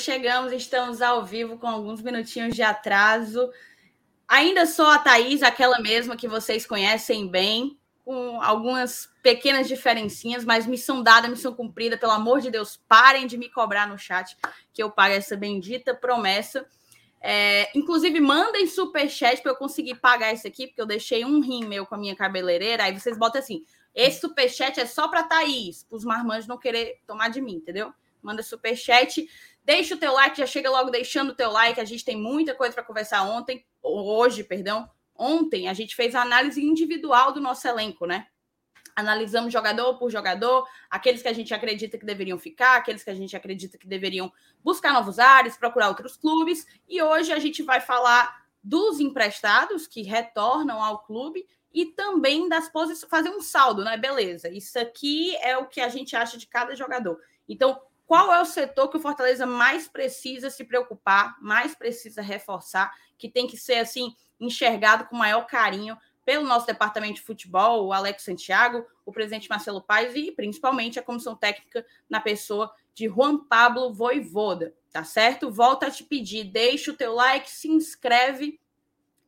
Chegamos! Estamos ao vivo com alguns minutinhos de atraso. Ainda sou a Thaís, aquela mesma que vocês conhecem bem, com algumas pequenas diferencinhas, mas missão dada, missão cumprida. Pelo amor de Deus, parem de me cobrar no chat que eu pague essa bendita promessa. É, inclusive, mandem superchat para eu conseguir pagar isso aqui, porque eu deixei um rim meu com a minha cabeleireira. Aí vocês botam assim: esse superchat é só para Thaís, para os marmanjos não querer tomar de mim, entendeu? manda super chat. Deixa o teu like, já chega logo deixando o teu like. A gente tem muita coisa para conversar ontem, hoje, perdão. Ontem a gente fez a análise individual do nosso elenco, né? Analisamos jogador por jogador, aqueles que a gente acredita que deveriam ficar, aqueles que a gente acredita que deveriam buscar novos ares, procurar outros clubes. E hoje a gente vai falar dos emprestados que retornam ao clube e também das posições, fazer um saldo, né? Beleza, isso aqui é o que a gente acha de cada jogador. Então, qual é o setor que o Fortaleza mais precisa se preocupar, mais precisa reforçar, que tem que ser assim enxergado com maior carinho pelo nosso departamento de futebol, o Alex Santiago, o presidente Marcelo Paes e principalmente a comissão técnica na pessoa de Juan Pablo Voivoda, tá certo? Volta a te pedir, deixa o teu like, se inscreve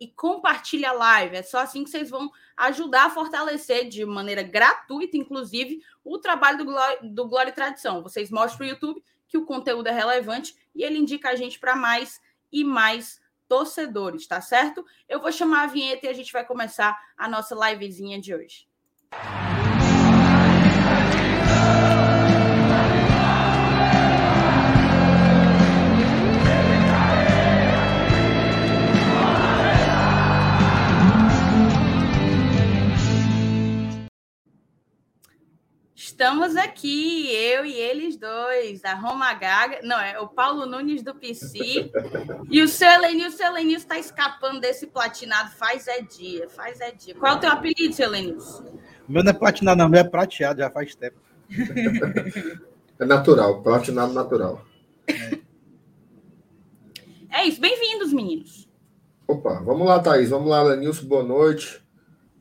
e compartilha a live. É só assim que vocês vão ajudar a fortalecer de maneira gratuita, inclusive, o trabalho do Glória, do Glória e Tradição. Vocês mostram para o YouTube que o conteúdo é relevante e ele indica a gente para mais e mais torcedores, tá certo? Eu vou chamar a vinheta e a gente vai começar a nossa livezinha de hoje. Estamos aqui, eu e eles dois, a Roma Gaga, não, é o Paulo Nunes do PC e o seu Elenil. O seu Elenil está escapando desse platinado faz é dia, faz é dia. Qual é o teu apelido, seu Elenil? O meu não é platinado, não, meu é prateado, já faz tempo. É natural, platinado natural. É, é isso, bem-vindos, meninos. Opa, vamos lá, Thaís, vamos lá, Lenilson, boa noite.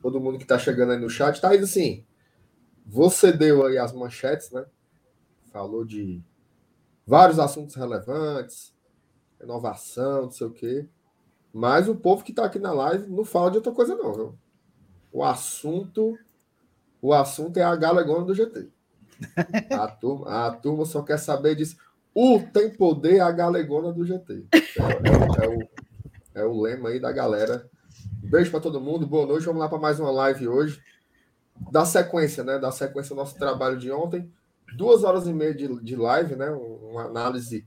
Todo mundo que está chegando aí no chat. Thaís, assim, você deu aí as manchetes, né? Falou de vários assuntos relevantes, renovação, não sei o quê. Mas o povo que está aqui na live não fala de outra coisa, não, viu? O assunto, o assunto é a galegona do GT. A turma, a turma só quer saber disso. O tem poder a galegona do GT. É, é, é, o, é o lema aí da galera. beijo para todo mundo, boa noite. Vamos lá para mais uma live hoje da sequência, né? Da sequência do nosso trabalho de ontem. Duas horas e meia de, de live, né? Uma análise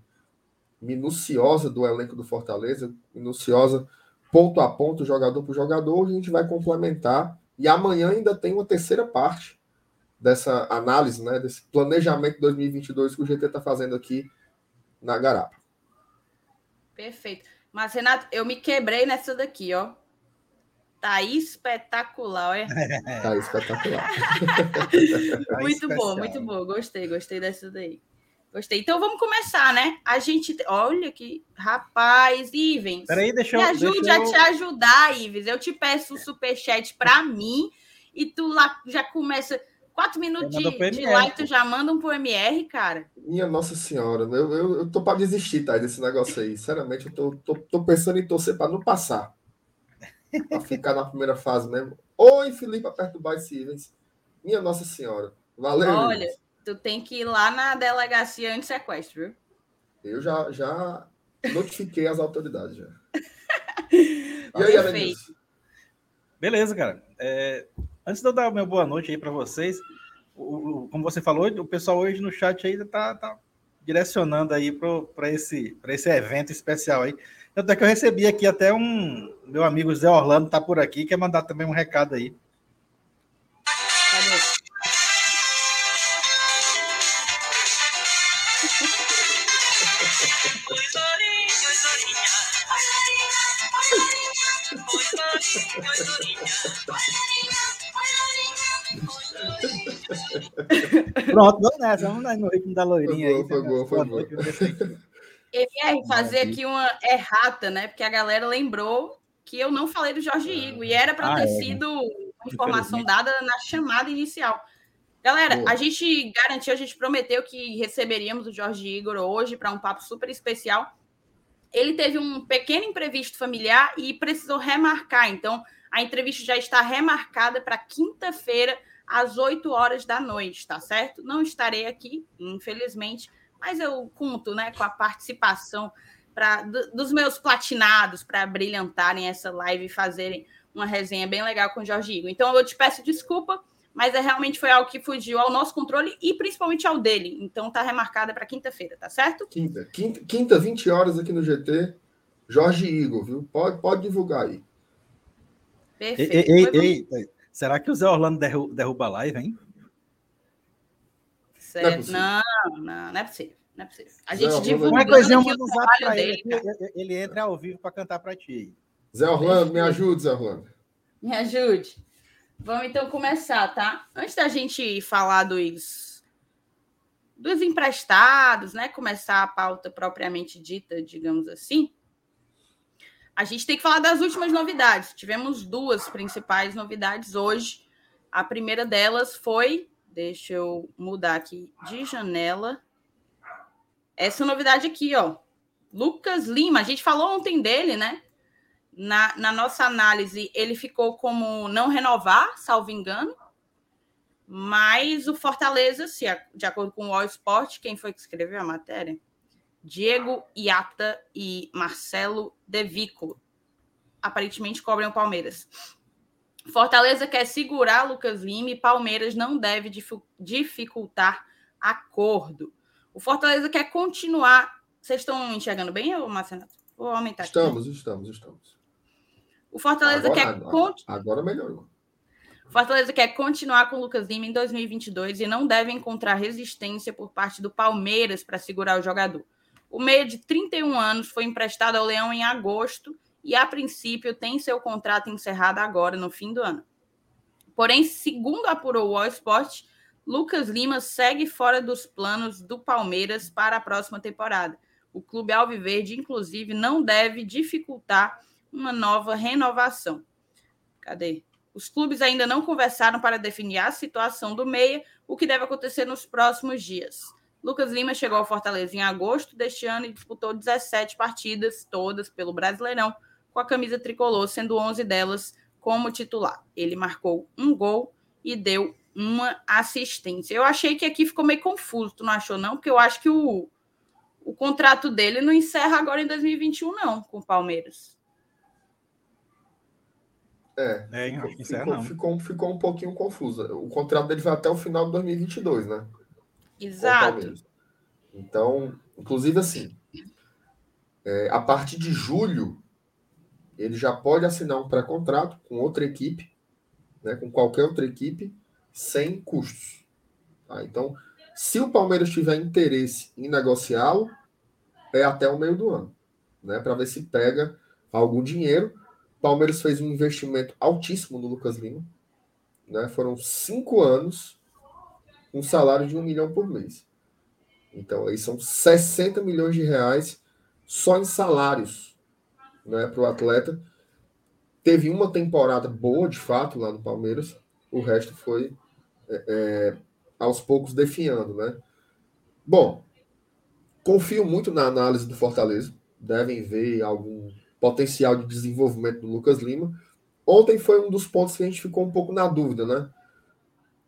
minuciosa do elenco do Fortaleza, minuciosa, ponto a ponto, jogador por jogador. A gente vai complementar. E amanhã ainda tem uma terceira parte dessa análise, né? Desse planejamento 2022 que o GT está fazendo aqui na Garapa. Perfeito. Mas, Renato, eu me quebrei nessa daqui, ó. Tá espetacular, é? Tá espetacular. Tá muito boa, muito boa. Gostei, gostei dessa daí. Gostei. Então vamos começar, né? A gente. Olha que. Rapaz, Ivens. Peraí, deixa eu. Me ajude deixa eu... a te ajudar, Ivens. Eu te peço o superchat para mim e tu lá já começa. Quatro minutos de, de like, tu já manda um pro MR, cara. Minha Nossa Senhora, eu, eu, eu tô para desistir, tá? Desse negócio aí. Sinceramente, eu tô, tô, tô pensando em torcer para não passar para ficar na primeira fase mesmo. Oi, Felipe, aperta o By Stevens. Minha Nossa Senhora. Valeu. Olha, tu tem que ir lá na delegacia anti-sequestro, viu? Eu já, já notifiquei as autoridades já. e aí, Perfeito. Beleza, cara. É, antes de eu dar uma boa noite aí para vocês, o, o, como você falou, o pessoal hoje no chat aí tá, tá direcionando aí para esse, esse evento especial aí. Até que eu recebi aqui até um. Meu amigo Zé Orlando tá por aqui, quer mandar também um recado aí. Pronto, vamos nessa, vamos no ritmo da loirinha foi aí. Foi boa, foi boa. MR, fazer aqui uma errata, né? Porque a galera lembrou que eu não falei do Jorge Igor e era para ah, ter é. sido uma informação dada na chamada inicial. Galera, Boa. a gente garantiu, a gente prometeu que receberíamos o Jorge Igor hoje para um papo super especial. Ele teve um pequeno imprevisto familiar e precisou remarcar. Então, a entrevista já está remarcada para quinta-feira, às 8 horas da noite, tá certo? Não estarei aqui, infelizmente, mas eu conto né, com a participação pra, do, dos meus platinados para brilhantarem essa live e fazerem uma resenha bem legal com o Jorge Igor. Então, eu te peço desculpa, mas é, realmente foi algo que fugiu ao nosso controle e principalmente ao dele. Então, tá remarcada para quinta-feira, tá certo? Quinta, quinta, quinta, 20 horas aqui no GT. Jorge Igor, viu? Pode, pode divulgar aí. Perfeito. Ei, ei, ei, será que o Zé Orlando derruba a live, hein? Certo. Não, é não, não, não é possível. Não é possível. A gente divulga coisinha manda um zap pra ele. Ele, ele entra ao vivo para cantar para ti. Zé Orlando, me ajude, Zé Orlando. Me ajude. Vamos então começar, tá? Antes da gente falar dos, dos emprestados, né? Começar a pauta propriamente dita, digamos assim. A gente tem que falar das últimas novidades. Tivemos duas principais novidades hoje. A primeira delas foi, deixa eu mudar aqui de janela. Essa novidade aqui, ó. Lucas Lima, a gente falou ontem dele, né? Na, na nossa análise, ele ficou como não renovar, salvo engano. Mas o Fortaleza, se, de acordo com o All Sport, quem foi que escreveu a matéria? Diego Iata e Marcelo Devico. Aparentemente cobrem o Palmeiras. Fortaleza quer segurar Lucas Lima e Palmeiras não deve dificultar acordo. O Fortaleza quer continuar. Vocês estão enxergando bem, Marcelo? Vou aumentar estamos, aqui. Estamos, estamos, estamos. O Fortaleza agora, quer. Agora, agora melhorou. Fortaleza quer continuar com o Lucas Lima em 2022 e não deve encontrar resistência por parte do Palmeiras para segurar o jogador. O meia de 31 anos foi emprestado ao Leão em agosto e, a princípio, tem seu contrato encerrado agora, no fim do ano. Porém, segundo apurou o All Sport, Lucas Lima segue fora dos planos do Palmeiras para a próxima temporada. O clube Alviverde, inclusive, não deve dificultar uma nova renovação. Cadê? Os clubes ainda não conversaram para definir a situação do meia, o que deve acontecer nos próximos dias. Lucas Lima chegou ao Fortaleza em agosto deste ano e disputou 17 partidas, todas pelo Brasileirão, com a camisa tricolor, sendo 11 delas como titular. Ele marcou um gol e deu uma assistência. Eu achei que aqui ficou meio confuso, tu não achou não? Porque eu acho que o, o contrato dele não encerra agora em 2021 não, com o Palmeiras. É, é ficou, ficou, ficou, ficou, um pouquinho confuso. O contrato dele vai até o final de 2022, né? Exato. Então, inclusive assim, é, a partir de julho, ele já pode assinar um pré-contrato com outra equipe, né, com qualquer outra equipe, sem custos. Tá? Então, se o Palmeiras tiver interesse em negociá-lo, é até o meio do ano, né, para ver se pega algum dinheiro. O Palmeiras fez um investimento altíssimo no Lucas Lima, né, foram cinco anos um salário de um milhão por mês. Então, aí são 60 milhões de reais só em salários né, para o atleta. Teve uma temporada boa, de fato, lá no Palmeiras. O resto foi é, é, aos poucos definhando, né? Bom, confio muito na análise do Fortaleza. Devem ver algum potencial de desenvolvimento do Lucas Lima. Ontem foi um dos pontos que a gente ficou um pouco na dúvida, né?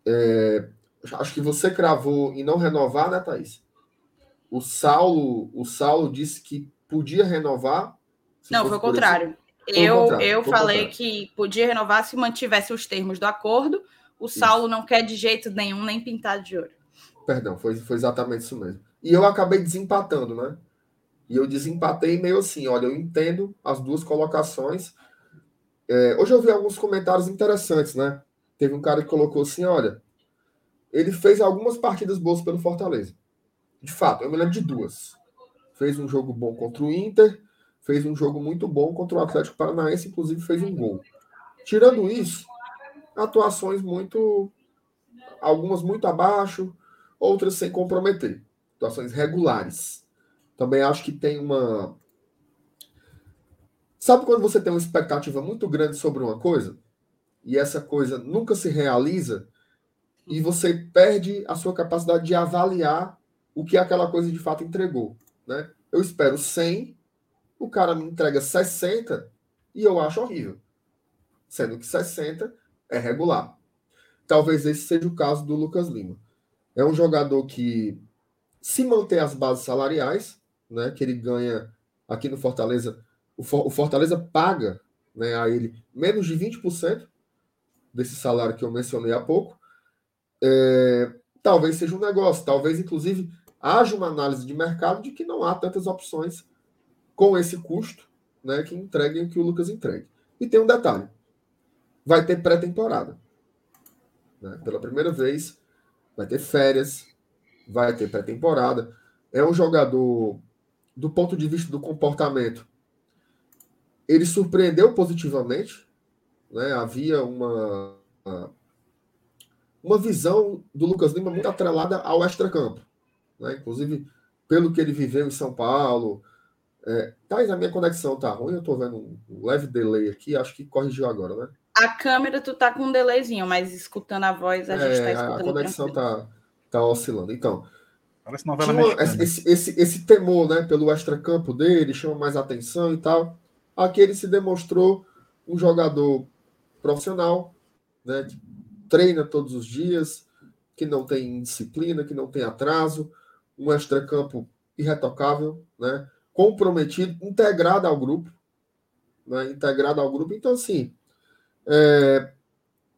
É, acho que você cravou em não renovar, né, Thaís? O Saulo, o Saulo disse que podia renovar. Não, foi o contrário. Eu, contrário, eu falei contrário. que podia renovar se mantivesse os termos do acordo. O Saulo isso. não quer de jeito nenhum nem pintar de ouro. Perdão, foi, foi exatamente isso mesmo. E eu acabei desempatando, né? E eu desempatei meio assim, olha, eu entendo as duas colocações. É, hoje eu vi alguns comentários interessantes, né? Teve um cara que colocou assim, olha, ele fez algumas partidas boas pelo Fortaleza. De fato, eu me lembro de duas. Fez um jogo bom contra o Inter, fez um jogo muito bom contra o Atlético Paranaense, inclusive fez um gol. Tirando isso, atuações muito. Algumas muito abaixo, outras sem comprometer. Atuações regulares. Também acho que tem uma. Sabe quando você tem uma expectativa muito grande sobre uma coisa e essa coisa nunca se realiza e você perde a sua capacidade de avaliar o que aquela coisa de fato entregou. Né? Eu espero 100, o cara me entrega 60 e eu acho horrível. Sendo que 60 é regular. Talvez esse seja o caso do Lucas Lima. É um jogador que, se manter as bases salariais, né, que ele ganha aqui no Fortaleza, o, Fortaleza paga né, a ele menos de 20% desse salário que eu mencionei há pouco, é, talvez seja um negócio, talvez inclusive haja uma análise de mercado de que não há tantas opções com esse custo né, que entreguem o que o Lucas entregue. E tem um detalhe: vai ter pré-temporada. Né? Pela primeira vez, vai ter férias, vai ter pré-temporada. É um jogador, do ponto de vista do comportamento, ele surpreendeu positivamente. Né? Havia uma, uma visão do Lucas Lima muito atrelada ao extracampo. Né? Inclusive, pelo que ele viveu em São Paulo. É, Thais, a minha conexão tá ruim, eu tô vendo um leve delay aqui, acho que corrigiu agora, né? A câmera tu tá com um delayzinho, mas escutando a voz a é, gente tá escutando. A conexão tá, tá oscilando. Então, Parece novela esse, esse, esse temor né, pelo extracampo dele chama mais atenção e tal. Aqui ele se demonstrou um jogador profissional, né, que treina todos os dias, que não tem disciplina, que não tem atraso, um extracampo irretocável, né? Comprometido, integrado ao grupo, né? integrado ao grupo. Então, assim, é,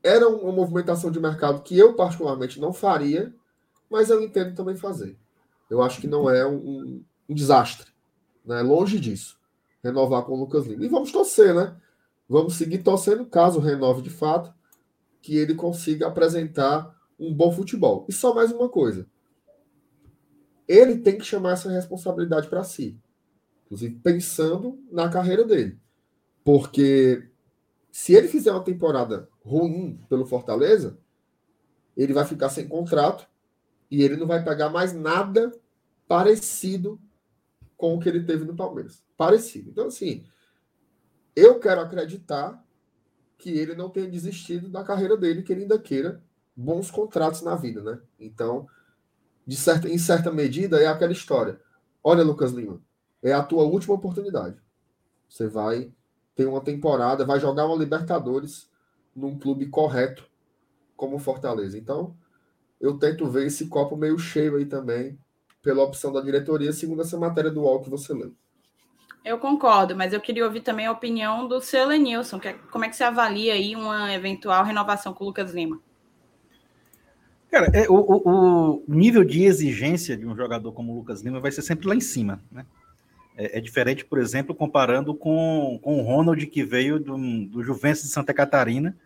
era uma movimentação de mercado que eu particularmente não faria, mas eu entendo também fazer. Eu acho que não é um, um desastre, né? longe disso, renovar com o Lucas Lima. E vamos torcer, né? Vamos seguir torcendo, caso renove de fato, que ele consiga apresentar um bom futebol. E só mais uma coisa. Ele tem que chamar essa responsabilidade para si. Inclusive pensando na carreira dele. Porque se ele fizer uma temporada ruim pelo Fortaleza, ele vai ficar sem contrato e ele não vai pegar mais nada parecido com o que ele teve no Palmeiras. Parecido. Então, assim, eu quero acreditar que ele não tenha desistido da carreira dele, que ele ainda queira bons contratos na vida, né? Então, de certa, em certa medida, é aquela história. Olha, Lucas Lima, é a tua última oportunidade. Você vai ter uma temporada, vai jogar uma Libertadores num clube correto como o Fortaleza. Então, eu tento ver esse copo meio cheio aí também, pela opção da diretoria, segundo essa matéria do UOL que você leu. Eu concordo, mas eu queria ouvir também a opinião do seu Lenilson. Que é, como é que você avalia aí uma eventual renovação com o Lucas Lima? Cara, é, o, o, nível de exigência de um jogador como o Lucas Lima vai ser sempre lá em cima, né? É, é diferente, por exemplo, comparando com, com o Ronald que veio do, do Juventus de Santa Catarina,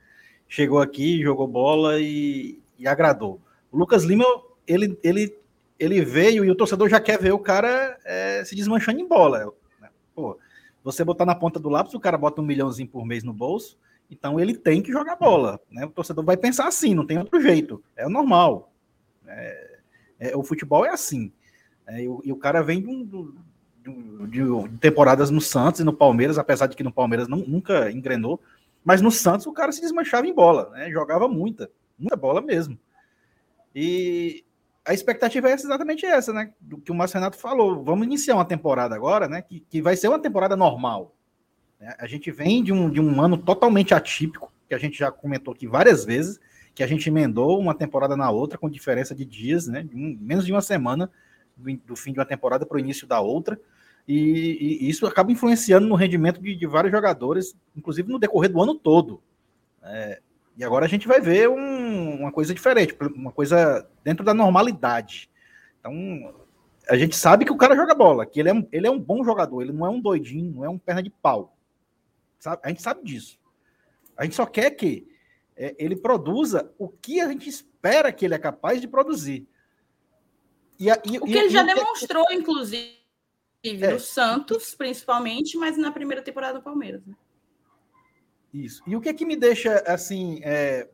chegou aqui, jogou bola e, e agradou. O Lucas Lima, ele, ele, ele veio e o torcedor já quer ver o cara é, se desmanchando em bola. Né? Pô, você botar na ponta do lápis, o cara bota um milhãozinho por mês no bolso, então ele tem que jogar bola. Né? O torcedor vai pensar assim, não tem outro jeito. É o normal. É, é, o futebol é assim. É, e, o, e, o, cara vem de, de, de, temporadas no Santos e no Palmeiras, apesar de que no Palmeiras não, nunca engrenou. Mas no Santos o cara se desmanchava em bola, né? jogava muita, muita bola mesmo. E a expectativa é exatamente essa, né? Do que o Márcio Renato falou. Vamos iniciar uma temporada agora, né? Que, que vai ser uma temporada normal. Né? A gente vem de um, de um ano totalmente atípico, que a gente já comentou aqui várias vezes, que a gente emendou uma temporada na outra com diferença de dias, né? De um, menos de uma semana do, do, fim de uma temporada para o início da outra. E, e, isso acaba influenciando no rendimento de, de, vários jogadores, inclusive no decorrer do ano todo. É, e agora a gente vai ver um, uma coisa diferente, uma coisa dentro da normalidade. Então, a gente sabe que o cara joga bola, que ele é, ele é um bom jogador, ele não é um doidinho, não é um perna de pau. Sabe? A gente sabe disso. A gente só quer que é, ele produza o que a gente espera que ele é capaz de produzir. E, e, o que e, ele já demonstrou, inclusive, é, no Santos, principalmente, mas na primeira temporada do Palmeiras. Né? Isso. E o que é que me deixa, assim, é,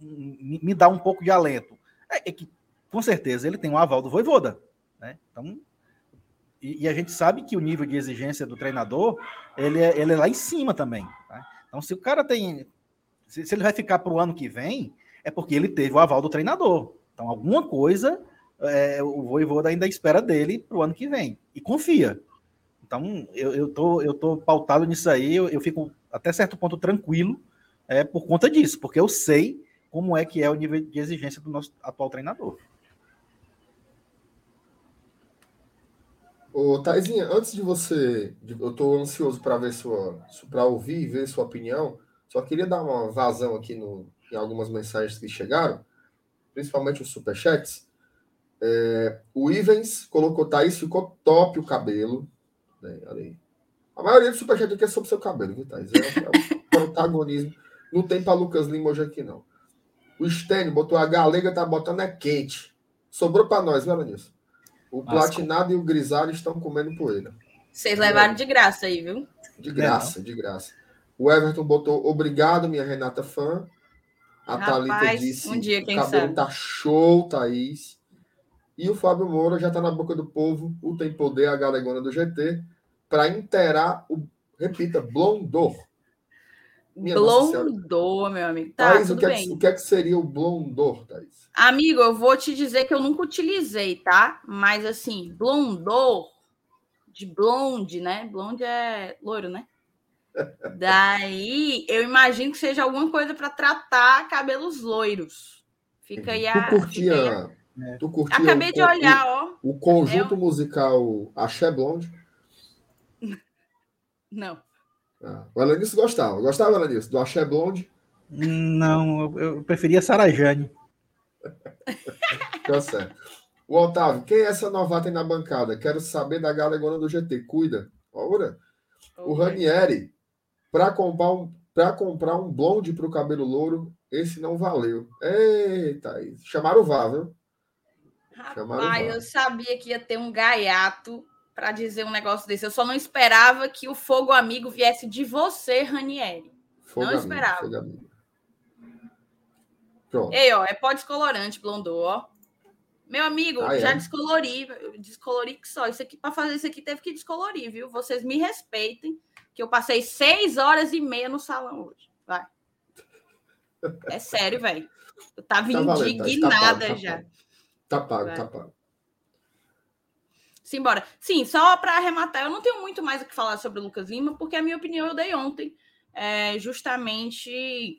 me, me dá um pouco de alento? É, é, que, com certeza, ele tem um aval do Voivoda. Né? Então, e, e, a gente sabe que o nível de exigência do treinador ele é, ele é lá em cima também. Tá? Então, se o cara tem. Se, se ele vai ficar para o ano que vem, é porque ele teve o aval do treinador. Então, alguma coisa é, o Voivoda ainda espera dele para o ano que vem. E confia. Então, eu, eu, tô, eu tô pautado nisso aí, eu, eu fico até certo ponto tranquilo é, por conta disso, porque eu sei como é que é o nível de exigência do nosso atual treinador. Ô, Taizinha, antes de você. Eu estou ansioso para ver sua. para ouvir e ver sua opinião. Só queria dar uma vazão aqui no, em algumas mensagens que chegaram, principalmente os superchats. É, o Ivens colocou Thaís, ficou top o cabelo. Né, ali. A maioria do superchat aqui é sobre seu cabelo, viu, Thaís? É, é o protagonismo. Não tem para Lucas Lima hoje aqui, não. O Stênio botou a galega, tá botando é quente. Sobrou para nós, viu, Alanis? O platinado e o grisalho estão comendo poeira. Vocês levaram de graça aí, viu? De graça, de graça. O Everton botou obrigado, minha Renata fã. A Rapaz, Thalita disse: um dia, quem o cabelo sabe? tá show, Thaís. E o Fábio Moura já está na boca do povo, o Tem Poder, a galegona do GT, para inteirar o, repita, Blondor. Blondor, meu amigo. Tá, Thaís, o que, é, o que, é, que seria o Blondor, Thaís? Amigo, eu vou te dizer que eu nunca utilizei, tá? Mas assim, blondor, de blonde, né? Blonde é loiro, né? Daí eu imagino que seja alguma coisa para tratar cabelos loiros. Fica aí a. Tu curtia. Aí Tu curtia Acabei o, de olhar, o, ó. O conjunto musical Axé Blonde? Não. Ah, o Alanis gostava. Gostava, Alanis, do Axé Blonde? Não, eu preferia Sarajane. tá certo. O Otávio, quem é essa novata aí na bancada? Quero saber da galegona do GT. Cuida. Ora. O Ranieri, para comprar um para comprar um blonde para o cabelo louro, esse não valeu. Eita, chamaram o VAR, viu? Rapaz, eu sabia que ia ter um gaiato para dizer um negócio desse. Eu só não esperava que o fogo amigo viesse de você, Ranieri. Fogo não amigo, esperava. Fogo amigo. Pronto. Ei, ó, é pó descolorante, blondô, ó. Meu amigo, ah, já é? descolori, descolori que só. Isso aqui, para fazer isso aqui, teve que descolorir, viu? Vocês me respeitem, que eu passei seis horas e meia no salão hoje. Vai. É sério, velho. Eu tava tá indignada tá já. Tá pago, tá pago. Simbora. Sim, só para arrematar, eu não tenho muito mais o que falar sobre o Lucas Lima, porque a minha opinião eu dei ontem. É, justamente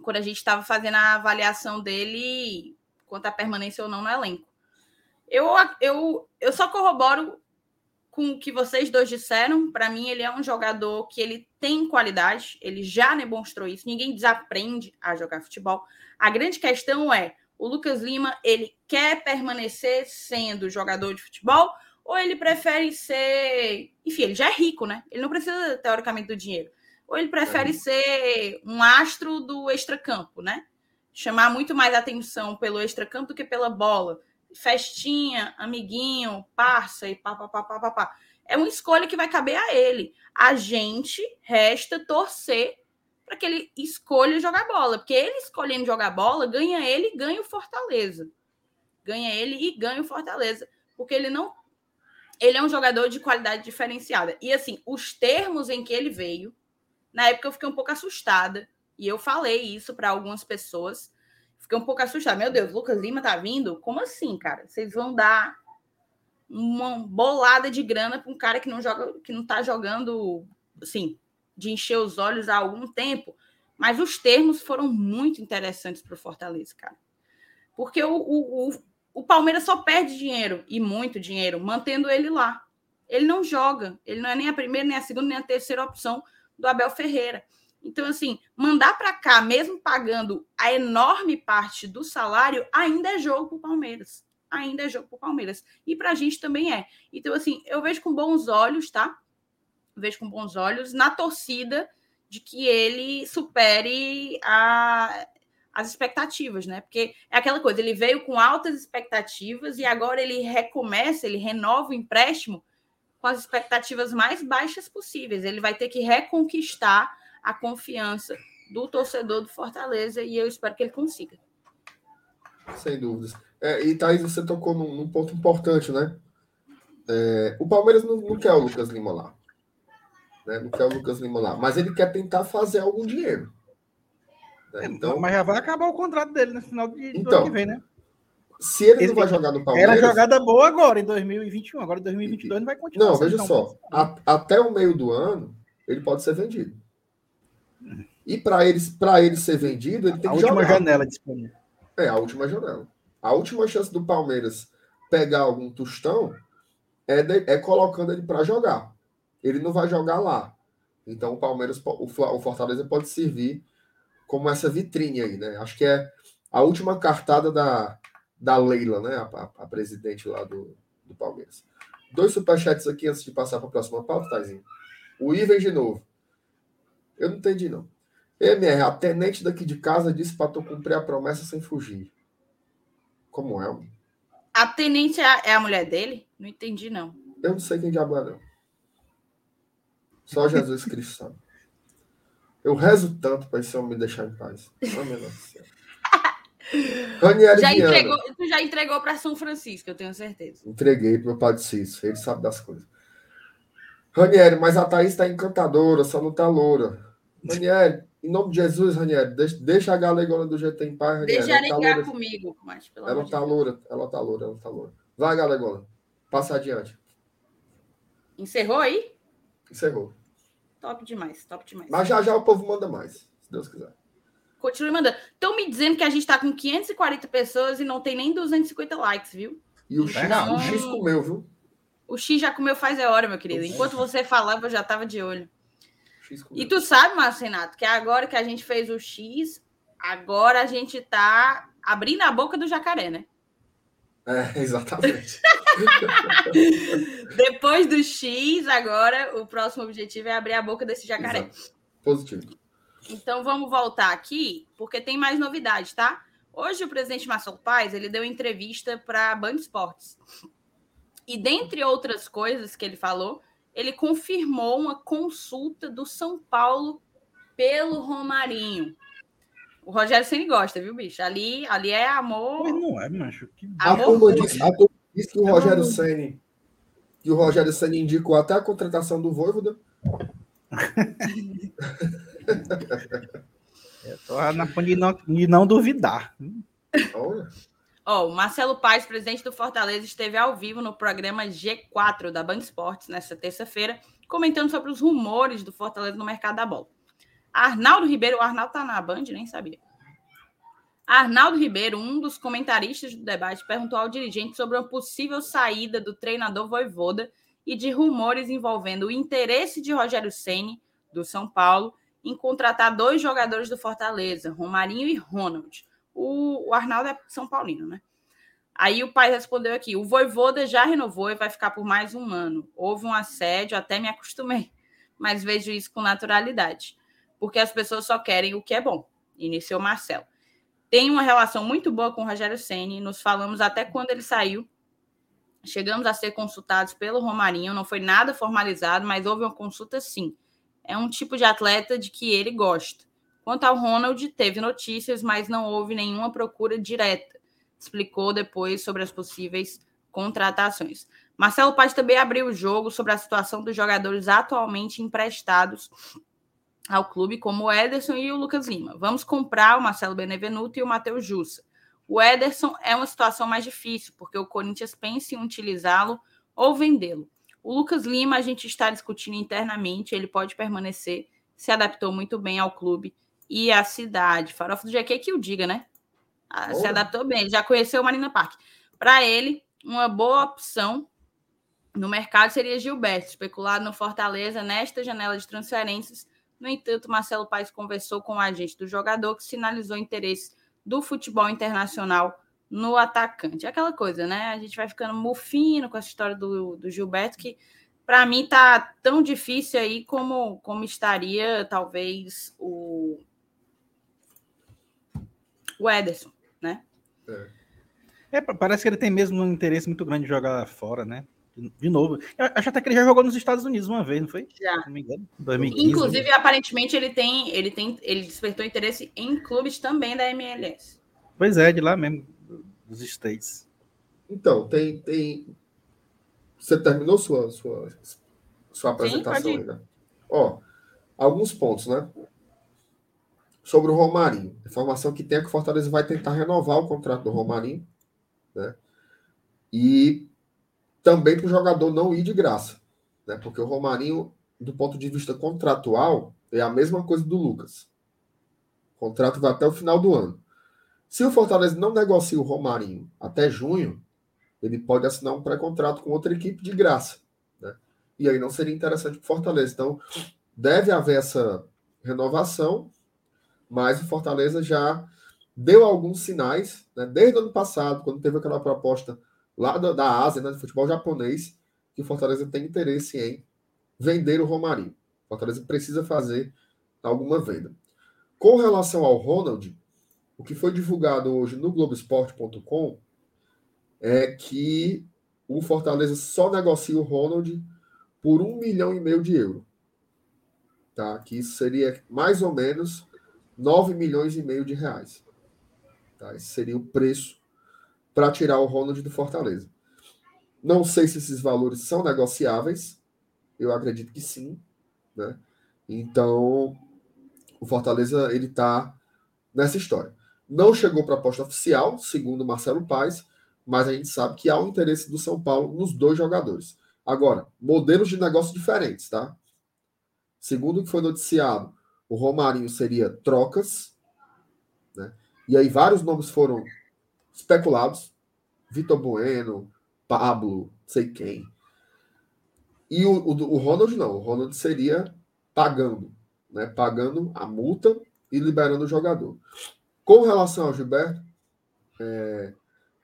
quando a gente estava fazendo a avaliação dele quanto à permanência ou não no elenco. Eu, eu, eu só corroboro com o que vocês dois disseram. Para mim, ele é um jogador que ele tem qualidade, ele já demonstrou isso. Ninguém desaprende a jogar futebol. A grande questão é: o Lucas Lima ele quer permanecer sendo jogador de futebol ou ele prefere ser. Enfim, ele já é rico, né? Ele não precisa, teoricamente, do dinheiro. Ou ele prefere é. ser um astro do extracampo, né? Chamar muito mais atenção pelo extracampo do que pela bola. Festinha, amiguinho, parça e pá, pá, pá, pá, pá, pá. É uma escolha que vai caber a ele. A gente resta torcer para que ele escolha jogar bola, porque ele escolhendo jogar bola, ganha ele e ganha o Fortaleza. Ganha ele e ganha o Fortaleza, porque ele não ele é um jogador de qualidade diferenciada. E assim, os termos em que ele veio, na época eu fiquei um pouco assustada. E eu falei isso para algumas pessoas. Fiquei um pouco assustada. Meu Deus, Lucas Lima tá vindo? Como assim, cara? Vocês vão dar uma bolada de grana para um cara que não joga, que não tá jogando, assim, de encher os olhos há algum tempo. Mas os termos foram muito interessantes para o Fortaleza, cara. Porque o, o, o, o Palmeiras só perde dinheiro, e muito dinheiro, mantendo ele lá. Ele não joga. Ele não é nem a primeira, nem a segunda, nem a terceira opção do Abel Ferreira. Então, assim, mandar para cá, mesmo pagando a enorme parte do salário, ainda é jogo para o Palmeiras. Ainda é jogo para o Palmeiras. E para a gente também é. Então, assim, eu vejo com bons olhos, tá? Vejo com bons olhos na torcida de que ele supere a, as expectativas, né? Porque é aquela coisa, ele veio com altas expectativas e agora ele recomeça, ele renova o empréstimo com as expectativas mais baixas possíveis. Ele vai ter que reconquistar a confiança do torcedor do Fortaleza e eu espero que ele consiga. Sem dúvidas. É, e Thaís, você tocou num, num ponto importante, né? É, o Palmeiras não, não, quer o Lucas Lima lá. Né? Não quer o Lucas Lima lá. Mas ele quer tentar fazer algum dinheiro. Né? Então, mas já vai acabar o contrato dele no final de, então, ano que vem, né? Se ele, ele não vai jogar no Palmeiras. Era jogada boa agora, em 2021. Agora, em 2022, não vai continuar. Não, veja só. A, até o meio do ano, ele pode ser vendido. E para ele, ele ser vendido, ele tem a que jogar. A última janela disponível. É, a última janela. A última chance do Palmeiras pegar algum tostão é, de, é colocando ele para jogar. Ele não vai jogar lá. Então o Palmeiras, o, Fortaleza pode servir como essa vitrine aí, né? Acho que é a última cartada da, da Leila, né? A, a, presidente lá do, do Palmeiras. Dois superchats aqui antes de passar para a próxima pauta, Taizinho. O Iven de novo. Eu não entendi, não. MR, a tenente daqui de casa disse para tu cumprir a promessa sem fugir. Como é? A tenente é a, é a mulher dele? Não entendi, não. Eu não sei quem diabo é, não. Só Jesus Cristo sabe. Eu rezo tanto para esse homem me deixar em paz. Céu. Ranieri já entregou, tu já entregou para São Francisco, eu tenho certeza. Entreguei para meu pai de Cício, ele sabe das coisas. Ranieri, mas a Thaís está encantadora, só não está loura. Ranieri, em nome de Jesus, Ranieri, deixa, deixa a galegona do jeito em paz, Ranieri. Deixa ela tá comigo, mas pelo Ela está loura, ela está loura, ela está loura. Vai, galegona, passa adiante. Encerrou aí? Encerrou. Top demais, top demais. Mas já já o povo manda mais, se Deus quiser. Continue mandando. Estão me dizendo que a gente está com 540 pessoas e não tem nem 250 likes, viu? E o X, então... o X comeu, viu? O X já comeu faz é hora, meu querido. Enquanto você falava, eu já estava de olho. E tu sabe, Márcio Renato, que agora que a gente fez o X, agora a gente tá abrindo a boca do jacaré, né? É, exatamente. Depois do X, agora o próximo objetivo é abrir a boca desse jacaré. Exato. Positivo. Então vamos voltar aqui, porque tem mais novidade, tá? Hoje o presidente Marcelo Paes, ele deu entrevista para a Band Esportes. E dentre outras coisas que ele falou, ele confirmou uma consulta do São Paulo pelo Romarinho. O Rogério Ceni gosta, viu, bicho? Ali, ali é amor. Mas não é, macho. Que... Amor a turma disse, a turma disse que o Rogério Ceni que o Rogério Ceni indicou até a contratação do Voivoda. Estou na de não, de não duvidar. Olha. Oh, o Marcelo Paes, presidente do Fortaleza, esteve ao vivo no programa G4 da Band Esportes nesta terça-feira, comentando sobre os rumores do Fortaleza no mercado da bola. Arnaldo Ribeiro, o Arnaldo tá na Band, nem sabia. Arnaldo Ribeiro, um dos comentaristas do debate, perguntou ao dirigente sobre uma possível saída do treinador Voivoda e de rumores envolvendo o interesse de Rogério Ceni do São Paulo em contratar dois jogadores do Fortaleza, Romarinho e Ronald. O, o Arnaldo é São Paulino, né? Aí o pai respondeu aqui: o Voivoda já renovou e vai ficar por mais um ano. Houve um assédio, até me acostumei, mas vejo isso com naturalidade, porque as pessoas só querem o que é bom. Iniciou Marcelo. Tem uma relação muito boa com o Rogério Ceni. Nos falamos até quando ele saiu. Chegamos a ser consultados pelo Romarinho. Não foi nada formalizado, mas houve uma consulta sim. É um tipo de atleta de que ele gosta. Quanto ao Ronald, teve notícias, mas não houve nenhuma procura direta. Explicou depois sobre as possíveis contratações. Marcelo Paz também abriu o jogo sobre a situação dos jogadores atualmente emprestados ao clube, como o Ederson e o Lucas Lima. Vamos comprar o Marcelo Benevenuto e o Matheus Jussa. O Ederson é uma situação mais difícil, porque o Corinthians pensa em utilizá-lo ou vendê-lo. O Lucas Lima, a gente está discutindo internamente, ele pode permanecer, se adaptou muito bem ao clube e a cidade. Farofa do GQ que o diga, né? Ah, se adaptou bem, ele já conheceu o Marina Park. Para ele, uma boa opção no mercado seria Gilberto, especulado no Fortaleza nesta janela de transferências. No entanto, Marcelo Paes conversou com o agente do jogador que sinalizou interesse do futebol internacional no atacante. Aquela coisa, né? A gente vai ficando mufino com essa história do, do Gilberto, que para mim tá tão difícil aí como, como estaria talvez o o Ederson, né? É. é. parece que ele tem mesmo um interesse muito grande de jogar fora, né? De novo. Eu acho até que ele já jogou nos Estados Unidos uma vez, não foi? Já. Não me engano. 2015, Inclusive, né? aparentemente, ele tem, ele tem, ele despertou interesse em clubes também da MLS. Pois é, de lá mesmo, dos States. Então, tem, tem. Você terminou sua sua, sua apresentação Sim, ainda? Ó, alguns pontos, né? sobre o Romarinho. A informação que tem é que o Fortaleza vai tentar renovar o contrato do Romarinho, né? E também para o jogador não ir de graça, né? Porque o Romarinho, do ponto de vista contratual, é a mesma coisa do Lucas. O contrato vai até o final do ano. Se o Fortaleza não negocia o Romarinho até junho, ele pode assinar um pré-contrato com outra equipe de graça. Né? E aí não seria interessante para o Fortaleza. Então, deve haver essa renovação, mas o Fortaleza já deu alguns sinais, né? desde o ano passado, quando teve aquela proposta lá da, da Ásia, né, do futebol japonês, que o Fortaleza tem interesse em vender o Romarinho. O Fortaleza precisa fazer alguma venda. Com relação ao Ronald, o que foi divulgado hoje no Globoesporte.com é que o Fortaleza só negocia o Ronald por um milhão e meio de euros. Tá? Que isso seria mais ou menos 9 milhões e meio de reais. Tá? Esse seria o preço para tirar o Ronald do Fortaleza. Não sei se esses valores são negociáveis. Eu acredito que sim. Né? Então, o Fortaleza ele está nessa história. Não chegou para a aposta oficial, segundo Marcelo Paes, mas a gente sabe que há um interesse do São Paulo nos dois jogadores. Agora, modelos de negócio diferentes, tá? Segundo o que foi noticiado, o Romarinho seria trocas, né? E aí vários nomes foram especulados. Vitor Bueno, Pablo, sei quem. E o, o, o Ronald não. O Ronald seria pagando, né? Pagando a multa e liberando o jogador. Com relação ao Gilberto, é,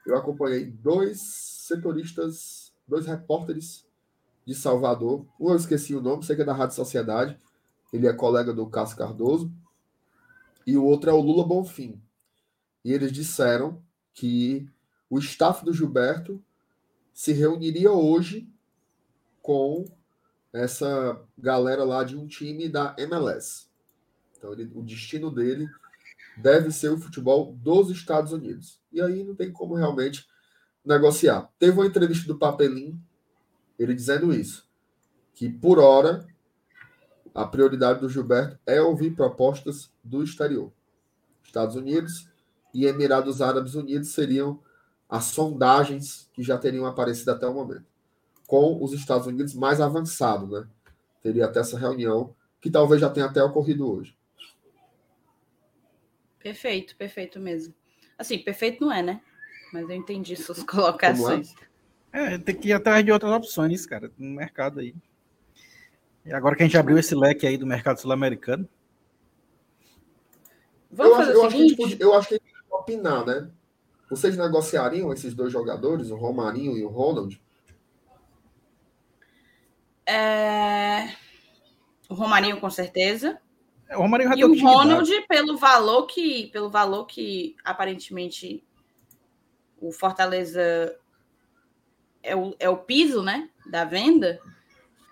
eu acompanhei dois setoristas, dois repórteres de Salvador. Um eu esqueci o nome, sei que é da Rádio Sociedade. Ele é colega do Cássio Cardoso. E o outro é o Lula Bonfim. E eles disseram que o staff do Gilberto se reuniria hoje com essa galera lá de um time da MLS. Então, ele, o destino dele deve ser o futebol dos Estados Unidos. E aí não tem como realmente negociar. Teve uma entrevista do Papelim, ele dizendo isso, que por hora a prioridade do Gilberto é ouvir propostas do exterior. Estados Unidos e Emirados Árabes Unidos seriam as sondagens que já teriam aparecido até o momento. Com os Estados Unidos mais avançado, né? Teria até essa reunião, que talvez já tenha até ocorrido hoje. Perfeito, perfeito mesmo. Assim, perfeito não é, né? Mas eu entendi suas é? colocações. É? é, tem que ir atrás de outras opções, cara, no mercado aí. E agora que a gente abriu esse leque aí do mercado sul-americano. Vamos eu fazer acho, o seguinte? Eu acho, que eu acho que a gente pode opinar, né? Vocês negociariam esses dois jogadores, o Romarinho e o Ronald? É... O Romarinho, com certeza. O Romarinho e o Ronald, pelo valor que, pelo valor que aparentemente o Fortaleza é o, é o piso, né, da venda,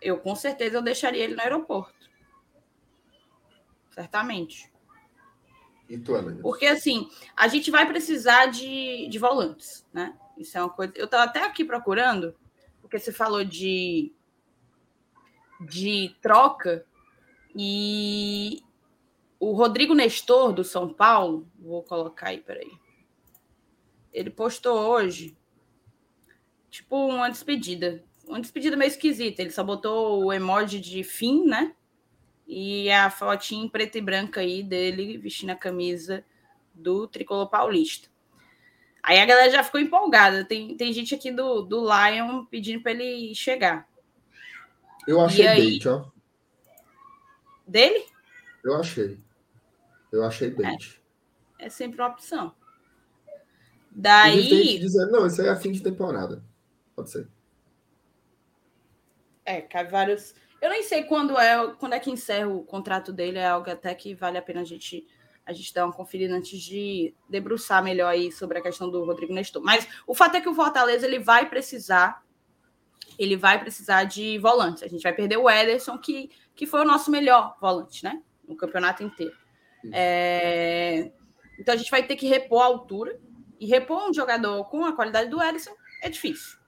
eu com certeza eu deixaria ele no aeroporto. Certamente. Porque assim, a gente vai precisar de, de volantes, né? Isso é uma coisa. Eu estava até aqui procurando, porque você falou de de troca e o Rodrigo Nestor, do São Paulo, vou colocar aí, peraí. Ele postou hoje, tipo, uma despedida. Uma despedida meio esquisita. Ele só botou o emoji de fim, né? E a fotinha em preto e branca aí dele vestindo a camisa do Tricolor Paulista. Aí a galera já ficou empolgada. Tem, tem gente aqui do, do Lion pedindo para ele chegar. Eu achei bait, ó. Dele? Eu achei. Eu achei bait. É, é sempre uma opção. Daí. Dizer, não, isso aí é fim de temporada. Pode ser. É, cabe vários. Eu nem sei quando é, quando é que encerra o contrato dele, é algo até que vale a pena a gente, a gente dar uma conferida antes de debruçar melhor aí sobre a questão do Rodrigo Nestor. Mas o fato é que o Fortaleza ele vai precisar, ele vai precisar de volantes. A gente vai perder o Ederson, que, que foi o nosso melhor volante, né? No campeonato inteiro. É... Então a gente vai ter que repor a altura. E repor um jogador com a qualidade do Ellison é difícil.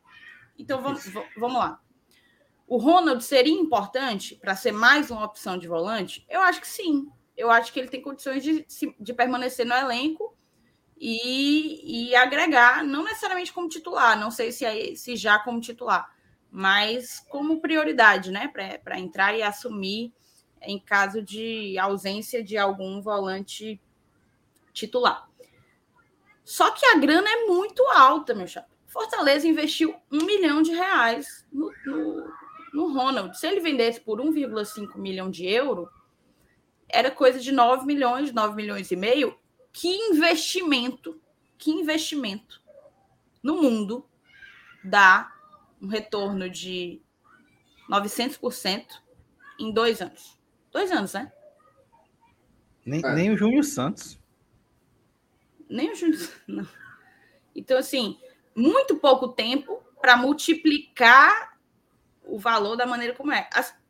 Então vamos, vamos lá. O Ronald seria importante para ser mais uma opção de volante? Eu acho que sim. eu acho que ele tem condições de, de permanecer no elenco e, e agregar, não necessariamente como titular, não sei se, é, se já como titular, mas como prioridade, né, para entrar e assumir em caso de ausência de algum volante titular. Só que a grana é muito alta, meu chapa. Fortaleza investiu um milhão de reais no, no, no Ronald. Se ele vendesse por 1,5 milhão de euro, era coisa de 9 milhões, 9 milhões e meio. Que investimento, que investimento no mundo dá um retorno de 900% em dois anos. Dois anos, né? Nem, é. nem o Júnior Santos. Nem o Júnior não. Então, assim, muito pouco tempo para multiplicar o valor da maneira como é.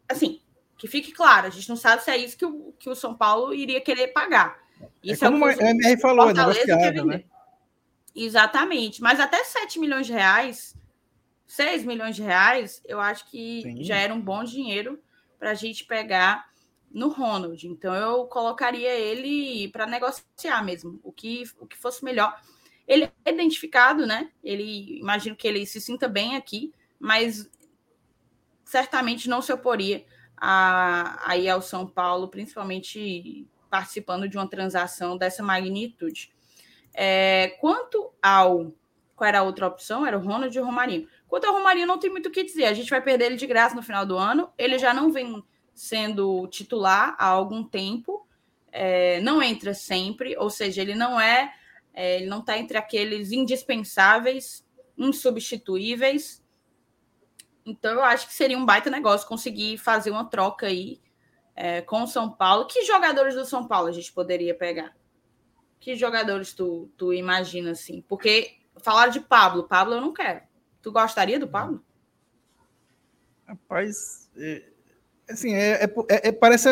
Assim, que fique claro, a gente não sabe se é isso que o, que o São Paulo iria querer pagar. É isso é como é o MR falou, é né? Exatamente. Mas até 7 milhões de reais, 6 milhões de reais, eu acho que Sim. já era um bom dinheiro para a gente pegar no Ronald. Então eu colocaria ele para negociar mesmo, o que, o que fosse melhor. Ele é identificado, né? Ele imagino que ele se sinta bem aqui, mas certamente não se oporia a, a ir ao São Paulo, principalmente participando de uma transação dessa magnitude. É, quanto ao. Qual era a outra opção? Era o Ronald e o Romarinho. Quanto ao Romarinho, não tem muito o que dizer. A gente vai perder ele de graça no final do ano. Ele já não vem sendo titular há algum tempo, é, não entra sempre, ou seja, ele não é, é ele não está entre aqueles indispensáveis, insubstituíveis. Então eu acho que seria um baita negócio conseguir fazer uma troca aí é, com o São Paulo. Que jogadores do São Paulo a gente poderia pegar? Que jogadores tu, tu imagina assim? Porque falaram de Pablo, Pablo eu não quero. Tu gostaria do Pablo? Rapaz, é, assim, é, é, é, é parece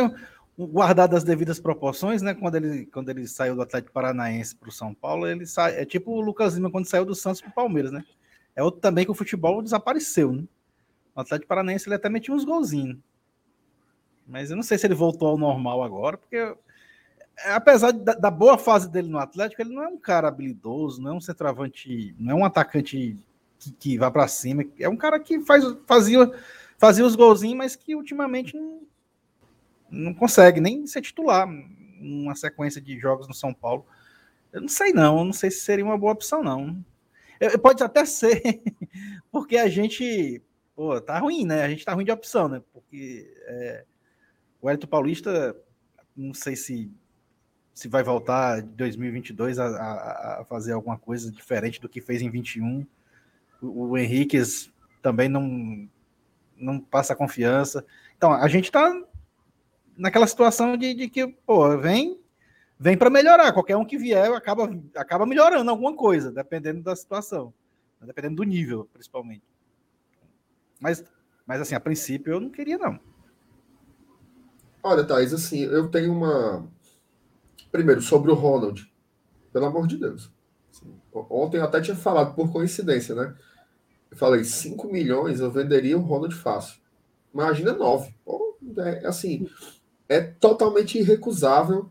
guardado as devidas proporções, né? Quando ele, quando ele saiu do Atlético Paranaense para o São Paulo, ele sai, é tipo o Lucas Lima quando saiu do Santos para o Palmeiras, né? É outro também que o futebol desapareceu, né? O Atlético Paranaense ele até metia uns golzinhos. Mas eu não sei se ele voltou ao normal agora, porque apesar da, da, boa fase dele no Atlético, ele não é um cara habilidoso, não é um centroavante, não é um atacante que, que vai para cima, é um cara que faz, fazia fazia os golzinhos, mas que ultimamente não, não consegue nem ser titular numa sequência de jogos no São Paulo. Eu não sei não, eu não sei se seria uma boa opção não. Eu, pode até ser, porque a gente, pô, tá ruim, né? A gente tá ruim de opção, né? Porque é, o Hélito Paulista, não sei se se vai voltar em 2022 a, a, a, fazer alguma coisa diferente do que fez em 21. O, o Henriquez também não não passa confiança. Então, a gente está naquela situação de, de, que, pô, vem, vem para melhorar. Qualquer um que vier acaba, acaba melhorando alguma coisa, dependendo da situação, dependendo do nível, principalmente. Mas, mas assim, a princípio eu não queria, não. Olha, Thaís, assim, eu tenho uma. Primeiro, sobre o Ronald. Pelo amor de Deus. Assim, ontem eu até tinha falado, por coincidência, né? Eu falei, 5 milhões eu venderia o Ronald fácil. Imagina 9. É, assim, é totalmente irrecusável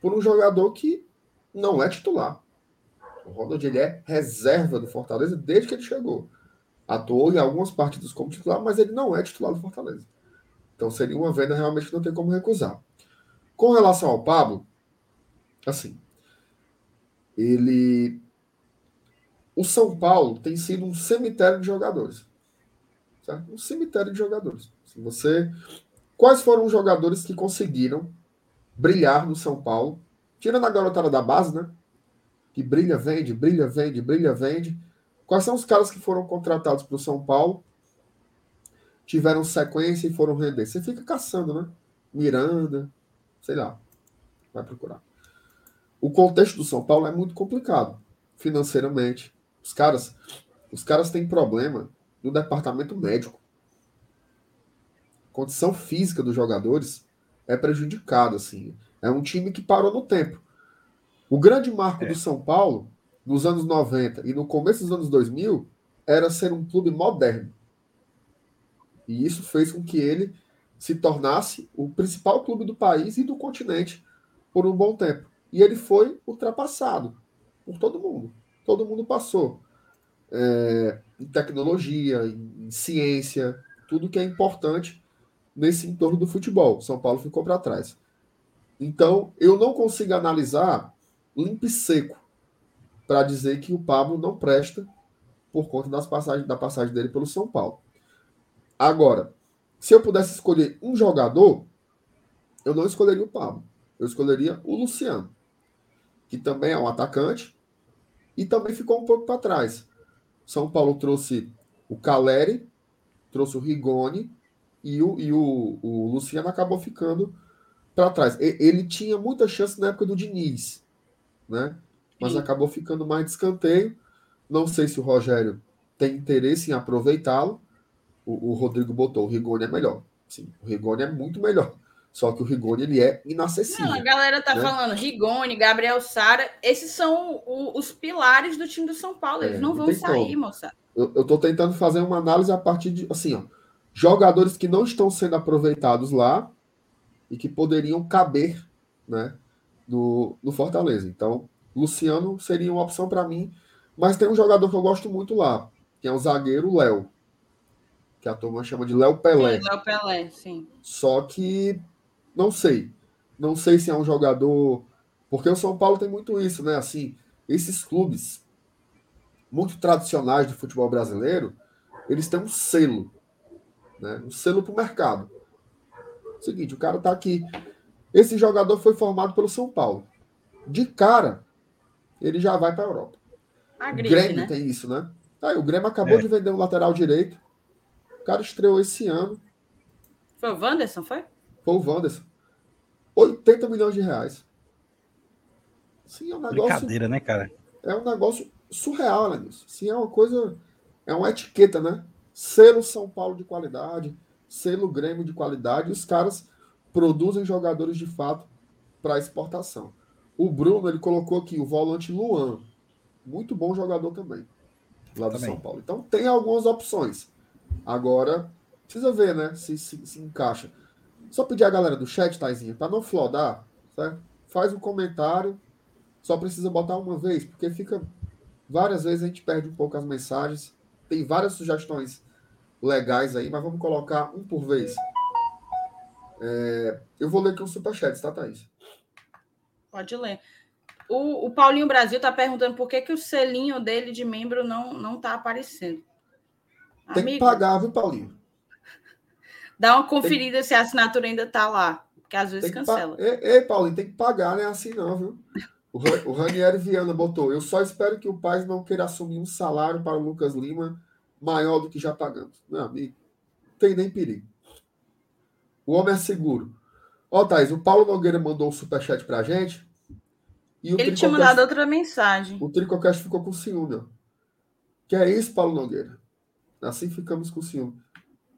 por um jogador que não é titular. O Ronald ele é reserva do Fortaleza desde que ele chegou. Atuou em algumas partidas como titular, mas ele não é titular do Fortaleza. Então seria uma venda realmente que não tem como recusar. Com relação ao Pablo, assim, ele o São Paulo tem sido um cemitério de jogadores. Certo? Um cemitério de jogadores. Se você. Quais foram os jogadores que conseguiram brilhar no São Paulo? Tirando a garotada da base, né? Que brilha, vende, brilha, vende, brilha, vende. Quais são os caras que foram contratados para o São Paulo, tiveram sequência e foram render? Você fica caçando, né? Miranda, sei lá. Vai procurar. O contexto do São Paulo é muito complicado financeiramente, os caras, os caras têm problema no departamento médico. A condição física dos jogadores é prejudicada, assim. É um time que parou no tempo. O grande marco é. do São Paulo, nos anos 90 e no começo dos anos 2000, era ser um clube moderno. E isso fez com que ele se tornasse o principal clube do país e do continente por um bom tempo. E ele foi ultrapassado por todo mundo. Todo mundo passou. É, em tecnologia, em, em ciência, tudo que é importante nesse entorno do futebol. São Paulo ficou para trás. Então, eu não consigo analisar limpo e seco para dizer que o Pablo não presta por conta das passagens, da passagem dele pelo São Paulo. Agora, se eu pudesse escolher um jogador, eu não escolheria o Pablo. Eu escolheria o Luciano, que também é um atacante e também ficou um pouco para trás. São Paulo trouxe o Caleri, trouxe o Rigoni e o, e o, o Luciano acabou ficando para trás. Ele tinha muita chance na época do Diniz, né? Mas Sim. acabou ficando mais de escanteio. Não sei se o Rogério tem interesse em aproveitá-lo. O, o, Rodrigo botou, o Rigoni é melhor. Sim, o Rigoni é muito melhor. Só que o Rigoni ele é inacessível. Não, a galera tá né? falando Rigoni, Gabriel Sara, esses são o, os pilares do time do São Paulo. Eles é, não vão sair, como. moça. Eu, eu tô tentando fazer uma análise a partir de assim, ó, jogadores que não estão sendo aproveitados lá e que poderiam caber, né, no, no Fortaleza. Então, Luciano seria uma opção para mim, mas tem um jogador que eu gosto muito lá, que é o zagueiro Léo, que a turma chama de Léo Pelé. Léo Pelé, sim. Só que não sei. Não sei se é um jogador. Porque o São Paulo tem muito isso, né? Assim, esses clubes muito tradicionais de futebol brasileiro, eles têm um selo, né? Um selo para o mercado. Seguinte, o cara tá aqui. Esse jogador foi formado pelo São Paulo. De cara, ele já vai para a Europa. A gripe, o Grêmio né? tem isso, né? Aí, o Grêmio acabou é. de vender um lateral direito. O cara estreou esse ano. Foi o Wanderson, foi? Foi o Wanderson. 80 milhões de reais. Sim, é um negócio. Brincadeira, né, cara? É um negócio surreal, né, Nilson? Sim, é uma coisa. É uma etiqueta, né? Selo São Paulo de qualidade, selo Grêmio de qualidade, os caras produzem jogadores de fato para exportação. O Bruno, ele colocou aqui o volante Luan. Muito bom jogador também. Lá do também. São Paulo. Então tem algumas opções. Agora, precisa ver, né? Se, se, se encaixa. Só pedir a galera do chat, Taizinha, para não flodar, certo? Faz um comentário. Só precisa botar uma vez, porque fica. Várias vezes a gente perde um pouco as mensagens. Tem várias sugestões legais aí, mas vamos colocar um por vez. É, eu vou ler aqui um superchat, tá, Thaís? Pode ler. O, o Paulinho Brasil está perguntando por que, que o selinho dele de membro não não está aparecendo. Tem Amigo, que pagar, viu, Paulinho? Dá uma conferida tem... se a assinatura ainda está lá, porque às vezes cancela. Pa... Ei, ei, Paulinho, tem que pagar, não é assim não, viu? O, o Ranieri Viana botou. Eu só espero que o Paz não queira assumir um salário para o Lucas Lima maior do que já pagamos. Meu amigo, tem nem perigo. O homem é seguro. Ó, Thaís, o Paulo Nogueira mandou um superchat pra gente. E Ele tinha mandado outra mensagem. O Tricocast ficou com ciúme, ó. Que é isso, Paulo Nogueira? Assim ficamos com ciúme.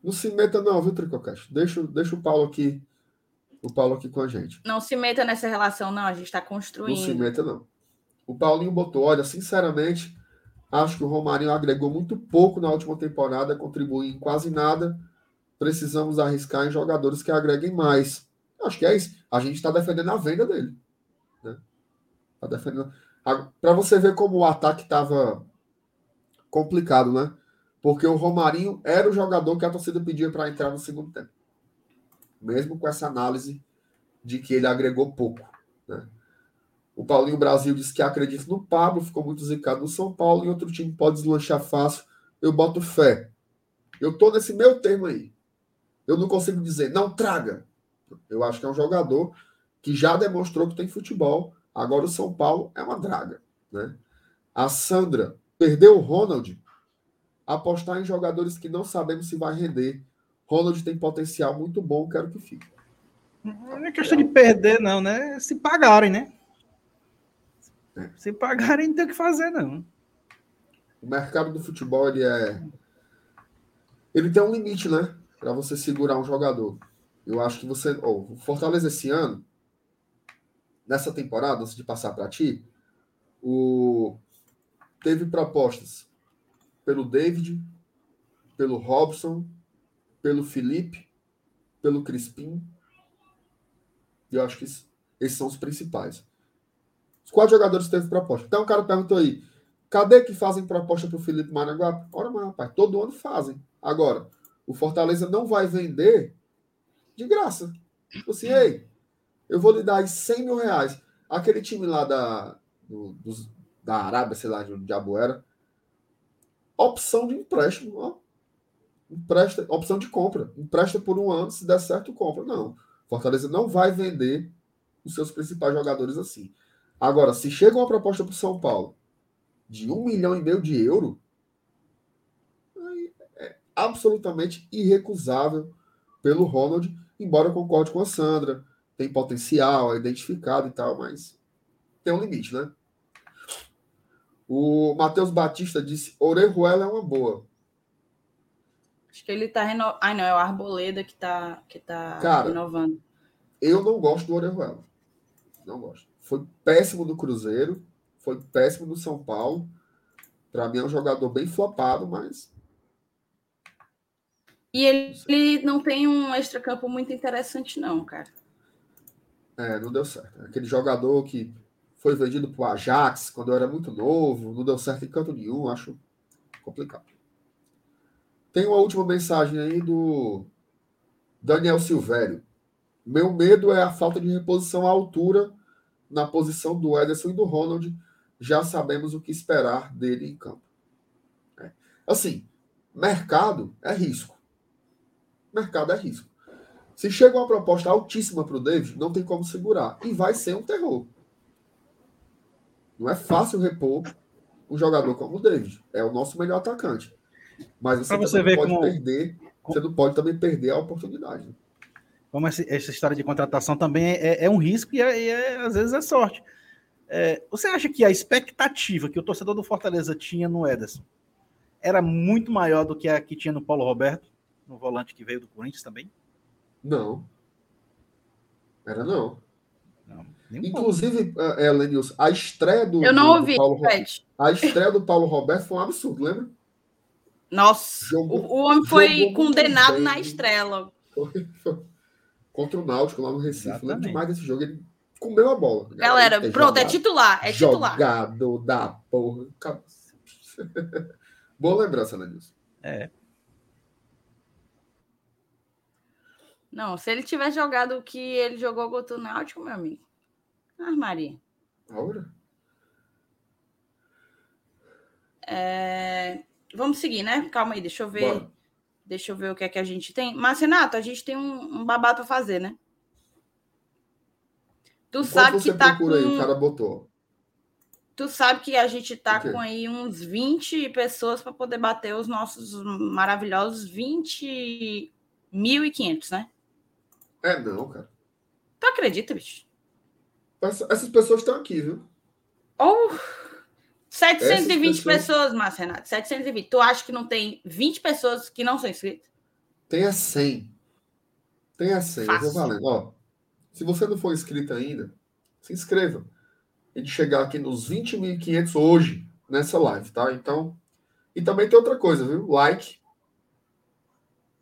Não se meta, não, viu, Tricocast? Deixa, deixa o Paulo aqui. O Paulo aqui com a gente. Não se meta nessa relação, não. A gente está construindo. Não se meta, não. O Paulinho botou, olha, sinceramente, acho que o Romarinho agregou muito pouco na última temporada, contribuiu em quase nada. Precisamos arriscar em jogadores que agreguem mais. Acho que é isso. A gente está defendendo a venda dele. Tá defendendo. Para você ver como o ataque estava complicado, né? Porque o Romarinho era o jogador que a torcida pedia para entrar no segundo tempo. Mesmo com essa análise de que ele agregou pouco. Né? O Paulinho Brasil disse que acredita no Pablo, ficou muito zicado no São Paulo, e outro time pode deslanchar fácil. Eu boto fé. Eu tô nesse meu termo aí. Eu não consigo dizer, não traga. Eu acho que é um jogador que já demonstrou que tem futebol. Agora o São Paulo é uma draga. Né? A Sandra perdeu o Ronald. Apostar em jogadores que não sabemos se vai render. Ronald tem potencial muito bom, quero que fique. Não é questão de perder, não, né? Se pagarem, né? É. Se pagarem, não tem o que fazer, não. O mercado do futebol, ele é. Ele tem um limite, né? Para você segurar um jogador. Eu acho que você. Oh, o Fortaleza esse ano, nessa temporada, antes de passar para ti, o, teve propostas pelo David, pelo Robson, pelo Felipe, pelo Crispim. E eu acho que Esses são os principais. Os quatro jogadores teve proposta. Então o cara perguntou aí: cadê que fazem proposta para o Felipe Maranguape? Ora, mas rapaz, todo ano fazem. Agora, o Fortaleza não vai vender de graça. Tipo assim, ei, eu vou lhe dar aí 100 mil reais. Aquele time lá da, do, dos, da Arábia, sei lá, de onde diabo era, opção de empréstimo, ó. Empresta, opção de compra. Empresta por um ano, se der certo, compra. Não. Fortaleza não vai vender os seus principais jogadores assim. Agora, se chega uma proposta para o São Paulo de um milhão e meio de euro, é absolutamente irrecusável pelo Ronald, embora eu concorde com a Sandra. Tem potencial, é identificado e tal, mas tem um limite, né? O Matheus Batista disse: Orejuela é uma boa. Acho que ele tá renovando. Ai, não, é o Arboleda que tá, que tá Cara, renovando. Eu não gosto do Orejuela. Não gosto. Foi péssimo no Cruzeiro, foi péssimo no São Paulo. Para mim é um jogador bem flopado, mas. E ele, ele não tem um extracampo muito interessante, não, cara. É, não deu certo. Aquele jogador que foi vendido para o Ajax quando eu era muito novo, não deu certo em canto nenhum, acho complicado. Tem uma última mensagem aí do Daniel Silvério. Meu medo é a falta de reposição à altura na posição do Ederson e do Ronald. Já sabemos o que esperar dele em campo. É. Assim, mercado é risco. Mercado é risco. Se chega uma proposta altíssima para o David, não tem como segurar. E vai ser um terror. Não é fácil repor um jogador como o David. É o nosso melhor atacante. Mas você, você não pode como... perder. Você não pode também perder a oportunidade. Como essa, essa história de contratação também é, é um risco e, é, é, às vezes é sorte. É, você acha que a expectativa que o torcedor do Fortaleza tinha no Ederson era muito maior do que a que tinha no Paulo Roberto, no volante que veio do Corinthians também? Não. Era não. não Inclusive, uh, Elenius, a estreia do. Eu não ouvi, do Paulo, A estreia do Paulo Roberto foi um absurdo, lembra? Nossa, jogou, o, homem foi condenado bem. na estrela. Contra o Náutico lá no Recife. Exatamente. Lembro demais desse jogo. Ele comeu a bola. Galera, é pronto, jogado, é titular. É titular. Jogado da porra. Boa lembrança, Lenilson. É. Não, se ele tiver jogado o que ele jogou contra o Náutico, meu amigo. Armaria. Aura? É... Vamos seguir, né? Calma aí, deixa eu ver. Bora. Deixa eu ver o que é que a gente tem. Mas, Renato, a gente tem um, um babado para fazer, né? Tu Enquanto sabe que tá com... aí, o cara botou. Tu sabe que a gente tá okay. com aí uns 20 pessoas para poder bater os nossos maravilhosos 20.500, né? É não, cara. Tu acredita, bicho? Essas pessoas estão aqui, viu? Oh, 720 pessoas... pessoas, Márcio Renato. 720. Tu acha que não tem 20 pessoas que não são inscritas? Tenha 100. Tenha 100. Fácil. Eu vou valendo. Ó, se você não for inscrito ainda, se inscreva. A gente chegar aqui nos 20.500 hoje, nessa live, tá? Então. E também tem outra coisa, viu? Like.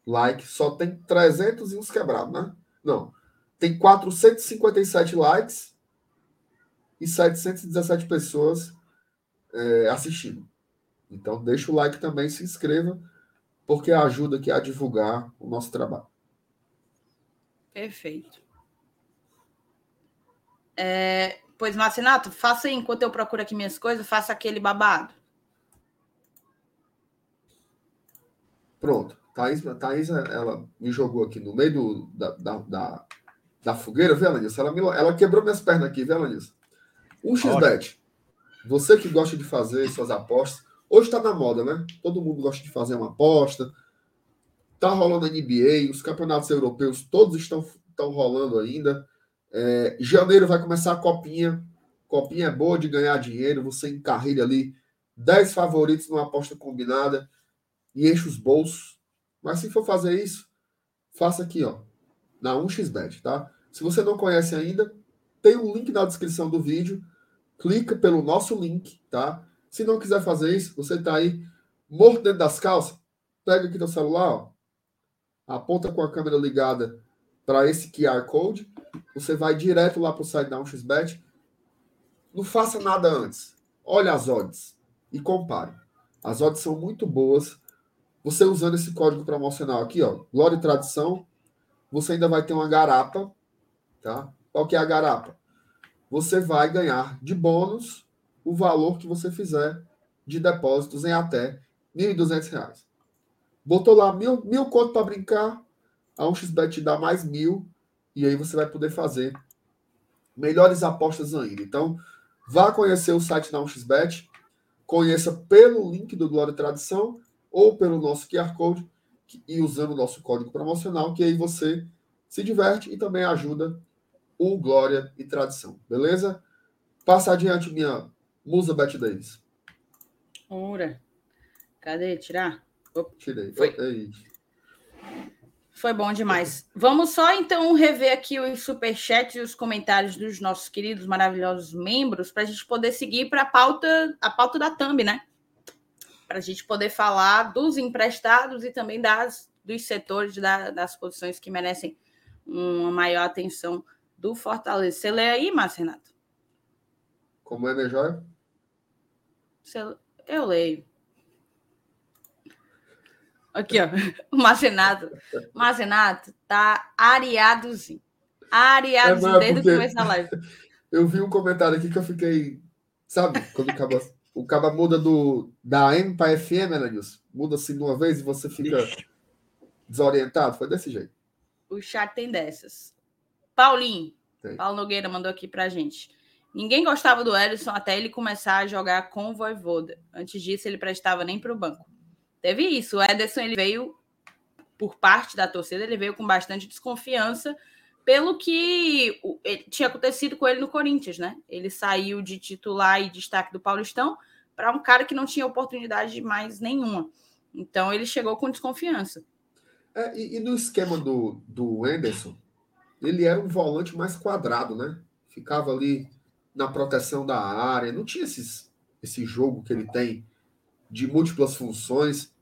Like. Só tem 300 e uns quebrados, né? Não. Tem 457 likes e 717 pessoas é, assistindo. Então, deixa o like também, se inscreva, porque ajuda aqui a divulgar o nosso trabalho. Perfeito. É, pois, Marcinato, faça aí, enquanto eu procuro aqui minhas coisas, faça aquele babado. Pronto. Thaís, Thaís ela me jogou aqui no meio do, da, da, da, da fogueira, viu, Alanis? Ela, me, ela quebrou minhas pernas aqui, viu, Alanis? Um xbet. Você que gosta de fazer suas apostas, hoje está na moda, né? Todo mundo gosta de fazer uma aposta. Tá rolando a NBA, os campeonatos europeus todos estão, estão rolando ainda. É, janeiro vai começar a copinha. Copinha é boa de ganhar dinheiro. Você encarrilha ali 10 favoritos numa aposta combinada e enche os bolsos. Mas se for fazer isso, faça aqui, ó, na 1xBet, tá? Se você não conhece ainda, tem um link na descrição do vídeo clica pelo nosso link, tá? Se não quiser fazer isso, você tá aí morto dentro das calças, pega aqui teu celular, ó, aponta com a câmera ligada para esse QR Code, você vai direto lá para o site da 1xBet. Não faça nada antes. Olha as odds e compare. As odds são muito boas. Você usando esse código promocional aqui, ó, Glória e Tradição, você ainda vai ter uma garapa, tá? Qual que é a garapa? Você vai ganhar de bônus o valor que você fizer de depósitos em até R$ 1.200. Botou lá mil, mil conto para brincar, a 1xBet te dá mais mil, e aí você vai poder fazer melhores apostas ainda. Então, vá conhecer o site da 1xBet, conheça pelo link do Glória e Tradição ou pelo nosso QR Code e usando o nosso código promocional, que aí você se diverte e também ajuda o Glória e Tradição. Beleza? Passa adiante minha musa Beth Davis. Ora. Cadê? Tirar? Opa. Tirei. Foi. Ei. Foi bom demais. Vamos só então rever aqui os superchats e os comentários dos nossos queridos maravilhosos membros para a gente poder seguir para a pauta, a pauta da Thumb, né? Para a gente poder falar dos emprestados e também das, dos setores da, das posições que merecem uma maior atenção do Fortaleza. Você lê aí, Márcio Renato? Como é, joia? Eu leio. Aqui, ó. O Mazenato. O tá areadozinho. Areadozinho é, desde o começo da live. Eu vi um comentário aqui que eu fiquei. Sabe, quando o caba, o caba muda do, da M para FM, né, Nilson? Muda assim de uma vez e você fica desorientado. Foi desse jeito. O chat tem dessas. Paulinho. Tem. Paulo Nogueira mandou aqui pra gente. Ninguém gostava do Ellison até ele começar a jogar com o Voivoda. Antes disso, ele prestava nem para o banco. Teve isso. O Ederson ele veio, por parte da torcida, ele veio com bastante desconfiança pelo que tinha acontecido com ele no Corinthians, né? Ele saiu de titular e destaque do Paulistão para um cara que não tinha oportunidade mais nenhuma. Então ele chegou com desconfiança. É, e, e, no esquema do, do Anderson, ele era um volante mais quadrado, né? Ficava ali na proteção da área, não tinha esses, esse jogo que ele tem de múltiplas funções.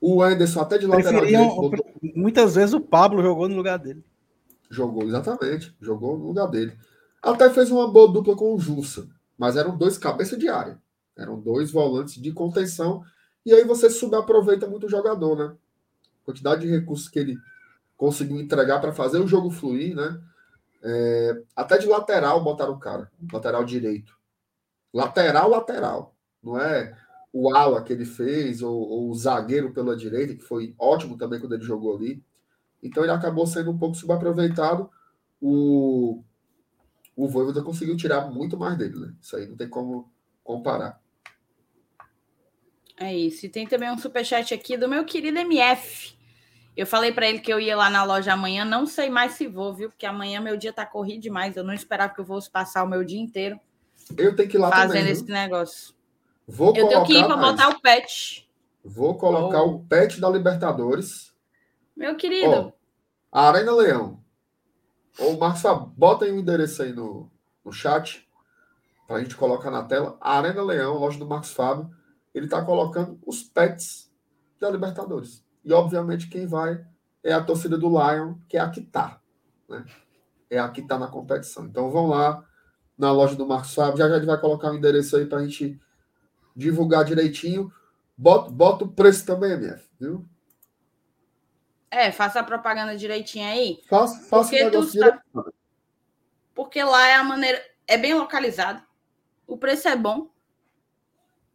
O Anderson até de lateral direito, botou... Muitas vezes o Pablo jogou no lugar dele. Jogou, exatamente. Jogou no lugar dele. Até fez uma boa dupla com o Jussa, mas eram dois cabeças de área. Eram dois volantes de contenção. E aí você subaproveita muito o jogador, né? Quantidade de recursos que ele conseguiu entregar para fazer o jogo fluir, né? É, até de lateral botaram o cara, lateral direito. Lateral, lateral. Não é o ala que ele fez, ou, ou, o zagueiro pela direita, que foi ótimo também quando ele jogou ali. Então ele acabou sendo um pouco subaproveitado. O, o Voivoda conseguiu tirar muito mais dele, né? Isso aí não tem como comparar. É isso. E tem também um superchat aqui do meu querido MF. Eu falei para ele que eu ia lá na loja amanhã, não sei mais se vou, viu? Porque amanhã meu dia tá corrido demais. Eu não esperava que eu fosse passar o meu dia inteiro. Eu tenho que ir lá fazendo também, esse negócio. Vou eu tenho que ir para botar o pet. Vou colocar oh. o pet da Libertadores. Meu querido. Oh, Arena Leão. Ô, Marcia, bota aí o endereço aí no, no chat para a gente colocar na tela. Arena Leão, loja do Marcos Fábio. Ele está colocando os pets da Libertadores. E, obviamente, quem vai é a torcida do Lion, que é a que está. Né? É a que está na competição. Então, vão lá na loja do Marcos Fábio. Já já ele vai colocar o endereço aí para a gente divulgar direitinho. Bota, bota o preço também, MF, viu? É, faça a propaganda direitinho aí. Faça, faça porque, tá... porque lá é a maneira. É bem localizado. O preço é bom.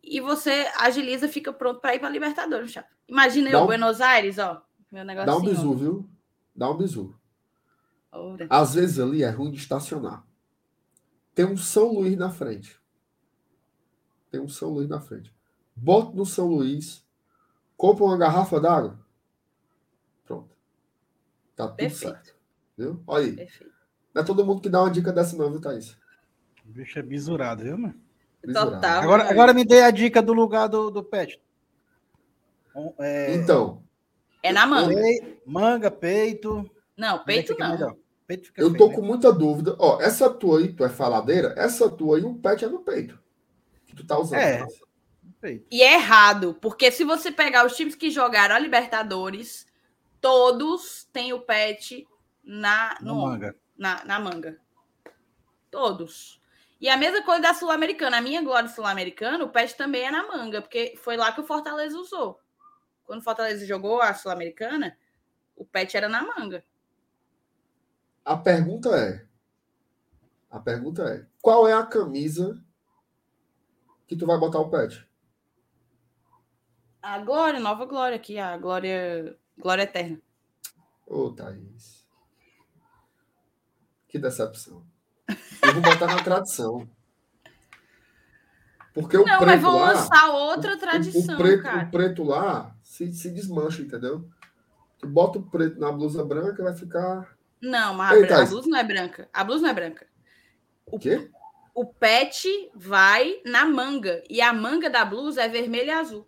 E você agiliza, fica pronto para ir para Libertadores. Já. Imagina Dá eu, um... Buenos Aires, ó. Meu negócio. Dá um bisu, viu? Dá um bisu. Ora. Às vezes ali é ruim de estacionar. Tem um São Luís na frente. Tem um São Luís na frente. Bota no São Luís, compra uma garrafa d'água. Tá tudo Perfeito. certo. Viu? Olha aí. Perfeito. Não é todo mundo que dá uma dica dessa, não, viu, Thaís? O bicho é bisurado, viu, mano? Total. Agora, agora me dê a dica do lugar do, do pet. É... Então. É na manga. Manga, peito. Não, peito não. Peito eu tô com muita dúvida. Ó, essa tua aí, tu é faladeira, essa tua aí, o pet é no peito. Que tu tá usando. É. E é errado, porque se você pegar os times que jogaram a Libertadores, todos têm o pet na, no manga. Na, na manga. Todos. E a mesma coisa da Sul-Americana. A minha glória sul-americana, o pet também é na manga, porque foi lá que o Fortaleza usou. Quando o Fortaleza jogou a Sul-Americana, o pet era na manga. A pergunta é: a pergunta é: qual é a camisa que tu vai botar o pet? A Glória, Nova Glória aqui, a Glória, Glória Eterna. Ô, oh, Thaís. Que decepção. Eu vou botar na tradição. Porque o não, preto mas vão lá, lançar outra tradição, o, o preto, cara. O preto lá se, se desmancha, entendeu? Tu bota o preto na blusa branca, vai ficar... Não, mas Ei, a, a blusa não é branca. A blusa não é branca. O quê? O pet vai na manga. E a manga da blusa é vermelha e azul.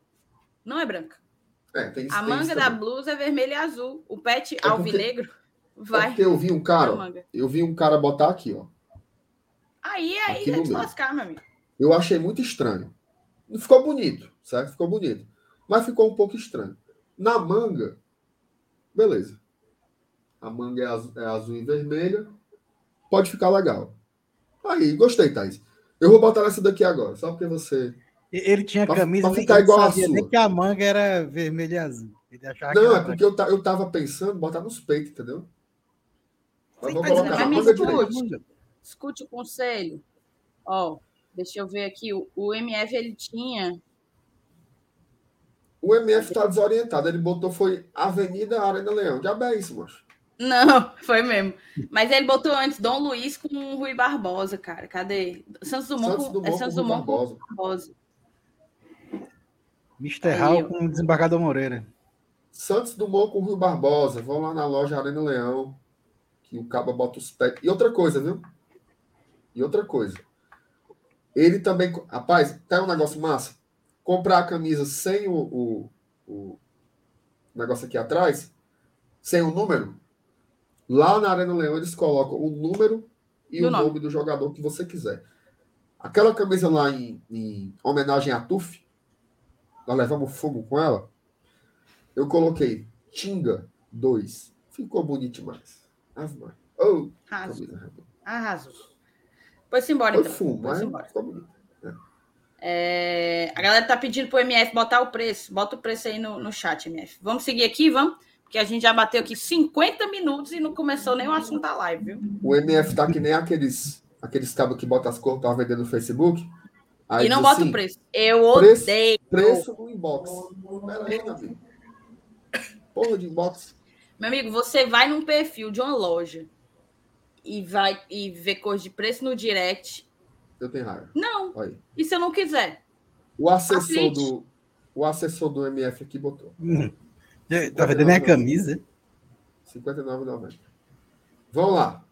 Não é branca. É, tem, a manga da blusa é vermelha e azul. O pet é alvinegro vai. É porque eu vi um cara. Eu vi um cara botar aqui, ó. Aí, aí, é de lascar, meu amigo. Eu achei muito estranho. Ficou bonito, certo? Ficou bonito. Mas ficou um pouco estranho. Na manga, beleza. A manga é azul, é azul e vermelha. Pode ficar legal. Aí, gostei, Thaís. Eu vou botar essa daqui agora, só porque você. Ele tinha pra, camisa pra ficar igual a sua. nem que a manga era vermelha e azul. Ele achava não, é porque eu, eu tava pensando botar nos peitos, entendeu? Mas. Escute o conselho. Ó, deixa eu ver aqui. O, o MF ele tinha. O MF tá desorientado. Ele botou foi Avenida Arena Leão. Já é isso, moço. Não, foi mesmo. Mas ele botou antes Dom Luiz com o Rui Barbosa, cara. Cadê? Santos Dumont, Santos Dumont, com, é Santos Dumont com Barbosa. Mr. Hall com o desembargador Moreira. Santos Dumont com o Rui Barbosa. Vão lá na loja Arena Leão. Que o cabo bota os pés. E outra coisa, viu? E outra coisa. Ele também. Rapaz, tá um negócio massa. Comprar a camisa sem o, o, o negócio aqui atrás, sem o número. Lá na Arena Leão eles colocam o número e do o nome. nome. do jogador que você quiser. Aquela camisa lá em, em homenagem a Tuf, nós levamos fogo com ela. Eu coloquei Tinga 2. Ficou bonito demais. Ave Oh, Arrasou. Pois embora, então. Pois embora. É. é, a galera tá pedindo pro MF botar o preço. Bota o preço aí no, no chat, MF. Vamos seguir aqui, vamos? Porque a gente já bateu aqui 50 minutos e não começou nem o assunto da live, viu? O MF tá que nem aqueles, aqueles cabos que botam as cores para vender no Facebook. Aí e não bota assim, o preço. Eu odeio. Preço no inbox. Pera aí, meu amigo. Porra de inbox. Meu amigo, você vai num perfil de uma loja e vai e ver cor de preço no direct. Eu tenho raiva. Não. E se eu não quiser? O assessor do o assessor do MF aqui botou. Hum. Tá vendendo minha camisa? R$ 59,90. Vamos lá.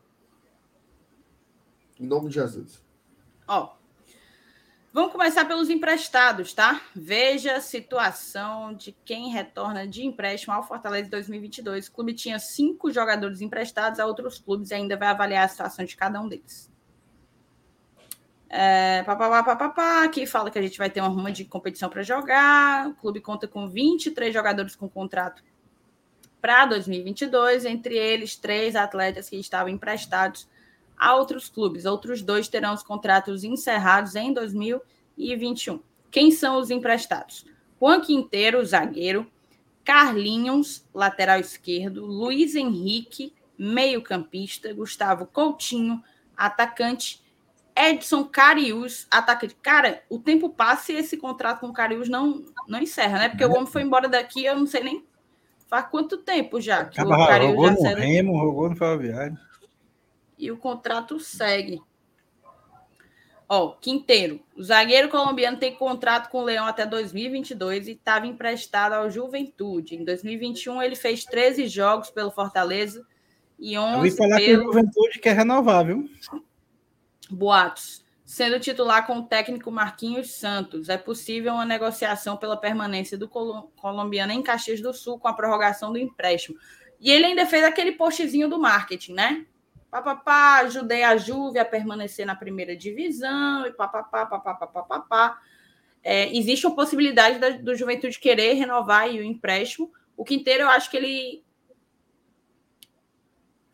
Em nome de Jesus. Ó, Vamos começar pelos emprestados, tá? Veja a situação de quem retorna de empréstimo ao Fortaleza 2022. O clube tinha cinco jogadores emprestados a outros clubes e ainda vai avaliar a situação de cada um deles. É, papapá, papapá, aqui fala que a gente vai ter uma ruma de competição para jogar. O clube conta com 23 jogadores com contrato para 2022, entre eles três atletas que estavam emprestados a outros clubes. Outros dois terão os contratos encerrados em 2021. Quem são os emprestados? Juan Quinteiro, zagueiro, Carlinhos, lateral esquerdo, Luiz Henrique, meio-campista, Gustavo Coutinho, atacante, Edson Carius, atacante. Cara, o tempo passa e esse contrato com o Carius não, não encerra, né? Porque o homem foi embora daqui, eu não sei nem faz quanto tempo já que Acaba, o Carius jogou já no saiu. Remo, jogou no Ferroviário e o contrato segue. Ó, Quinteiro, o zagueiro colombiano tem contrato com o Leão até 2022 e estava emprestado ao Juventude. Em 2021 ele fez 13 jogos pelo Fortaleza e 11 Eu falar pelo... que o Juventude quer renovar, viu? Boatos. Sendo titular com o técnico Marquinhos Santos, é possível uma negociação pela permanência do colombiano em Caxias do Sul com a prorrogação do empréstimo. E ele ainda fez aquele postzinho do marketing, né? Papapá, ajudei a Juve a permanecer na primeira divisão e papapá, papapá, papapá. É, existe a possibilidade da, do Juventude querer renovar o empréstimo. O Quinteiro, eu acho que ele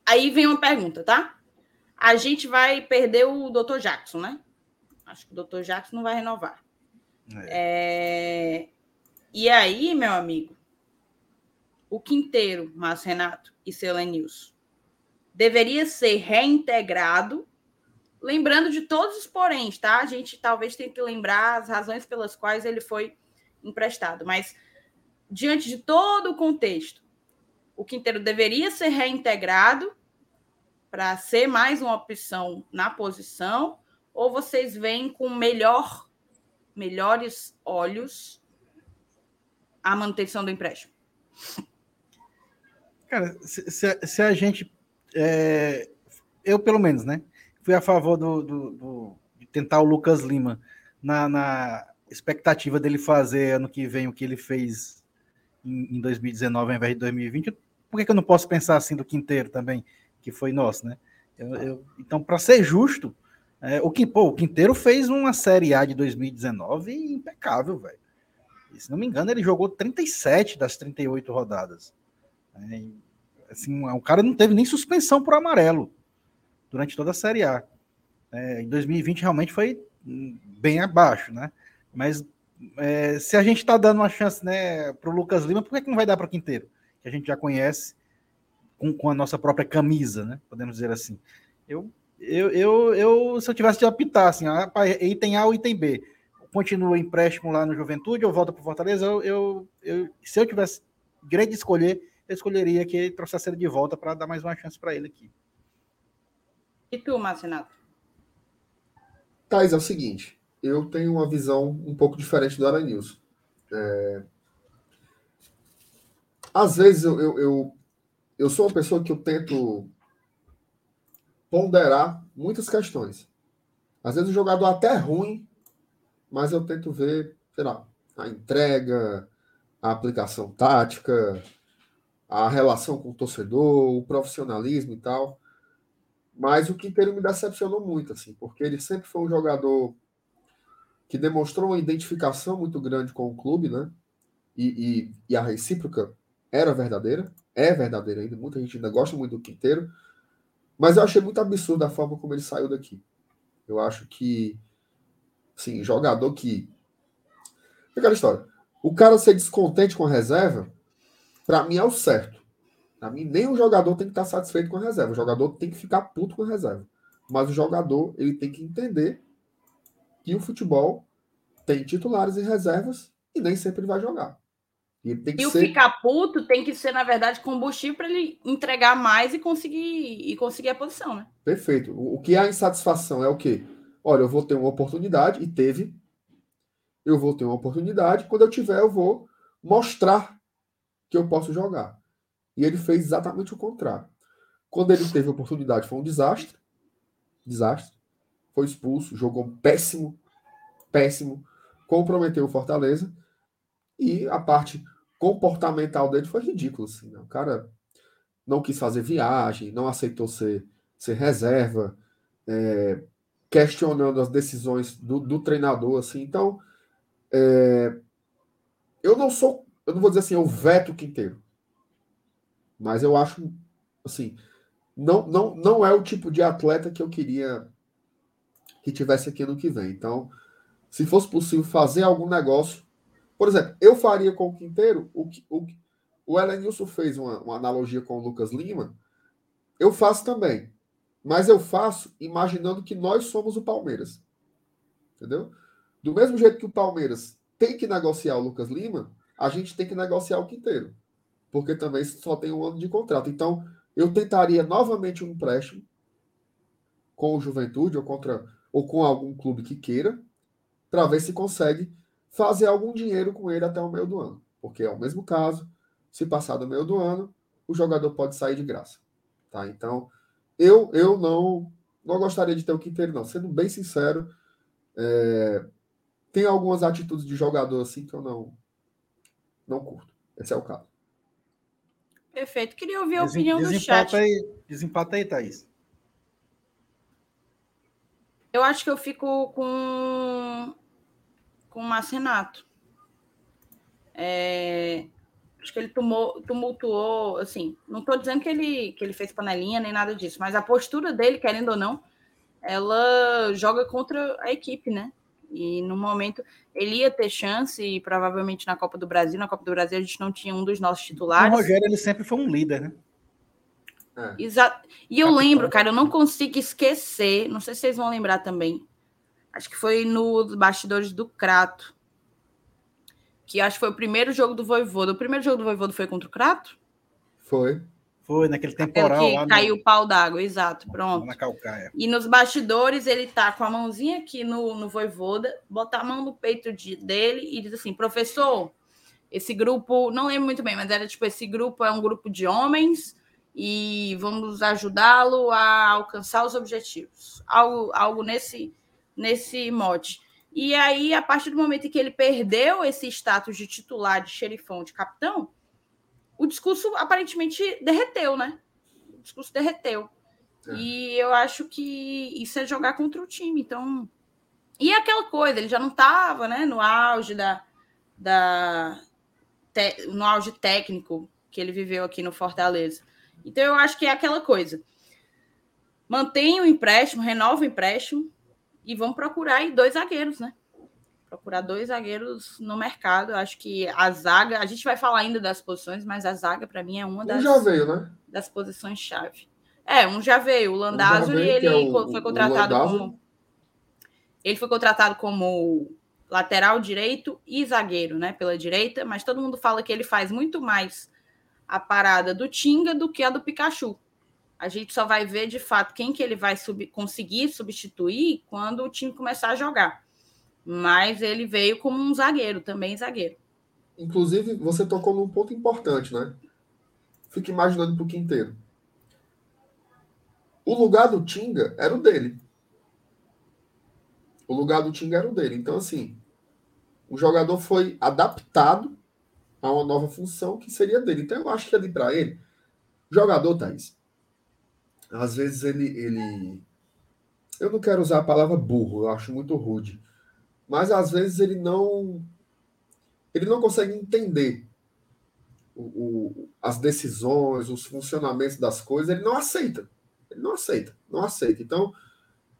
aí vem uma pergunta, tá? A gente vai perder o Dr. Jackson, né? Acho que o Dr. Jackson não vai renovar. É. É... E aí, meu amigo, o Quinteiro, Márcio Renato e Selenilson, deveria ser reintegrado, lembrando de todos os poréns, tá? A gente talvez tenha que lembrar as razões pelas quais ele foi emprestado, mas diante de todo o contexto, o Quinteiro deveria ser reintegrado para ser mais uma opção na posição, ou vocês veem com melhor, melhores olhos a manutenção do empréstimo? Cara, se, se, se a gente. É, eu, pelo menos, né? Fui a favor do, do, do de tentar o Lucas Lima na, na, expectativa dele fazer ano que vem o que ele fez em, em 2019 ao invés de 2020. Por que, que eu não posso pensar assim do Quinteiro também, que foi nosso, né? Eu, eu, então, para ser justo, é, o, pô, o Quinteiro fez uma Série A de 2019 impecável, velho. Se não me engano, ele jogou 37 das 38 rodadas. É, assim, o cara não teve nem suspensão por amarelo durante toda a Série A. É, em 2020 realmente foi bem abaixo, né? Mas é, se a gente está dando uma chance né, para o Lucas Lima, por que, que não vai dar para o Quinteiro? Que a gente já conhece com, com, a nossa própria camisa, né? Podemos dizer assim. Eu, eu, eu, eu se eu tivesse de apitar, assim, item A ou item B, continua empréstimo lá no Juventude ou volta para Fortaleza, eu, eu, eu, se eu tivesse direito de escolher, eu escolheria que ele trouxesse ele de volta para dar mais uma chance para ele aqui. E tu, Marcinato? Thais, é o seguinte, eu tenho uma visão um pouco diferente do Aranilson. É... Às vezes eu, eu, eu, eu sou uma pessoa que eu tento ponderar muitas questões. Às vezes o jogador até é ruim, mas eu tento ver, sei lá, a entrega, a aplicação tática, a relação com o torcedor, o profissionalismo e tal. Mas o Quinteiro me decepcionou muito, assim, porque ele sempre foi um jogador que demonstrou uma identificação muito grande com o clube, né? E, e, e, a recíproca era verdadeira, é verdadeira ainda. Muita gente ainda gosta muito do Quinteiro, mas eu achei muito absurdo a forma como ele saiu daqui. Eu acho que, assim, jogador que. Aquela história. O cara ser descontente com a reserva para mim é o certo. Para mim, nem o jogador tem que estar satisfeito com a reserva. O jogador tem que ficar puto com a reserva. Mas o jogador ele tem que entender que o futebol tem titulares e reservas e nem sempre ele vai jogar. E, e o ser... ficar puto tem que ser, na verdade, combustível para ele entregar mais e conseguir, e conseguir a posição, né? Perfeito. O, o que é a insatisfação é o quê? Olha, eu vou ter uma oportunidade, e teve. Eu vou ter uma oportunidade, quando eu tiver, eu vou mostrar que eu posso jogar. E ele fez exatamente o contrário. Quando ele teve a oportunidade, foi um desastre. Desastre. Foi expulso, jogou péssimo, péssimo, comprometeu o Fortaleza. E a parte comportamental dele foi ridícula. Assim, né? O cara não quis fazer viagem, não aceitou ser, ser reserva, é, questionando as decisões do, do treinador. Assim. Então, é, eu não sou eu não vou dizer assim, eu veto o Quinteiro. Mas eu acho, assim, não, não, não é o tipo de atleta que eu queria que tivesse aqui no que vem. Então, se fosse possível fazer algum negócio, por exemplo, eu faria com o Quinteiro o que o, o Elenilson fez uma, uma analogia com o Lucas Lima, eu faço também. Mas eu faço imaginando que nós somos o Palmeiras. Entendeu? Do mesmo jeito que o Palmeiras tem que negociar o Lucas Lima, a gente tem que negociar o quinteiro, porque também só tem um ano de contrato. Então, eu tentaria novamente um empréstimo com o Juventude ou contra ou com algum clube que queira, para ver se consegue fazer algum dinheiro com ele até o meio do ano, porque é o mesmo caso. Se passar do meio do ano, o jogador pode sair de graça, tá? Então, eu eu não não gostaria de ter o Quinteiro não, sendo bem sincero, é, tem algumas atitudes de jogador assim que eu não não curto. Esse é o caso. Perfeito. Queria ouvir a Desem, opinião do chat. Aí, desempata aí, Thaís. Eu acho que eu fico com com o Marcenato. É... acho que ele tumou, tumultuou, assim, não estou dizendo que ele, que ele fez panelinha nem nada disso, mas a postura dele, querendo ou não, ela joga contra a equipe, né? E no momento ele ia ter chance, e provavelmente na Copa do Brasil, na Copa do Brasil a gente não tinha um dos nossos titulares. O Rogério ele sempre foi um líder, né? É. Exato. E eu lembro, cara, eu não consigo esquecer, não sei se vocês vão lembrar também. Acho que foi nos bastidores do Crato que acho que foi o primeiro jogo do Voivodo. O primeiro jogo do Voivodo foi contra o Crato? Foi. Foi, naquele temporal que lá. Caiu o pau d'água, exato, pronto. Na calcaia. E nos bastidores, ele tá com a mãozinha aqui no, no Voivoda, bota a mão no peito de, dele e diz assim, professor, esse grupo, não lembro muito bem, mas era tipo, esse grupo é um grupo de homens e vamos ajudá-lo a alcançar os objetivos. Algo, algo nesse, nesse mote. E aí, a partir do momento em que ele perdeu esse status de titular, de xerifão, de capitão, o discurso aparentemente derreteu, né? O discurso derreteu. É. E eu acho que isso é jogar contra o time. Então. E é aquela coisa, ele já não estava né, no auge da. da te, no auge técnico que ele viveu aqui no Fortaleza. Então eu acho que é aquela coisa. Mantém o empréstimo, renova o empréstimo, e vão procurar aí dois zagueiros, né? Procurar dois zagueiros no mercado. Acho que a zaga, a gente vai falar ainda das posições, mas a zaga, para mim, é uma das, um já veio, né? das posições-chave. É, um já veio. O Landázuri, um ele é o, foi contratado como. Ele foi contratado como lateral direito e zagueiro, né? Pela direita, mas todo mundo fala que ele faz muito mais a parada do Tinga do que a do Pikachu. A gente só vai ver de fato quem que ele vai sub conseguir substituir quando o time começar a jogar. Mas ele veio como um zagueiro, também zagueiro. Inclusive, você tocou num ponto importante, né? Fica imaginando para o quinteiro. O lugar do Tinga era o dele. O lugar do Tinga era o dele. Então, assim, o jogador foi adaptado a uma nova função que seria dele. Então, eu acho que ali para ele, jogador, Thaís, às vezes ele, ele. Eu não quero usar a palavra burro, eu acho muito rude. Mas às vezes ele não. Ele não consegue entender o, o, as decisões, os funcionamentos das coisas, ele não aceita. Ele não aceita, não aceita. Então,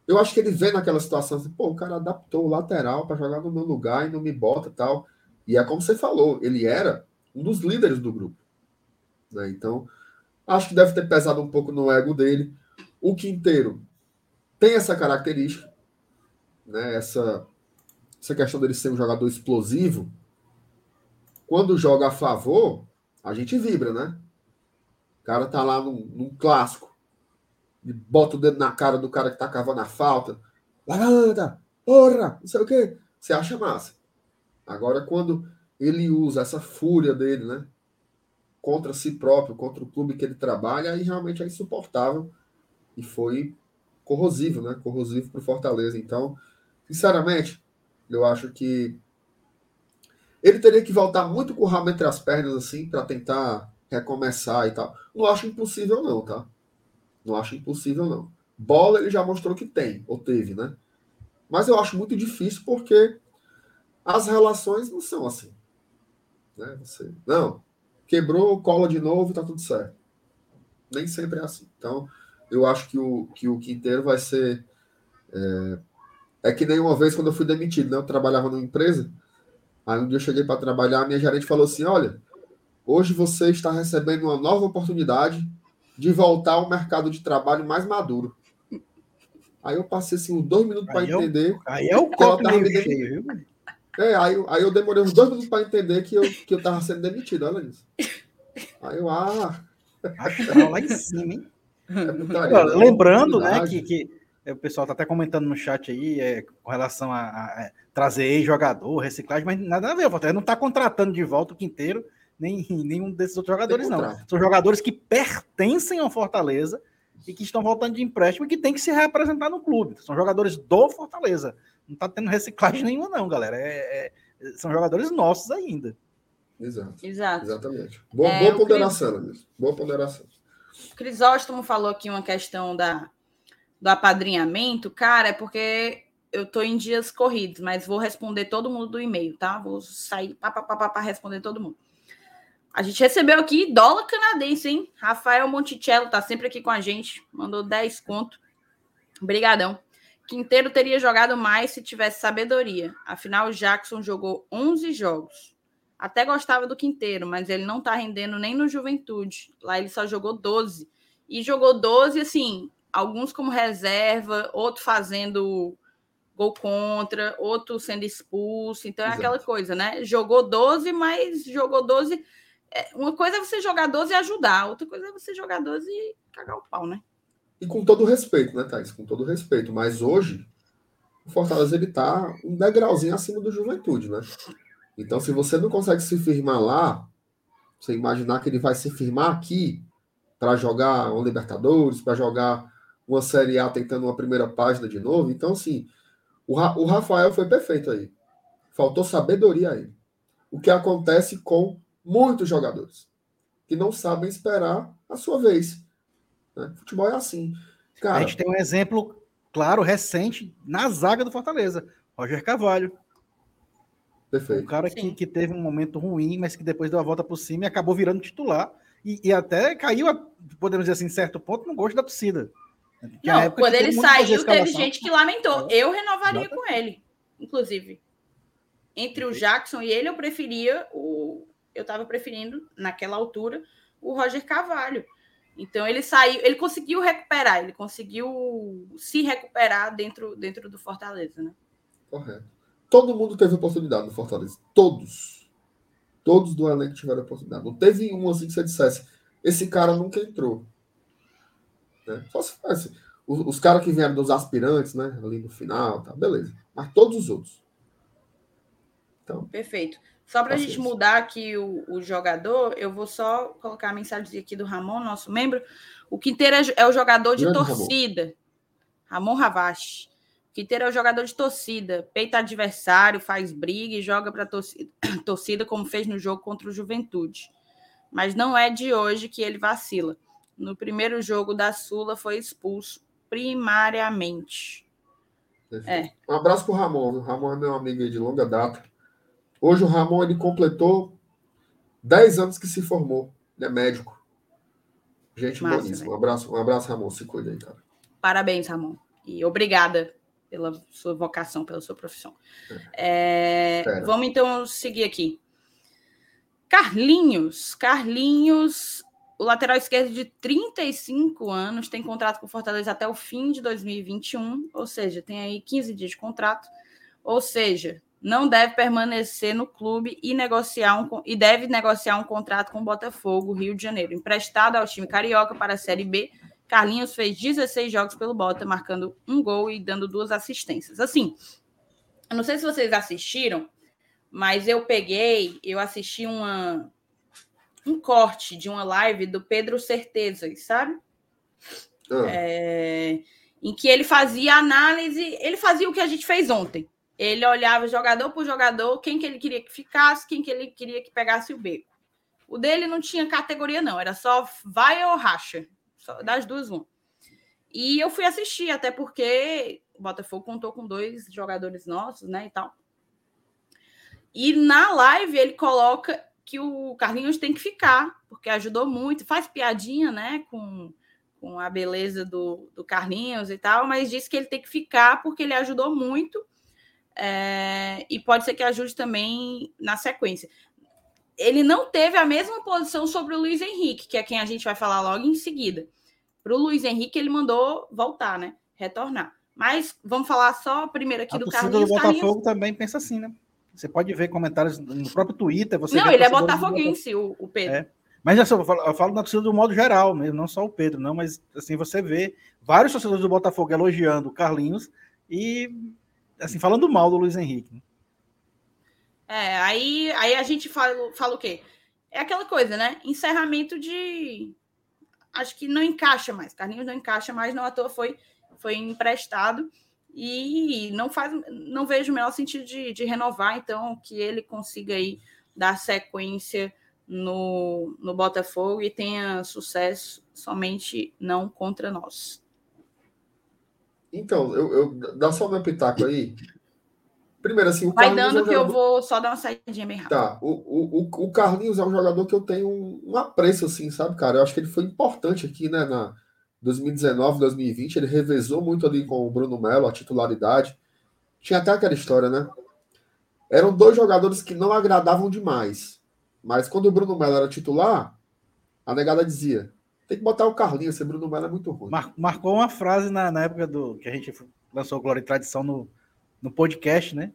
eu acho que ele vê naquela situação assim, pô, o cara adaptou o lateral para jogar no meu lugar e não me bota tal. E é como você falou, ele era um dos líderes do grupo. Né? Então, Acho que deve ter pesado um pouco no ego dele. O Quinteiro tem essa característica, né? Essa, essa questão dele ser um jogador explosivo. Quando joga a favor, a gente vibra, né? O cara tá lá num, num clássico e bota o dedo na cara do cara que tá cavando a falta. Levanta, porra, não sei o quê. Você acha massa. Agora, quando ele usa essa fúria dele, né? contra si próprio, contra o clube que ele trabalha, aí realmente é insuportável e foi corrosivo, né? Corrosivo para o Fortaleza. Então, sinceramente, eu acho que ele teria que voltar muito com o rabo entre as pernas, assim, para tentar recomeçar e tal. Não acho impossível, não, tá? Não acho impossível, não. Bola ele já mostrou que tem, ou teve, né? Mas eu acho muito difícil porque as relações não são assim. Né? Você, não, quebrou, cola de novo, tá tudo certo. Nem sempre é assim. Então, eu acho que o, que o Quinteiro vai ser. É, é que nem uma vez quando eu fui demitido, né? Eu trabalhava numa empresa. Aí um dia eu cheguei para trabalhar, a minha gerente falou assim: olha, hoje você está recebendo uma nova oportunidade de voltar ao mercado de trabalho mais maduro. Aí eu passei assim, dois minutos para é entender. aí é o copo meio cheio, viu? É, aí, aí eu demorei uns dois minutos para entender que eu, que eu tava sendo demitido, olha isso. Aí eu, ah. Acho lá em cima, hein? É putaria, né? Lembrando, né, que, que o pessoal tá até comentando no chat aí é, com relação a, a, a trazer jogador, reciclagem, mas nada a ver, o Fortaleza não está contratando de volta o Quinteiro, nem nenhum desses outros jogadores, não. São jogadores que pertencem ao Fortaleza e que estão voltando de empréstimo e que tem que se representar no clube. São jogadores do Fortaleza. Não tá tendo reciclagem nenhuma, não, galera. É, é, são jogadores nossos ainda. Exato. Exato. Exatamente. Boa, é, boa ponderação, Cris... Boa ponderação. Crisóstomo falou aqui uma questão da, do apadrinhamento. Cara, é porque eu tô em dias corridos, mas vou responder todo mundo do e-mail, tá? Vou sair para responder todo mundo. A gente recebeu aqui dólar canadense, hein? Rafael Monticello tá sempre aqui com a gente. Mandou 10 conto. Obrigadão. Quinteiro teria jogado mais se tivesse sabedoria. Afinal, Jackson jogou 11 jogos. Até gostava do Quinteiro, mas ele não tá rendendo nem no Juventude. Lá ele só jogou 12. E jogou 12, assim, alguns como reserva, outro fazendo gol contra, outro sendo expulso. Então é Exato. aquela coisa, né? Jogou 12, mas jogou 12. É, uma coisa é você jogar 12 e ajudar, outra coisa é você jogar 12 e cagar o pau, né? E com todo respeito, né, Thais? Com todo respeito. Mas hoje, o Fortaleza ele tá um degrauzinho acima do Juventude, né? Então, se você não consegue se firmar lá, você imaginar que ele vai se firmar aqui para jogar um Libertadores, para jogar uma Série A tentando uma primeira página de novo. Então, assim, o, Ra o Rafael foi perfeito aí. Faltou sabedoria aí. O que acontece com muitos jogadores que não sabem esperar a sua vez. Né? Futebol é assim. Cara, a gente tem um exemplo claro, recente, na zaga do Fortaleza. Roger Carvalho. Perfeito. Um cara que, que, teve um momento ruim, mas que depois deu a volta por cima e acabou virando titular. E, e até caiu, podemos dizer assim, em certo ponto, no gosto da torcida. Não, quando ele saiu, teve gente que lamentou. Eu renovaria com ele, inclusive. Entre o Jackson e ele, eu preferia o. Eu estava preferindo, naquela altura, o Roger Carvalho. Então ele saiu, ele conseguiu recuperar, ele conseguiu se recuperar dentro, dentro do Fortaleza, né? Correto. Todo mundo teve oportunidade no Fortaleza. Todos. Todos do elenco tiveram oportunidade. Não teve um assim que você dissesse, esse cara nunca entrou. Né? Só se fosse. Os, os caras que vieram dos aspirantes, né? Ali no final, tá, beleza. Mas todos os outros. Então, Perfeito. Só para a gente mudar aqui o, o, jogador, eu vou só colocar a mensagem aqui do Ramon, nosso membro. O Quinteiro é, é o jogador de Grande torcida. Ramon, Ramon Ravache. O Quinteiro é o jogador de torcida. Peita adversário, faz briga e joga para torcida, torcida, como fez no jogo contra o Juventude. Mas não é de hoje que ele vacila. No primeiro jogo da Sula foi expulso primariamente. É. Um abraço para o Ramon. O Ramon é meu amigo de longa data. Hoje o Ramon ele completou 10 anos que se formou. Ele é médico. Gente Massa, boníssima. Um abraço, um abraço, Ramon. Se cuida aí, cara. Parabéns, Ramon. E obrigada pela sua vocação, pela sua profissão. É. É, vamos então seguir aqui. Carlinhos. Carlinhos, o lateral esquerdo de 35 anos, tem contrato com o Fortaleza até o fim de 2021, ou seja, tem aí 15 dias de contrato. Ou seja, não deve permanecer no clube e negociar um, e deve negociar um contrato com o Botafogo, Rio de Janeiro. Emprestado ao time carioca para a Série B, Carlinhos fez 16 jogos pelo Bota, marcando um gol e dando duas assistências. Assim, eu não sei se vocês assistiram, mas eu peguei, eu assisti uma um corte de uma live do Pedro Certezas, sabe? Ah. É, em que ele fazia análise, ele fazia o que a gente fez ontem ele olhava jogador por jogador, quem que ele queria que ficasse, quem que ele queria que pegasse o beco. O dele não tinha categoria, não, era só vai ou racha. Só das duas, um. E eu fui assistir, até porque o Botafogo contou com dois jogadores nossos, né? E tal. E na live ele coloca que o Carlinhos tem que ficar, porque ajudou muito, faz piadinha, né? Com, com a beleza do, do Carlinhos e tal, mas diz que ele tem que ficar porque ele ajudou muito é, e pode ser que ajude também na sequência. Ele não teve a mesma posição sobre o Luiz Henrique, que é quem a gente vai falar logo em seguida. Para o Luiz Henrique, ele mandou voltar, né? Retornar. Mas vamos falar só primeiro aqui a do Carlinhos. O Botafogo Carlinhos... também pensa assim, né? Você pode ver comentários no próprio Twitter. Você não, ele é botafoguense, o, o Pedro. É. Mas assim, eu falo, eu falo na torcida do modo geral, mesmo, não só o Pedro, não, mas assim, você vê vários torcedores do Botafogo elogiando o Carlinhos e assim, falando mal do Luiz Henrique. Né? É, aí, aí a gente fala, fala o quê? É aquela coisa, né? Encerramento de. Acho que não encaixa mais. Carlinhos não encaixa mais, não à toa foi, foi emprestado. E não faz, não vejo o menor sentido de, de renovar, então que ele consiga aí dar sequência no, no Botafogo e tenha sucesso somente não contra nós. Então, eu, eu dá só meu pitaco aí. primeiro, assim, o Vai Carlinhos dando é um que jogador... eu vou só dar uma saidinha bem rápida. Tá, o, o, o Carlinhos é um jogador que eu tenho um, apreço, assim, sabe, cara? Eu acho que ele foi importante aqui, né, na 2019, 2020. Ele revezou muito ali com o Bruno Melo, a titularidade. Tinha até aquela história, né? Eram dois jogadores que não agradavam demais. Mas quando o Bruno Melo era titular, a negada dizia: tem que botar o Carlinhos, esse Bruno Melo é muito ruim. Mar marcou uma frase na, na época do que a gente lançou Glória e Tradição no, no podcast, né?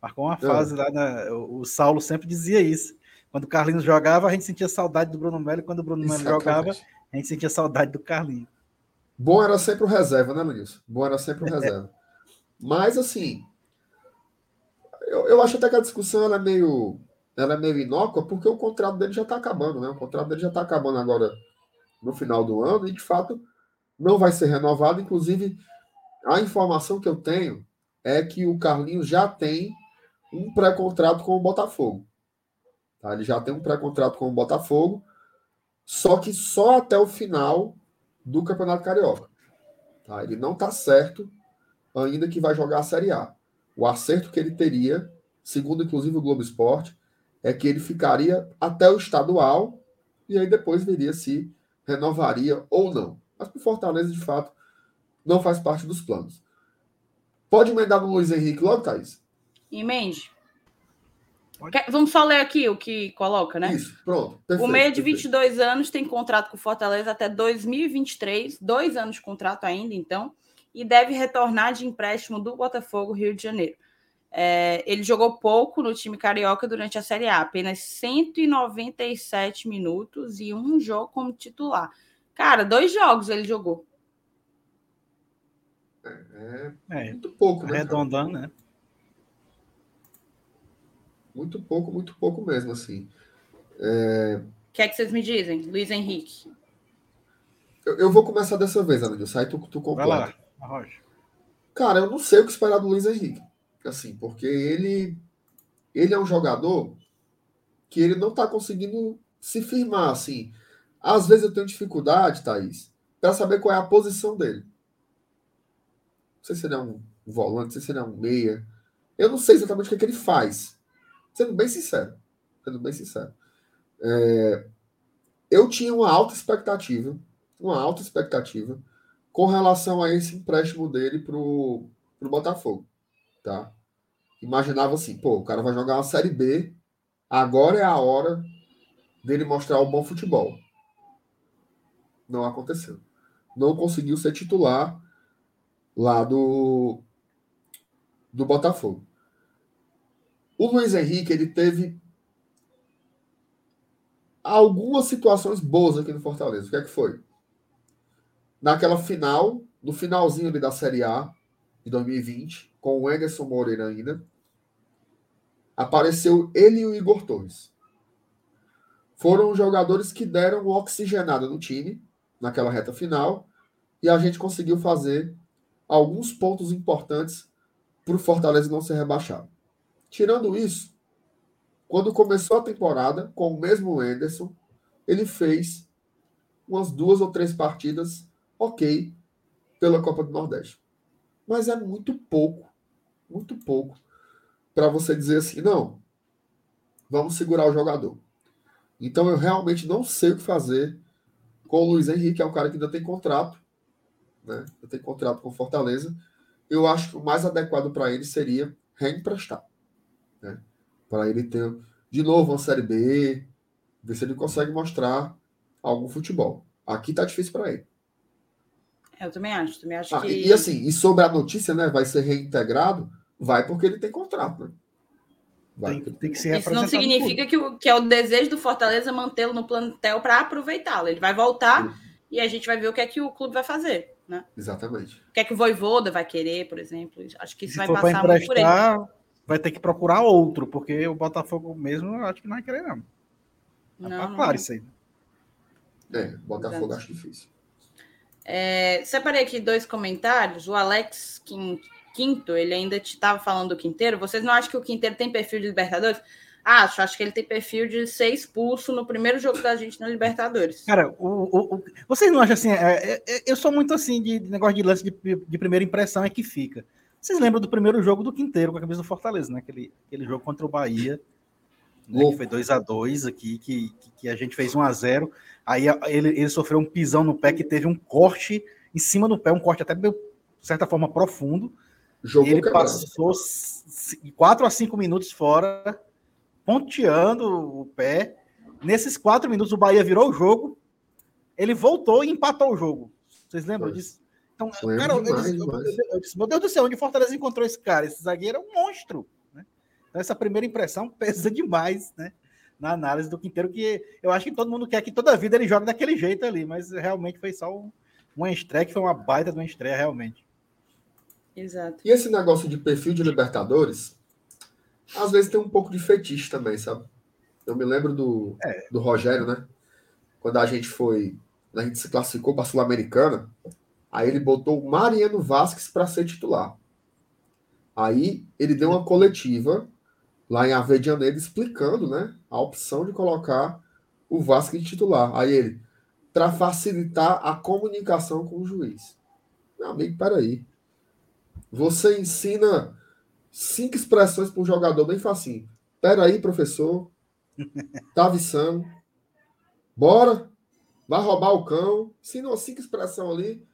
Marcou uma frase é. lá, na, o, o, Saulo sempre dizia isso. Quando o Carlinhos jogava, a gente sentia saudade do Bruno Melo, e quando o Bruno Melo jogava, a gente sentia saudade do Carlinhos. Bom era sempre o reserva, né, Luiz? Bom era sempre o reserva. Mas, assim, eu, eu acho até que a discussão ela é meio ela é meio inócua, porque o contrato dele já está acabando, né? O contrato dele já está acabando agora no final do ano, e de fato não vai ser renovado. Inclusive, a informação que eu tenho é que o Carlinhos já tem um pré-contrato com o Botafogo. Tá? Ele já tem um pré-contrato com o Botafogo, só que só até o final do Campeonato Carioca. Tá? Ele não está certo ainda que vai jogar a Série A. O acerto que ele teria, segundo inclusive o Globo Esporte, é que ele ficaria até o estadual e aí depois veria se renovaria ou não. Mas o Fortaleza, de fato, não faz parte dos planos. Pode emendar no Luiz Henrique logo, Thaís? Emende. Vamos só ler aqui o que coloca, né? Isso, pronto. Perfeito, o meio de 22 anos tem contrato com o Fortaleza até 2023, dois anos de contrato ainda, então, e deve retornar de empréstimo do Botafogo Rio de Janeiro. É, ele jogou pouco no time carioca durante a Série A, apenas 197 minutos e um jogo como titular. Cara, dois jogos ele jogou. É, é muito pouco, né? Arredondando, né? Muito pouco, muito pouco mesmo, assim. É... O que é que vocês me dizem, Luiz Henrique? Eu, eu vou começar dessa vez, Amigo. Sai tu, tu completa. Vai lá, Cara, eu não sei o que esperar do Luiz Henrique assim, porque ele ele é um jogador que ele não está conseguindo se firmar, assim. Às vezes eu tenho dificuldade, Thaís, para saber qual é a posição dele. Não sei se ele é um volante, não sei se ele é um meia. Eu não sei exatamente o que, é que ele faz. Sendo bem sincero. Sendo bem sincero. É, eu tinha uma alta expectativa, uma alta expectativa com relação a esse empréstimo dele para o Botafogo tá? Imaginava assim, pô, o cara vai jogar uma Série B, agora é a hora dele mostrar o bom futebol. Não aconteceu. Não conseguiu ser titular lá do, do Botafogo. O Luiz Henrique, ele teve algumas situações boas aqui no Fortaleza. O que é que foi? Naquela final, no finalzinho ali da Série A de 2020, com o Anderson Moreira ainda, apareceu ele e o Igor Torres. Foram jogadores que deram oxigenada no time naquela reta final e a gente conseguiu fazer alguns pontos importantes para o Fortaleza não ser rebaixado. Tirando isso, quando começou a temporada com o mesmo Anderson, ele fez umas duas ou três partidas ok pela Copa do Nordeste. Mas é muito pouco muito pouco para você dizer assim, não, vamos segurar o jogador. Então eu realmente não sei o que fazer com o Luiz Henrique, é um cara que ainda tem contrato, né? Eu tenho contrato com Fortaleza. Eu acho que o mais adequado para ele seria reemprestar, né? Para ele ter de novo uma série B, ver se ele consegue mostrar algum futebol. Aqui tá difícil para ele. Eu também acho, também acho ah, que. E, e assim, e sobre a notícia, né? Vai ser reintegrado vai porque ele tem contrato, né? Vai tem, tem que ser Isso não significa que, o, que é o desejo do Fortaleza mantê-lo no plantel para aproveitá-lo. Ele vai voltar Sim. e a gente vai ver o que é que o clube vai fazer. Né? Exatamente. O que é que o Voivoda vai querer, por exemplo. Acho que isso vai passar muito por ele. Vai ter que procurar outro, porque o Botafogo mesmo eu acho que não vai querer, não. Não, tá não claro isso aí. É, Botafogo Exato. acho difícil. É, separei aqui dois comentários. O Alex Quinto, ele ainda estava falando do Quinteiro. Vocês não acham que o Quinteiro tem perfil de Libertadores? Acho, acho que ele tem perfil de ser expulso no primeiro jogo da gente na Libertadores. Cara, o, o, o vocês não acham assim? É, é, é, eu sou muito assim de, de negócio de lance de, de, primeira impressão é que fica. Vocês lembram do primeiro jogo do Quinteiro com a camisa do Fortaleza, né? Aquele, aquele jogo contra o Bahia, né? que foi 2 a 2 aqui, que, que a gente fez 1 a 0 Aí ele, ele sofreu um pisão no pé que teve um corte em cima do pé, um corte até de certa forma profundo. Jogou ele quebrado. passou 4 a 5 minutos fora, ponteando o pé. Nesses 4 minutos, o Bahia virou o jogo. Ele voltou e empatou o jogo. Vocês lembram foi. disso? Então, cara, demais, eu, disse, eu, eu, disse, meu Deus do céu, onde Fortaleza encontrou esse cara? Esse zagueiro é um monstro. Né? Então, essa primeira impressão pesa demais, né? Na análise do Quinteiro, que eu acho que todo mundo quer que toda vida ele jogue daquele jeito ali, mas realmente foi só um, uma estreia que foi uma baita de uma estreia, realmente. Exato. E esse negócio de perfil de Libertadores, às vezes tem um pouco de fetiche também, sabe? Eu me lembro do, é. do Rogério, né? Quando a gente foi, a gente se classificou para a Sul-Americana, Aí ele botou o Mariano Vasquez para ser titular. Aí ele deu uma coletiva lá em Avedianeira explicando né, a opção de colocar o Vasquez de titular. Aí ele, para facilitar a comunicação com o juiz. Meu amigo, peraí. Você ensina cinco expressões para um jogador bem facinho. Peraí, professor. Tá avisando. Bora. Vai roubar o cão. Ensina cinco expressões ali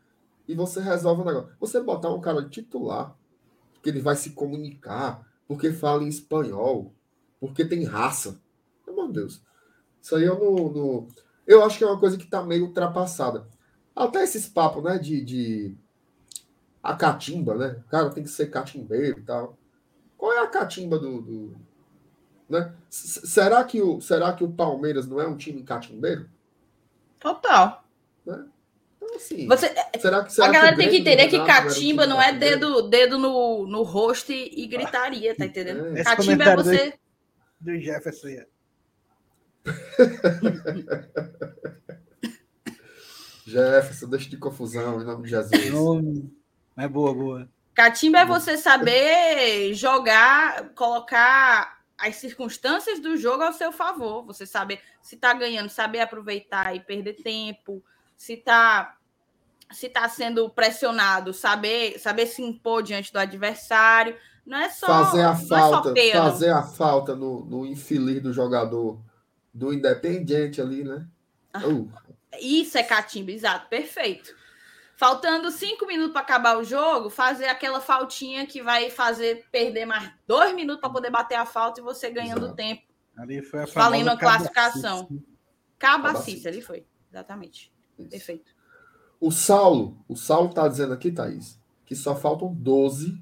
e você resolve o negócio. Você botar um cara titular, que ele vai se comunicar, porque fala em espanhol, porque tem raça. Meu Deus. Isso aí eu não, não, Eu acho que é uma coisa que está meio ultrapassada. Até esses papos, né, de, de. A catimba, né? O cara tem que ser catimbeiro e tal. Qual é a catimba do. do né? Será que, o, será que o Palmeiras não é um time catimbeiro? Total. Né? Assim, Você, será que, será a galera que tem que entender que catimba não é dedo, dedo no, no rosto e, e gritaria, tá entendendo? É. Catimba é você. Do, do Jefferson. Jefferson, deixa de confusão, em nome de Jesus. Nome. É boa, boa. Catimba é você saber jogar, colocar as circunstâncias do jogo ao seu favor. Você saber se tá ganhando, saber aproveitar e perder tempo, se tá se está sendo pressionado, saber, saber se impor diante do adversário. Não é só fazer a é falta, é fazer a falta no, no infeliz do jogador do Independiente ali, né? Uh. Isso é catimba, exato, perfeito. Faltando cinco minutos para acabar o jogo, fazer aquela faltinha que vai fazer perder mais dois minutos para poder bater a falta e você ganhando exato. tempo. Ali foi a Valendo a classificação. Cabacice, ali foi. Exatamente. Isso. Perfeito. O Saulo, o Saulo está dizendo aqui, Thaís, que só faltam 12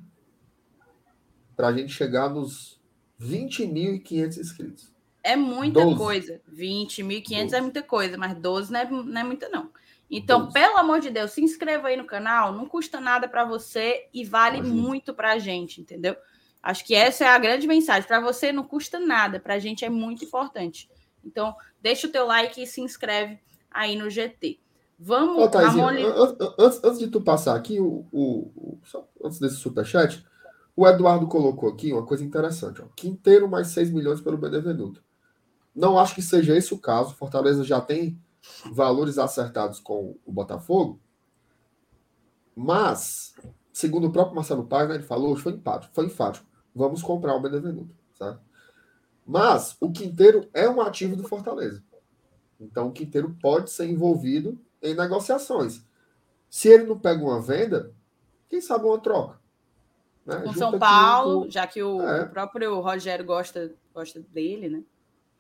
para a gente chegar nos 20.500 inscritos. É muita 12. coisa. 20.500 é muita coisa, mas 12 não é, não é muita, não. Então, 12. pelo amor de Deus, se inscreva aí no canal, não custa nada para você e vale Ajuda. muito para a gente, entendeu? Acho que essa é a grande mensagem. Para você não custa nada, para a gente é muito importante. Então, deixa o teu like e se inscreve aí no GT. Vamos, oh, Ramon... antes, antes, de tu passar aqui, o, o, o antes desse superchat, o Eduardo colocou aqui uma coisa interessante. Ó. Quinteiro mais 6 milhões pelo Benevenuto. Não acho que seja esse o caso. Fortaleza já tem valores acertados com o Botafogo. Mas, segundo o próprio Marcelo Paz, né, ele falou, foi empático, foi enfático. Vamos comprar o Benevenuto. Certo? Mas o Quinteiro é um ativo do Fortaleza. Então o Quinteiro pode ser envolvido em negociações. Se ele não pega uma venda, quem sabe uma troca. Né? Com São Paulo, com... já que o, é. o, próprio Rogério gosta, gosta dele, né?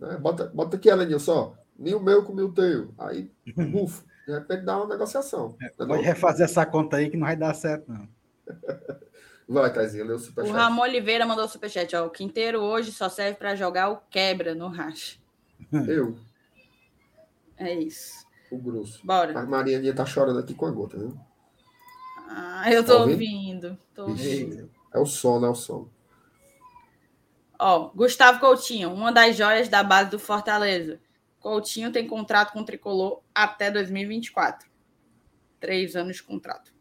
É, bota, bota aqui, Alanil, só. Nem o meu com o teu. Aí, bufo. De repente dá uma negociação. É, pode refazer essa conta aí que não vai dar certo, não. Vai, Taizinha, lê o superchat. O Ramon Oliveira mandou o superchat. Ó, o Quinteiro hoje só serve para jogar o quebra no racha. Eu. É isso o grosso. Bora. A Marianinha tá chorando aqui com a gota, viu? Ah, eu tô tá ouvindo. Tô ouvindo. É o sono, é o sono. Ó, Gustavo Coutinho, uma das joias da base do Fortaleza. Coutinho tem contrato com o Tricolor até 2024. Três anos de contrato.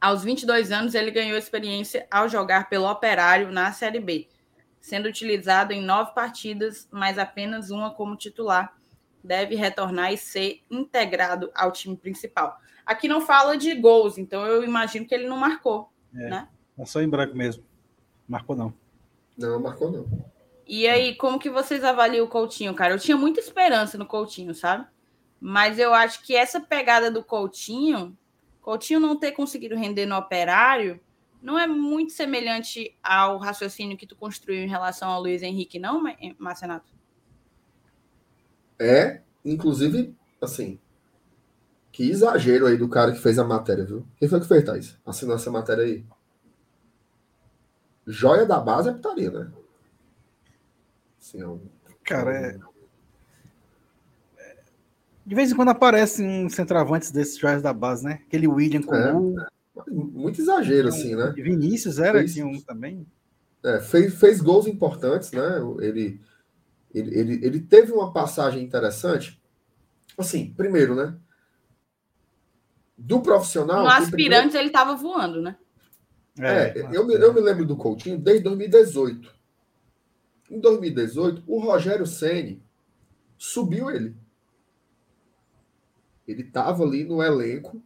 Aos 22 anos, ele ganhou experiência ao jogar pelo Operário na Série B, sendo utilizado em nove partidas, mas apenas uma como titular deve retornar e ser integrado ao time principal. Aqui não fala de gols, então eu imagino que ele não marcou, é. né? É só em branco mesmo. Marcou não. Não, marcou não. E aí, como que vocês avaliam o Coutinho, cara? Eu tinha muita esperança no Coutinho, sabe? Mas eu acho que essa pegada do Coutinho, Coutinho não ter conseguido render no operário, não é muito semelhante ao raciocínio que tu construiu em relação ao Luiz Henrique, não, Marcenato? É, inclusive, assim, que exagero aí do cara que fez a matéria, viu? Quem foi que fez, Thais? Assinou essa matéria aí? Joia da base é putaria, né? Assim, é um... Cara, é... De vez em quando aparecem centroavantes desses joias da base, né? Aquele William com é, Muito exagero, assim, né? Vinícius era fez, um também. É, fez, fez gols importantes, né? Ele, ele, ele, ele teve uma passagem interessante. Assim, primeiro, né? Do profissional. No aspirantes primeiro... ele estava voando, né? É, é eu, me, eu me lembro do Coutinho desde 2018. Em 2018, o Rogério Ceni subiu ele. Ele estava ali no elenco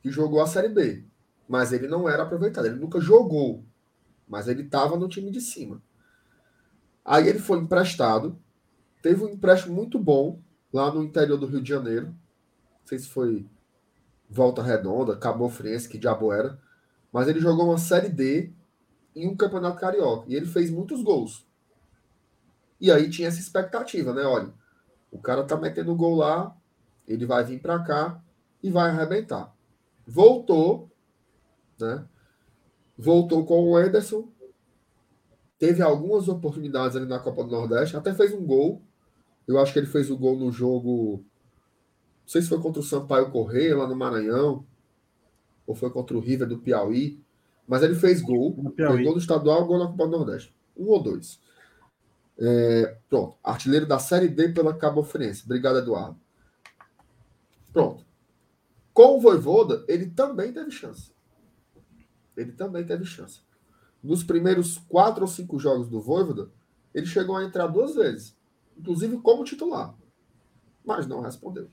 que jogou a Série B. Mas ele não era aproveitado. Ele nunca jogou. Mas ele estava no time de cima. Aí ele foi emprestado. Teve um empréstimo muito bom lá no interior do Rio de Janeiro. Não sei se foi Volta Redonda, Cabo Friense, que diabo era. Mas ele jogou uma Série D em um campeonato carioca. E ele fez muitos gols. E aí tinha essa expectativa, né? Olha, o cara tá metendo gol lá, ele vai vir para cá e vai arrebentar. Voltou, né? Voltou com o Ederson. Teve algumas oportunidades ali na Copa do Nordeste, até fez um gol. Eu acho que ele fez o gol no jogo. Não sei se foi contra o Sampaio Correia, lá no Maranhão, ou foi contra o River do Piauí. Mas ele fez gol. Fez gol no estadual, gol na Copa do Nordeste. Um ou dois. É, pronto. Artilheiro da Série D pela Cabo Friense. Obrigado, Eduardo. Pronto. Com o Voivoda, ele também teve chance. Ele também teve chance. Nos primeiros quatro ou cinco jogos do Voivoda, ele chegou a entrar duas vezes, inclusive como titular, mas não respondeu.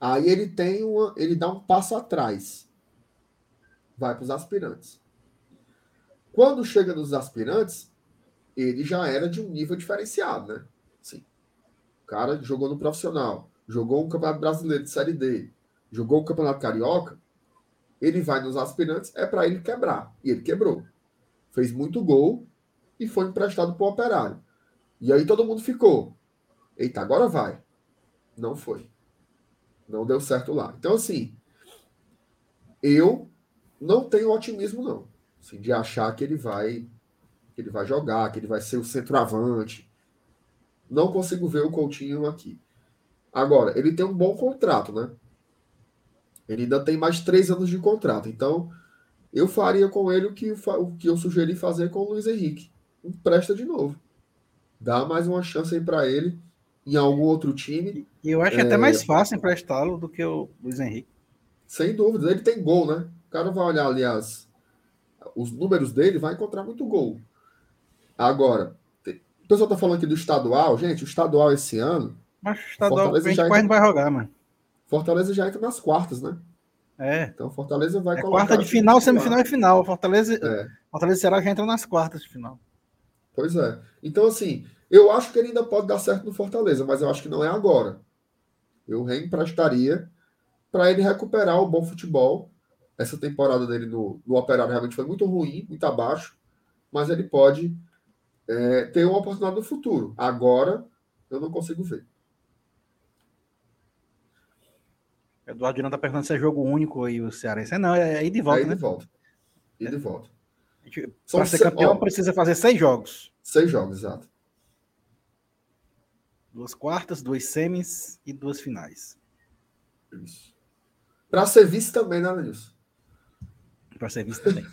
Aí ele tem uma, ele dá um passo atrás, vai para os aspirantes. Quando chega nos aspirantes, ele já era de um nível diferenciado, né? Sim. O cara jogou no profissional, jogou um Campeonato Brasileiro de Série D, jogou o Campeonato Carioca, ele vai nos aspirantes, é para ele quebrar. E ele quebrou. Fez muito gol e foi emprestado para o Operário. E aí todo mundo ficou. Eita, agora vai. Não foi. Não deu certo lá. Então, assim, eu não tenho otimismo, não. Assim, de achar que ele vai que ele vai jogar, que ele vai ser o centroavante. Não consigo ver o Coutinho aqui. Agora, ele tem um bom contrato, né? Ele ainda tem mais três anos de contrato. Então, eu faria com ele o que, o que eu sugeri fazer com o Luiz Henrique. Empresta de novo. Dá mais uma chance aí para ele em algum outro time. E eu acho é... até mais fácil emprestá-lo do que o Luiz Henrique. Sem dúvida. Ele tem gol, né? O cara vai olhar ali as, os números dele, vai encontrar muito gol. Agora, o pessoal tá falando aqui do estadual. Gente, o estadual esse ano mas o estadual Fortaleza a gente quase não vai jogar, mano. Fortaleza já entra nas quartas, né? É. Então Fortaleza vai é Quarta de final, semifinal e final. Fortaleza, é. Fortaleza será que entra nas quartas de final. Pois é. Então, assim, eu acho que ele ainda pode dar certo no Fortaleza, mas eu acho que não é agora. Eu reemprestaria para ele recuperar o bom futebol. Essa temporada dele no, no Operário realmente foi muito ruim, muito abaixo, mas ele pode é, ter uma oportunidade no futuro. Agora, eu não consigo ver. Eduardo Dirão tá perguntando se é jogo único aí o Cearense. É, não, é, é ir de volta, é ir né? de volta. Ir de volta. Para ser campeão, ó, precisa fazer seis jogos. Seis jogos, exato. Duas quartas, duas semis e duas finais. Isso. Para ser vice também, né, Nilson? Para ser vice também.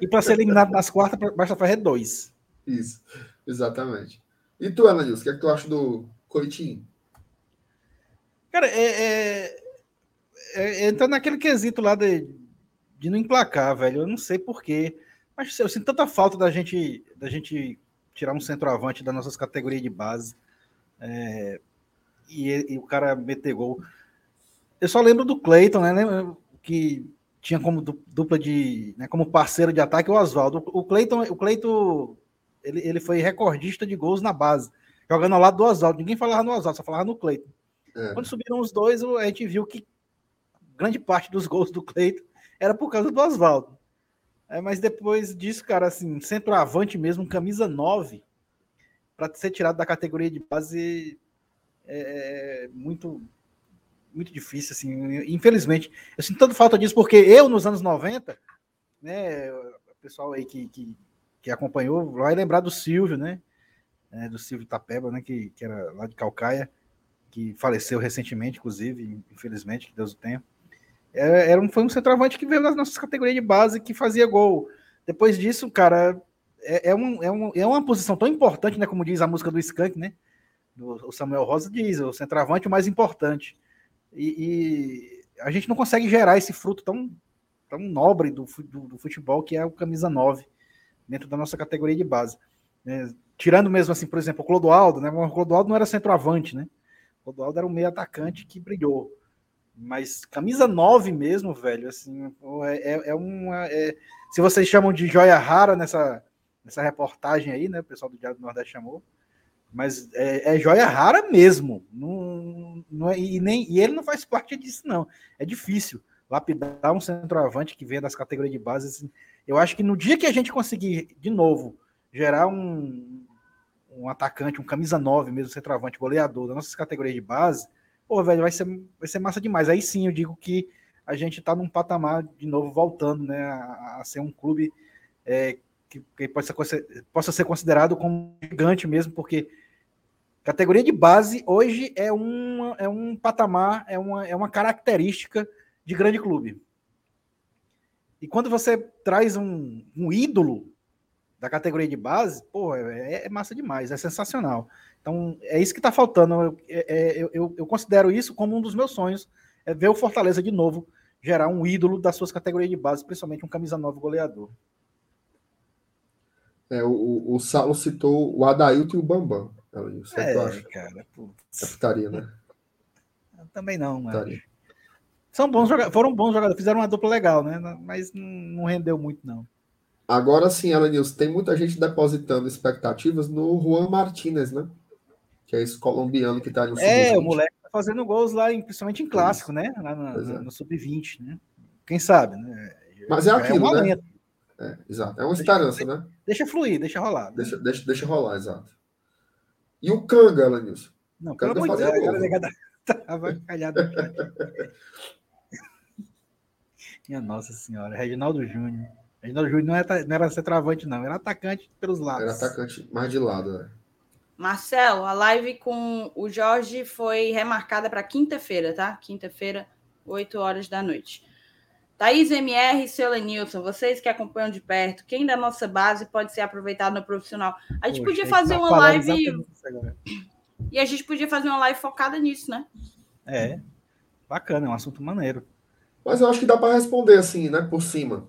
e para ser eliminado nas quartas, basta fazer dois. Isso, exatamente. E tu, Ananilson, o que é que tu acha do Coitinho? Cara, é, é, é, entra naquele quesito lá de, de não emplacar, velho. Eu não sei porquê. Mas eu sinto tanta falta da gente, da gente tirar um centroavante das nossas categorias de base. É, e, e, o cara meter gol. Eu só lembro do Cleiton, né? Que tinha como dupla de, né, como parceiro de ataque o Oswaldo. O Cleiton, o Cleiton ele, ele foi recordista de gols na base, jogando ao lado do Oswaldo. Ninguém falava no Oswaldo, só falava no Cleiton. É. Quando subiram os dois, a gente viu que grande parte dos gols do Cleiton era por causa do Oswaldo. É, mas depois disso, cara, assim, centroavante mesmo, camisa 9, para ser tirado da categoria de base é, é muito muito difícil, assim, infelizmente. Eu sinto tanto falta disso, porque eu, nos anos 90, né, o pessoal aí que, que, que acompanhou vai lembrar do Silvio, né, é, do Silvio Tapeba, né, que, que era lá de Calcaia, que faleceu recentemente, inclusive, infelizmente, que Deus o tenha. Era um, foi um centroavante que veio das nossas categorias de base, que fazia gol. Depois disso, cara, é, é, um, é, um, é uma posição tão importante, né, como diz a música do Skank, né, o Samuel Rosa diz, o centroavante o mais importante. E, e, a gente não consegue gerar esse fruto tão, tão nobre do, do, do, futebol que é o camisa 9 dentro da nossa categoria de base. É, tirando mesmo assim, por exemplo, o Clodoaldo, né? O Clodoaldo não era centroavante, né? O Clodoaldo era um meio atacante que brilhou. Mas camisa 9 mesmo, velho, assim, é, é, é uma. É, se vocês chamam de joia rara nessa, nessa reportagem aí, né? O pessoal do Diário do Nordeste chamou. Mas é, é joia rara mesmo. Não, não é, e, nem, e ele não faz parte disso, não. É difícil lapidar um centroavante que vem das categorias de base. Assim, eu acho que no dia que a gente conseguir, de novo, gerar um, um atacante, um camisa 9 mesmo, centroavante, goleador da nossas categorias de base, pô, velho, vai ser, vai ser massa demais. Aí sim eu digo que a gente está num patamar de novo voltando, né, a, a ser um clube é, que, que possa, possa ser considerado como gigante mesmo, porque Categoria de base hoje é, um é um patamar, é uma, é uma característica de grande clube. E quando você traz um, um ídolo da categoria de base, pô, é, é, massa demais, é sensacional. Então, é isso que está faltando. Eu, é, é eu, eu, considero isso como um dos meus sonhos, é ver o Fortaleza de novo gerar um ídolo das suas categorias de base, principalmente um camisa 9 goleador. É, o, o Saulo citou o Adailton e o Bambam. Você é, acha? cara. Capitaria, né? Eu também não, mas. São bons jogadores, foram bons jogadores, fizeram uma dupla legal, né? Mas não rendeu muito, não. Agora sim, Alanils, tem muita gente depositando expectativas no Juan Martinez, né? Que é esse colombiano que tá no É, o moleque tá fazendo gols lá, principalmente em clássico, né? Lá no, no, é. no Sub-20, né? Quem sabe, né? Mas é, é aquilo, é né? É, exato. É uma esperança, deixa, né? Deixa fluir, deixa rolar. Né? Deixa, deixa, deixa rolar, exato. E o Kanga, Lanilson? Não, pelo amor de Deus, negada tava calhada. Minha Nossa Senhora, Reginaldo Júnior. Reginaldo Júnior não era, não era centroavante, não, era atacante pelos lados. Era atacante mais de lado, né? Marcelo, a live com o Jorge foi remarcada para quinta-feira, tá? Quinta-feira, 8 horas da noite. Thaís MR e seu Lenilson, vocês que acompanham de perto, quem da nossa base pode ser aproveitado no profissional? A gente Poxa, podia fazer tá uma live. E a gente podia fazer uma live focada nisso, né? É. Bacana, é um assunto maneiro. Mas eu acho que dá para responder assim, né? Por cima.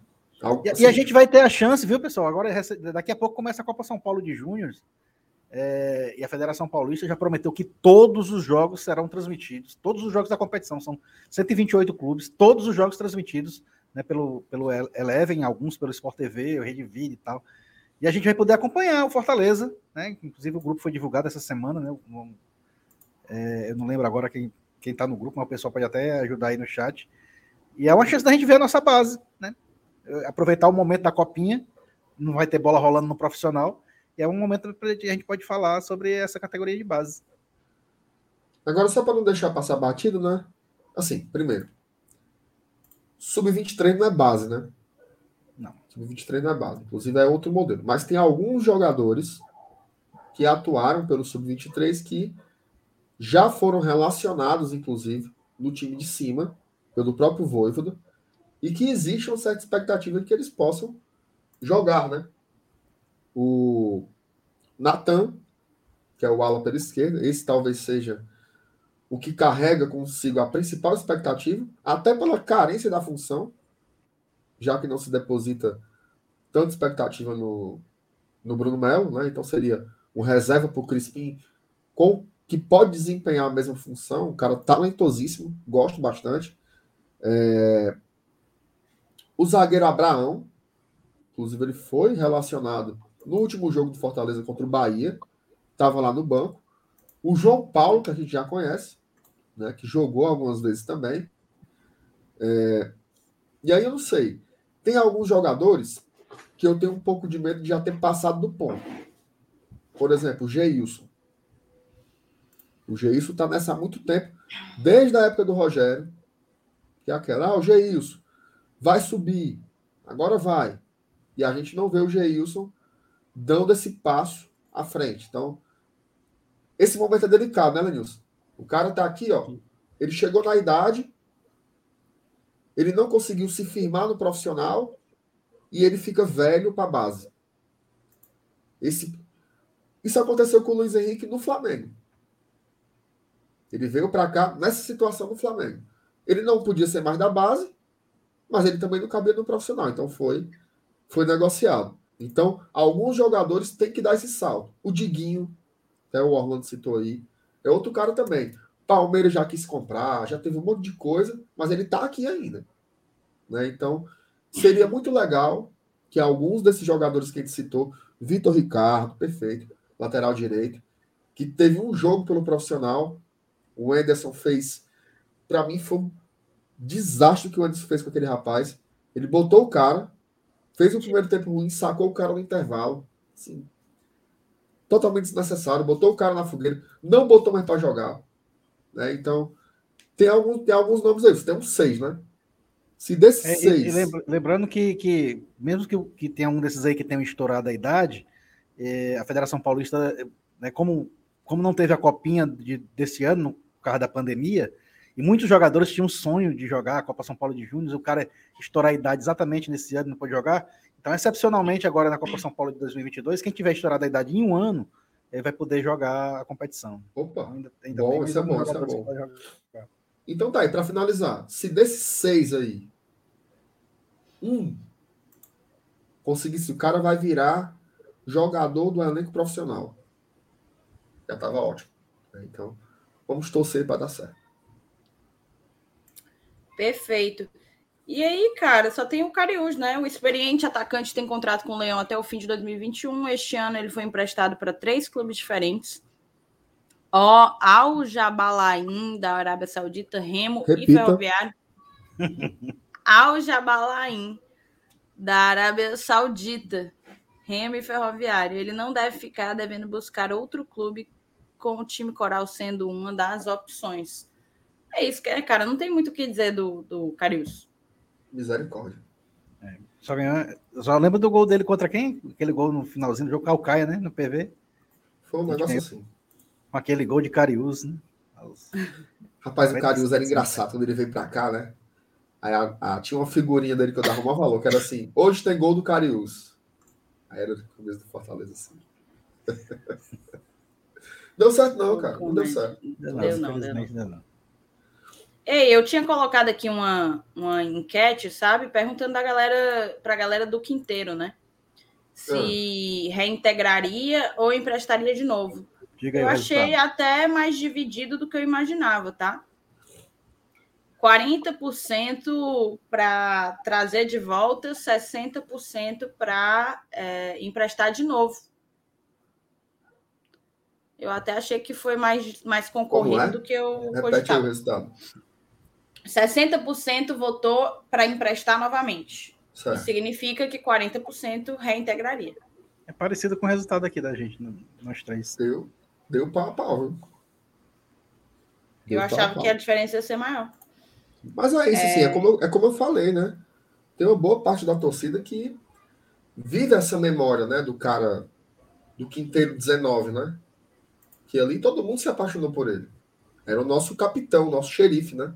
E, assim. e, a gente vai ter a chance, viu, pessoal? Agora, daqui a pouco começa a Copa São Paulo de Júnior. É, e a Federação Paulista já prometeu que todos os jogos serão transmitidos. Todos os jogos da competição são 128 clubes, todos os jogos transmitidos né, pelo, pelo Eleven, alguns pelo Sport TV, o Rede Vida e tal. E a gente vai poder acompanhar o Fortaleza, né? Inclusive o grupo foi divulgado essa semana, né? É, eu não lembro agora quem quem está no grupo, mas o pessoal pode até ajudar aí no chat. E é uma chance da gente ver a nossa base, né? Aproveitar o momento da copinha, não vai ter bola rolando no profissional é um momento que a gente pode falar sobre essa categoria de base. Agora, só para não deixar passar batido, né? Assim, primeiro, Sub-23 não é base, né? Não. Sub-23 não é base. Inclusive é outro modelo. Mas tem alguns jogadores que atuaram pelo Sub-23 que já foram relacionados, inclusive, no time de cima, pelo próprio Voivoda, e que existe uma certa expectativa de que eles possam jogar, né? O Natan, que é o ala pela esquerda, esse talvez seja o que carrega consigo a principal expectativa, até pela carência da função, já que não se deposita tanta expectativa no, no Bruno Melo, né? Então seria um reserva para o Crispim com que pode desempenhar a mesma função, um cara talentosíssimo, gosto bastante. É... O zagueiro Abraão, inclusive ele foi relacionado no último jogo do Fortaleza contra o Bahia, estava lá no banco. O João Paulo, que a gente já conhece, né, que jogou algumas vezes também. É... E aí eu não sei. Tem alguns jogadores que eu tenho um pouco de medo de já ter passado do ponto. Por exemplo, o Geilson. O Geilson está nessa há muito tempo, desde a época do Rogério, que é aquela, ah, o Geilson vai subir, agora vai. E a gente não vê o Geilson dando esse passo à frente. Então, esse momento é delicado, né, Lenilson? O cara tá aqui, ó. Ele chegou na idade, ele não conseguiu se firmar no profissional e ele fica velho para base. Esse, isso aconteceu com o Luiz Henrique no Flamengo. Ele veio para cá nessa situação no Flamengo. Ele não podia ser mais da base, mas ele também não cabia no profissional. Então foi, foi negociado. Então, alguns jogadores têm que dar esse salto. O Diguinho, até o Orlando citou aí, é outro cara também. Palmeiras já quis comprar, já teve um monte de coisa, mas ele está aqui ainda. Né? Então, seria muito legal que alguns desses jogadores que a gente citou, Vitor Ricardo, perfeito, lateral direito, que teve um jogo pelo profissional, o Anderson fez, para mim foi um desastre que o Anderson fez com aquele rapaz. Ele botou o cara, fez o primeiro tempo ruim, sacou o cara no intervalo, assim, totalmente desnecessário, botou o cara na fogueira, não botou mais para jogar. Né? Então, tem, algum, tem alguns nomes aí, tem uns seis, né? Se desses é, seis. Lembrando que, que mesmo que, que tenha um desses aí que tenha estourado a idade, é, a Federação Paulista, né, como, como não teve a copinha de, desse ano, por causa da pandemia, e muitos jogadores tinham um sonho de jogar a Copa São Paulo de Júnior, o cara estourar a idade exatamente nesse ano não pode jogar. Então, excepcionalmente, agora na Copa São Paulo de 2022, quem tiver estourado a idade em um ano, ele vai poder jogar a competição. Opa, então, ainda, ainda bom, isso é bom, isso é bom. Então tá, e para finalizar, se desses seis aí, um conseguisse, o cara vai virar jogador do elenco profissional. Já tava ótimo. Então, vamos torcer para dar certo. Perfeito. E aí, cara, só tem o Cariús, né? O experiente atacante tem contrato com o Leão até o fim de 2021. Este ano ele foi emprestado para três clubes diferentes. Ó, Al Jabalain, da Arábia Saudita, Remo Repita. e Ferroviário. Al Jabalain, da Arábia Saudita, Remo e Ferroviário. Ele não deve ficar devendo buscar outro clube com o time coral sendo uma das opções. É isso, que é, cara. Não tem muito o que dizer do, do Cariús. Misericórdia. É, só, só lembra do gol dele contra quem? Aquele gol no finalzinho do jogo Calcaia, né? No PV. Foi um negócio assim. Com aquele gol de Cariús, né? Rapaz, o Cariús era engraçado quando ele veio pra cá, né? Aí a, a, tinha uma figurinha dele que eu dava um valor, que era assim: hoje tem gol do Cariús. Aí era o começo do Fortaleza assim. deu certo, não, cara. Não deu certo. Deu não, deu não. Ei, eu tinha colocado aqui uma, uma enquete, sabe? Perguntando da galera, pra galera do Quinteiro, né? Se ah. reintegraria ou emprestaria de novo. Diga eu achei até mais dividido do que eu imaginava, tá? 40% para trazer de volta, 60% para é, emprestar de novo. Eu até achei que foi mais, mais concorrido é? do que eu Repete cogitava. o resultado. 60% votou para emprestar novamente. Certo. Isso significa que 40% reintegraria. É parecido com o resultado aqui da gente, nós três. Deu, deu pau a pau. Viu? eu achava que a diferença ia ser maior. Mas é isso, é... Assim, é, como eu, é como eu falei, né? Tem uma boa parte da torcida que vive essa memória, né? Do cara do Quinteiro 19, né? Que ali todo mundo se apaixonou por ele. Era o nosso capitão, o nosso xerife, né?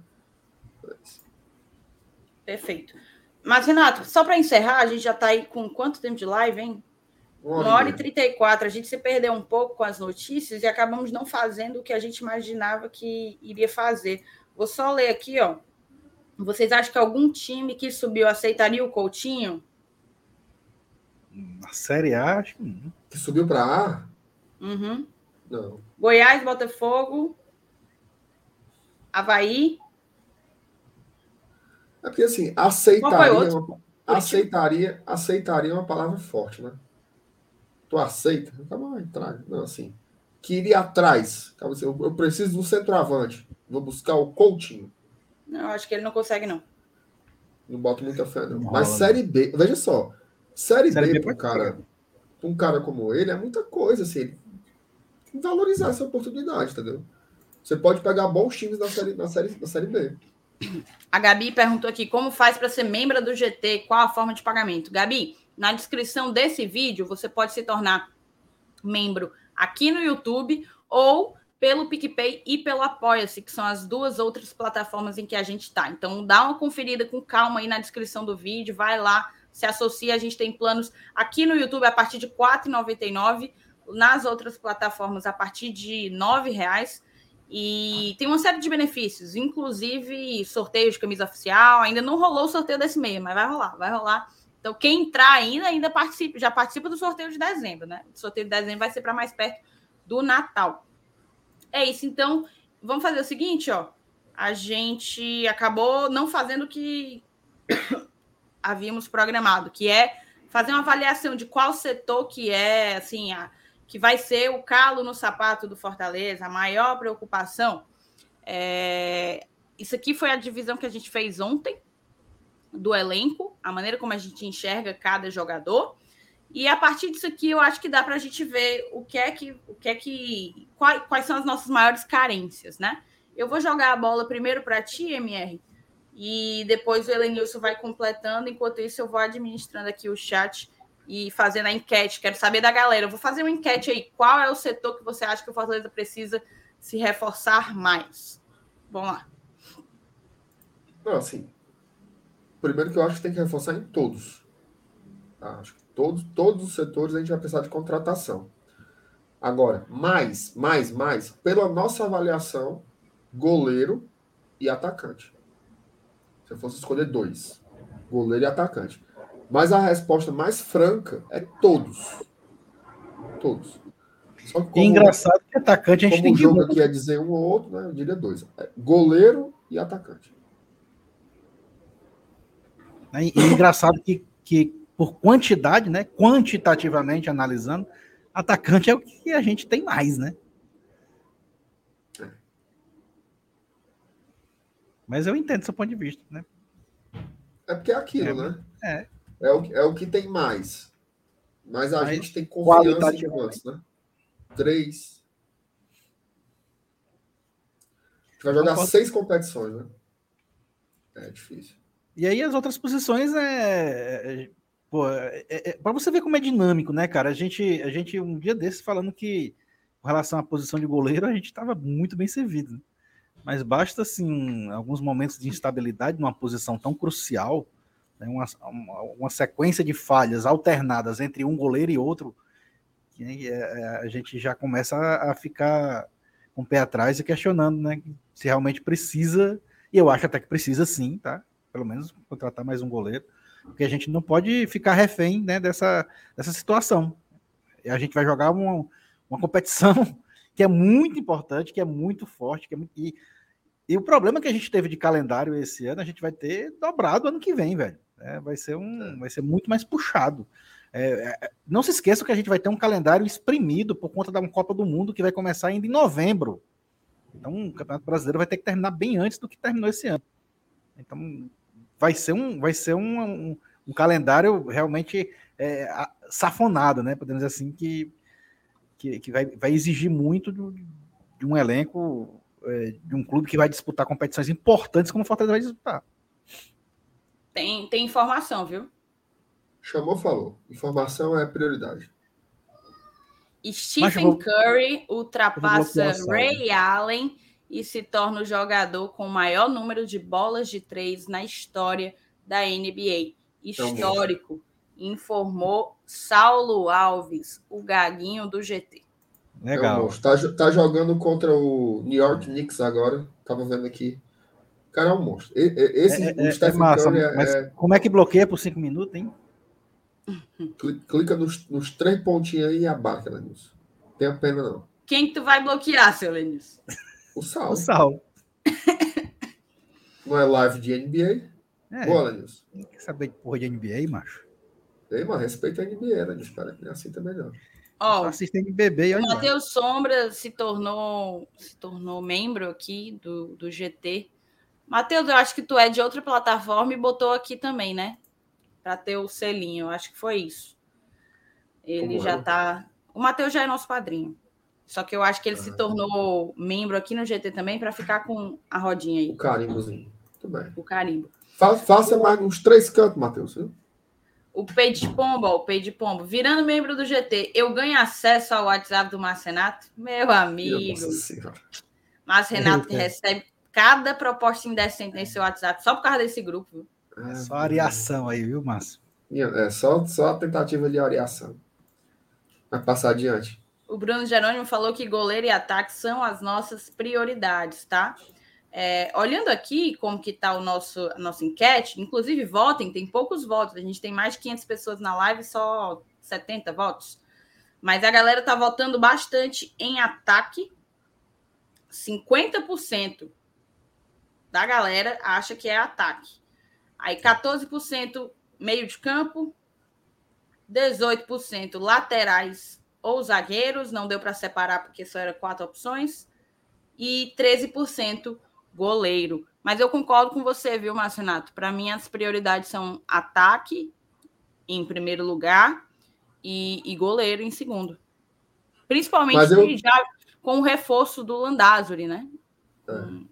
Perfeito. Mas, Renato, só para encerrar, a gente já está aí com quanto tempo de live, hein? Uma hora e 34. A gente se perdeu um pouco com as notícias e acabamos não fazendo o que a gente imaginava que iria fazer. Vou só ler aqui, ó. Vocês acham que algum time que subiu aceitaria o Coutinho? Na Série A, acho que não. Que subiu para A? Uhum. Não. Goiás, Botafogo, Havaí. É porque assim, aceitaria. aceitaria, aceitaria uma palavra forte, né? Tu aceita? Tá bom, entrar. Não, assim. Que iria atrás. Eu preciso de um centroavante. Vou buscar o Coutinho. Não, acho que ele não consegue, não. Não boto muita fé, não. Mas Série B, veja só. Série, série B, B para um cara, um cara como ele é muita coisa, assim. Valorizar essa oportunidade, entendeu? Você pode pegar bons times na série, na série, na série B. A Gabi perguntou aqui como faz para ser membro do GT, qual a forma de pagamento. Gabi, na descrição desse vídeo você pode se tornar membro aqui no YouTube ou pelo PicPay e pelo Apoia-se, que são as duas outras plataformas em que a gente está. Então dá uma conferida com calma aí na descrição do vídeo, vai lá, se associa. A gente tem planos aqui no YouTube a partir de R$ 4,99, nas outras plataformas a partir de R$ 9,00. E tem uma série de benefícios, inclusive sorteio de camisa oficial. Ainda não rolou o sorteio desse mês, mas vai rolar, vai rolar. Então, quem entrar ainda, ainda participa, já participa do sorteio de dezembro, né? O sorteio de dezembro vai ser para mais perto do Natal. É isso. Então, vamos fazer o seguinte, ó. A gente acabou não fazendo o que havíamos programado, que é fazer uma avaliação de qual setor que é, assim, a, que vai ser o calo no sapato do Fortaleza, a maior preocupação. É... Isso aqui foi a divisão que a gente fez ontem do elenco, a maneira como a gente enxerga cada jogador. E a partir disso aqui, eu acho que dá para a gente ver o que é que, o que é que, quais, quais são as nossas maiores carências, né? Eu vou jogar a bola primeiro para ti, MR, e depois o Elenilson vai completando. Enquanto isso, eu vou administrando aqui o chat e fazendo a enquete. Quero saber da galera. Eu vou fazer uma enquete aí. Qual é o setor que você acha que o Fortaleza precisa se reforçar mais? Vamos lá. Não, assim. Primeiro que eu acho que tem que reforçar em todos. Tá? Acho que todos, todos os setores a gente vai precisar de contratação. Agora, mais, mais, mais, pela nossa avaliação, goleiro e atacante. Se eu fosse escolher dois, goleiro e atacante. Mas a resposta mais franca é todos. Todos. Só que como, engraçado que atacante a gente tem o jogo aqui é dizer um ou outro, né? Eu diria dois. É goleiro e atacante. É, e engraçado que, que por quantidade, né? Quantitativamente analisando, atacante é o que a gente tem mais, né? É. Mas eu entendo seu ponto de vista, né? É porque é aquilo, é, né? É. É o, é o que tem mais. Mas a gente tem confiança de quantos, né? Três. A gente vai jogar seis competições, né? É difícil. E aí as outras posições é. é pô, é, é, é para você ver como é dinâmico, né, cara? A gente, a gente um dia desses falando que, com relação à posição de goleiro, a gente estava muito bem servido. Né? Mas basta, assim, alguns momentos de instabilidade numa posição tão crucial né, uma, uma, sequência de falhas alternadas entre um goleiro e outro, que né, é, a gente já começa a, a, ficar com o pé atrás e questionando né, se realmente precisa, e eu acho até que precisa sim, tá? Pelo menos contratar mais um goleiro, porque a gente não pode ficar refém né, dessa, dessa situação. E a gente vai jogar uma, uma competição que é muito importante, que é muito forte, que é muito, e, e o problema que a gente teve de calendário esse ano, a gente vai ter dobrado ano que vem, velho. É, vai, ser um, é. vai ser muito mais puxado. É, é, não se esqueça que a gente vai ter um calendário exprimido por conta da Copa do Mundo que vai começar ainda em novembro. Então, o Campeonato Brasileiro vai ter que terminar bem antes do que terminou esse ano. Então, vai ser um, vai ser um, um, um calendário realmente é, safonado, né? Podemos dizer assim, que, que, que vai, vai exigir muito do, de um elenco, é, de um clube que vai disputar competições importantes como o Fortaleza vai disputar. Tem, tem informação, viu? Chamou, falou. Informação é prioridade. Stephen vou... Curry ultrapassa Ray Allen e se torna o jogador com o maior número de bolas de três na história da NBA. Histórico, informou Saulo Alves, o gaguinho do GT. Legal. Está tá jogando contra o New York Knicks agora. Tava vendo aqui. O cara é um monstro. Esse, é, é, é massa, é, como é que bloqueia por cinco minutos, hein? Clica nos, nos três pontinhos aí e abarca, Lenilson. Tem a pena, não. Quem que tu vai bloquear, seu Lenilson? O Sal. O Sal. Não é live de NBA? É, Boa, Lenilson. Quer saber de porra de NBA, macho? Ei, mas respeita a NBA, né? Espera que assim também não. Ó, assistente bebê. O Matheus Sombra se tornou, se tornou membro aqui do, do GT. Matheus, eu acho que tu é de outra plataforma e botou aqui também, né? Para ter o selinho. Eu acho que foi isso. Ele Como já é? tá. O Matheus já é nosso padrinho. Só que eu acho que ele ah. se tornou membro aqui no GT também para ficar com a rodinha aí. O carimbozinho. Muito bem. O carimbo. Fa faça mais uns três cantos, Matheus. O Peide Pombo, ó, o Peide Pombo, virando membro do GT, eu ganho acesso ao WhatsApp do Márcio Renato? Meu amigo. Márcio Renato que recebe cada proposta indecente nesse WhatsApp só por causa desse grupo. Viu? É só areação aí, viu, Márcio? É só, só a tentativa de areação. Vai passar adiante. O Bruno Jerônimo falou que goleiro e ataque são as nossas prioridades, tá? É, olhando aqui como que está o nosso a nossa enquete, inclusive votem, tem poucos votos, a gente tem mais de 500 pessoas na live, só 70 votos. Mas a galera está votando bastante em ataque. 50% da galera acha que é ataque. Aí 14% meio de campo, 18% laterais ou zagueiros, não deu para separar porque só eram quatro opções, e 13% goleiro. Mas eu concordo com você, viu, Marcionato? Para mim, as prioridades são ataque em primeiro lugar e, e goleiro em segundo. Principalmente eu... já com o reforço do Landázuri, né? É. Hum,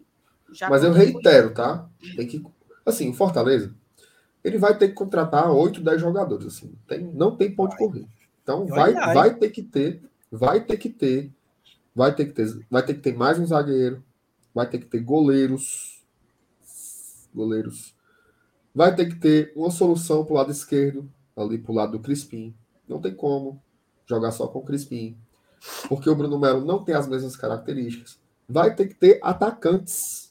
Mas eu reitero, tá? Tem que. Assim, Fortaleza, ele vai ter que contratar 8, 10 jogadores. Assim. Tem, não tem ponto de correr. Então vai, vai ter que ter, vai ter que ter, vai ter que ter, vai ter que ter mais um zagueiro, vai ter que ter goleiros, goleiros, vai ter que ter uma solução para o lado esquerdo, ali para o lado do Crispim. Não tem como jogar só com o Crispim, porque o Bruno Melo não tem as mesmas características. Vai ter que ter atacantes.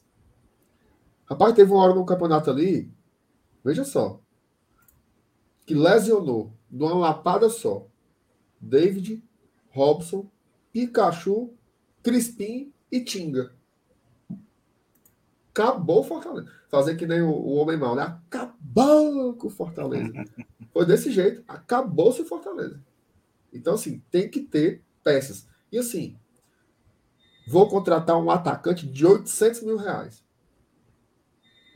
Rapaz, teve uma hora no campeonato ali, veja só, que lesionou de uma lapada só. David, Robson, Pikachu, Crispim e Tinga. Acabou o Fortaleza. Fazer que nem o, o homem mal, né? Acabou com o Fortaleza. Foi desse jeito. Acabou-se o Fortaleza. Então, assim, tem que ter peças. E assim, vou contratar um atacante de 800 mil reais.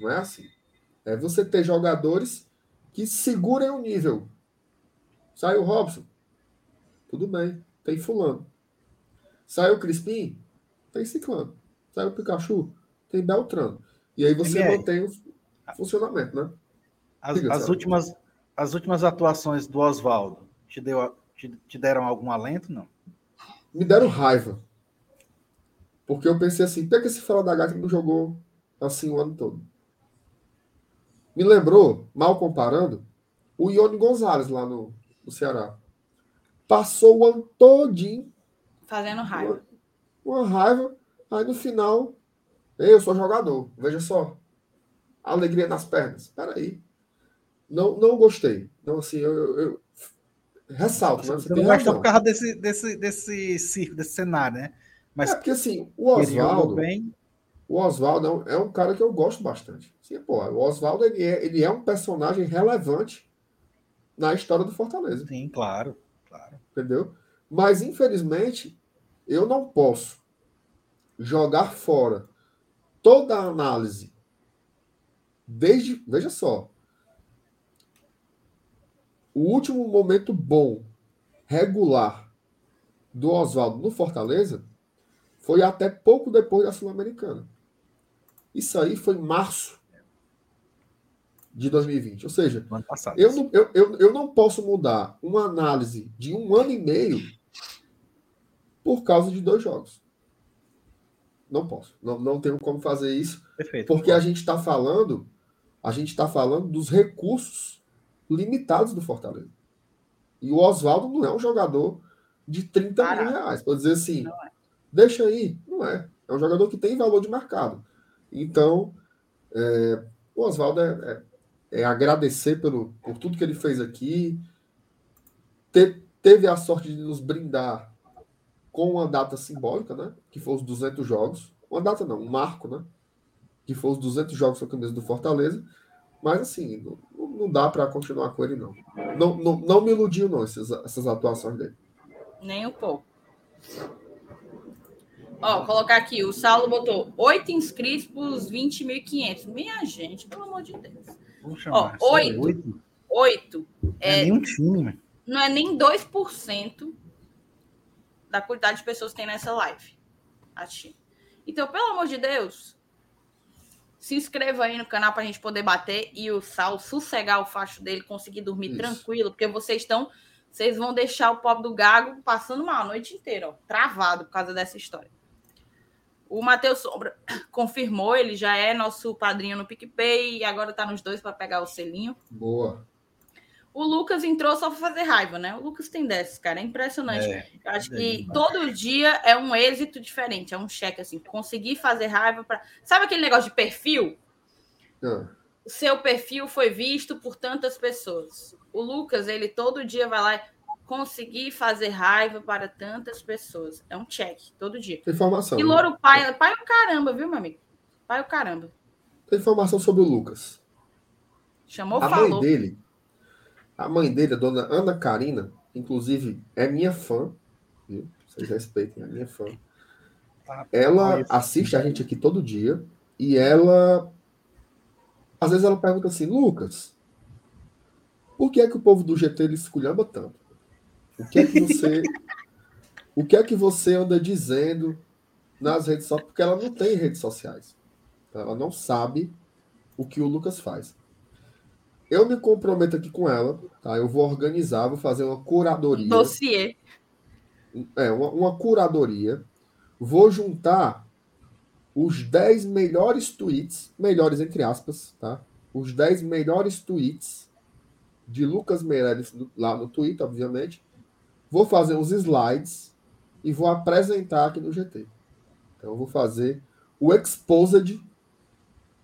Não é assim. É você ter jogadores que segurem o nível. Sai o Robson. Tudo bem. Tem fulano. Sai o Crispim. Tem ciclano. Sai o Pikachu tem Beltrano. E aí você MR. mantém o funcionamento, né? As, Diga, as últimas, as últimas atuações do Oswaldo te, deu, te, te deram algum alento, não? Me deram raiva. Porque eu pensei assim, por que esse fala da gata não jogou assim o ano todo? Me lembrou, mal comparando, o Ione Gonzalez lá no, no Ceará. Passou o ano todinho. Fazendo raiva. Uma, uma raiva. Aí no final eu sou jogador, veja só. Alegria nas pernas. Espera aí. Não, não gostei. Então, assim, eu, eu, eu ressalto. Você, você não gostou por causa desse, desse, desse circo, desse cenário, né? Mas é porque, assim, o Oswaldo... O Oswaldo é, é um cara que eu gosto bastante. Sim, pô, o Oswaldo ele é, ele é um personagem relevante na história do Fortaleza. Sim, claro, claro. Entendeu? Mas, infelizmente, eu não posso jogar fora toda a análise, desde, veja só, o último momento bom, regular, do Oswaldo no Fortaleza foi até pouco depois da Sul-Americana. Isso aí foi em março de 2020. Ou seja, passado, eu, não, eu, eu, eu não posso mudar uma análise de um ano e meio por causa de dois jogos. Não posso. Não, não tenho como fazer isso. Perfeito. Porque a gente está falando, a gente está falando dos recursos limitados do Fortaleza. E o Oswaldo não é um jogador de 30 Caraca. mil reais. Pode dizer assim, é. deixa aí. Não é. É um jogador que tem valor de mercado. Então, é, o Oswaldo é, é, é, agradecer pelo, por tudo que ele fez aqui. Te, teve a sorte de nos brindar com uma data simbólica, né? Que foi os 200 jogos. Uma data não, um marco, né? Que foi os 200 jogos com a camisa do Fortaleza. Mas assim, não, não dá para continuar com ele, não. Não, não. não me iludiu, não, essas, essas atuações dele. Nem um pouco. Ó, colocar aqui, o Saulo botou oito inscritos por 20.500. Minha gente, pelo amor de Deus. Ó, oito. Oito. É, é nem um time, Não é nem 2% da quantidade de pessoas que tem nessa live. Então, pelo amor de Deus, se inscreva aí no canal para a gente poder bater e o Sal sossegar o facho dele, conseguir dormir Isso. tranquilo, porque vocês estão. Vocês vão deixar o pobre do Gago passando mal a noite inteira, ó, travado por causa dessa história. O Matheus Sombra confirmou, ele já é nosso padrinho no PicPay e agora tá nos dois para pegar o selinho. Boa. O Lucas entrou só para fazer raiva, né? O Lucas tem dessas, cara. É impressionante. É, Eu acho que é todo dia é um êxito diferente, é um cheque, assim. Conseguir fazer raiva para. Sabe aquele negócio de perfil? Ah. O seu perfil foi visto por tantas pessoas. O Lucas, ele todo dia vai lá e conseguir fazer raiva para tantas pessoas. É um cheque, todo dia. Informação. E Louro pai, pai o caramba, viu, meu amigo? Pai o caramba. Tem informação sobre o Lucas. Chamou, a falou. mãe dele a mãe dele, a dona Ana Karina, inclusive, é minha fã, viu? Vocês respeitem, é minha fã. Tá, ela assiste a gente aqui todo dia e ela. Às vezes ela pergunta assim, Lucas, por que é que o povo do GT ele esculhamba tanto? O que é que você. o que é que você anda dizendo nas redes sociais? Porque ela não tem redes sociais. Ela não sabe o que o Lucas faz. Eu me comprometo aqui com ela, tá? Eu vou organizar, vou fazer uma curadoria. Dossiê. É, uma, uma curadoria. Vou juntar os 10 melhores tweets, melhores entre aspas, tá? Os 10 melhores tweets de Lucas Meirelles lá no Twitter, obviamente. Vou fazer uns slides e vou apresentar aqui no GT. Então, eu vou fazer o exposed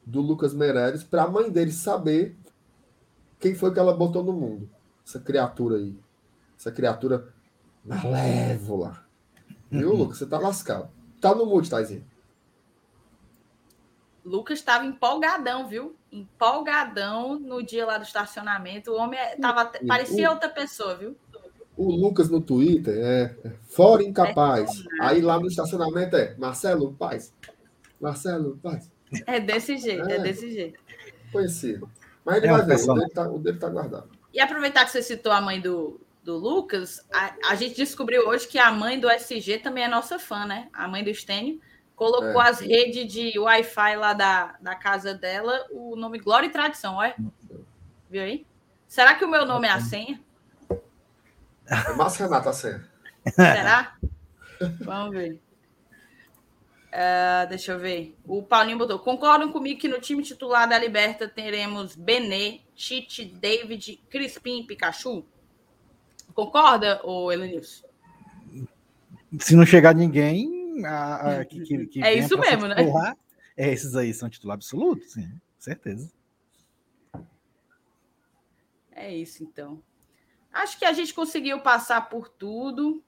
do Lucas Meirelles para a mãe dele saber quem foi que ela botou no mundo? Essa criatura aí. Essa criatura malévola. Viu, Lucas? Você tá lascado. Tá no mute, Taizinho. Lucas estava empolgadão, viu? Empolgadão no dia lá do estacionamento. O homem é, tava, parecia o, outra pessoa, viu? O Lucas no Twitter é, é fora incapaz. É Aí lá no estacionamento é Marcelo Paz. Marcelo Paz. É desse jeito, é, é desse jeito. Conhecido. Mas ele é vai ver, o dele, tá, o dele tá guardado. E aproveitar que você citou a mãe do, do Lucas, a, a, gente descobriu hoje que a mãe do SG também é nossa fã, né? A mãe do Stênio colocou é. as redes de Wi-Fi lá da, da casa dela, o nome Glória e Tradição, olha. Viu aí? Será que o meu nome é a senha? É Márcio Renata a senha. Será? Vamos ver. Uh, deixa eu ver. O Paulinho botou. Concordam comigo que no time titular da Liberta teremos Benê, Tite, David, Crispim e Pikachu? Concorda, ou Elenilson? Se não chegar ninguém, a, a, que, que, que é isso mesmo, né? titular, né? É, esses aí são titular absoluto, sim, certeza. É isso, então. Acho que a gente conseguiu passar por tudo.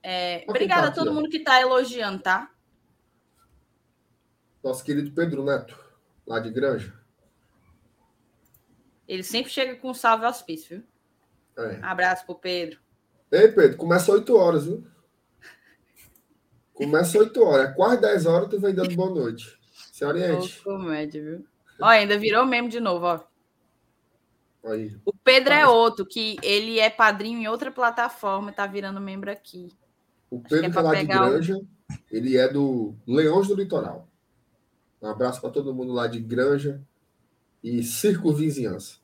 É, obrigada a todo mundo que está elogiando, tá? nosso querido Pedro Neto, lá de Granja. Ele sempre chega com um salve aos pis, viu? É. Abraço pro Pedro. Ei, Pedro, começa 8 horas, viu? Começa 8 horas. É quase 10 horas tu vem dando boa noite. Se oriente. comédia, viu? Ó, ainda virou mesmo de novo, ó. Aí. O Pedro é outro, que ele é padrinho em outra plataforma, tá virando membro aqui. O Pedro é tá lá de Granja, o... ele é do Leões do Litoral. Um abraço para todo mundo lá de Granja e Circo Vizinhança.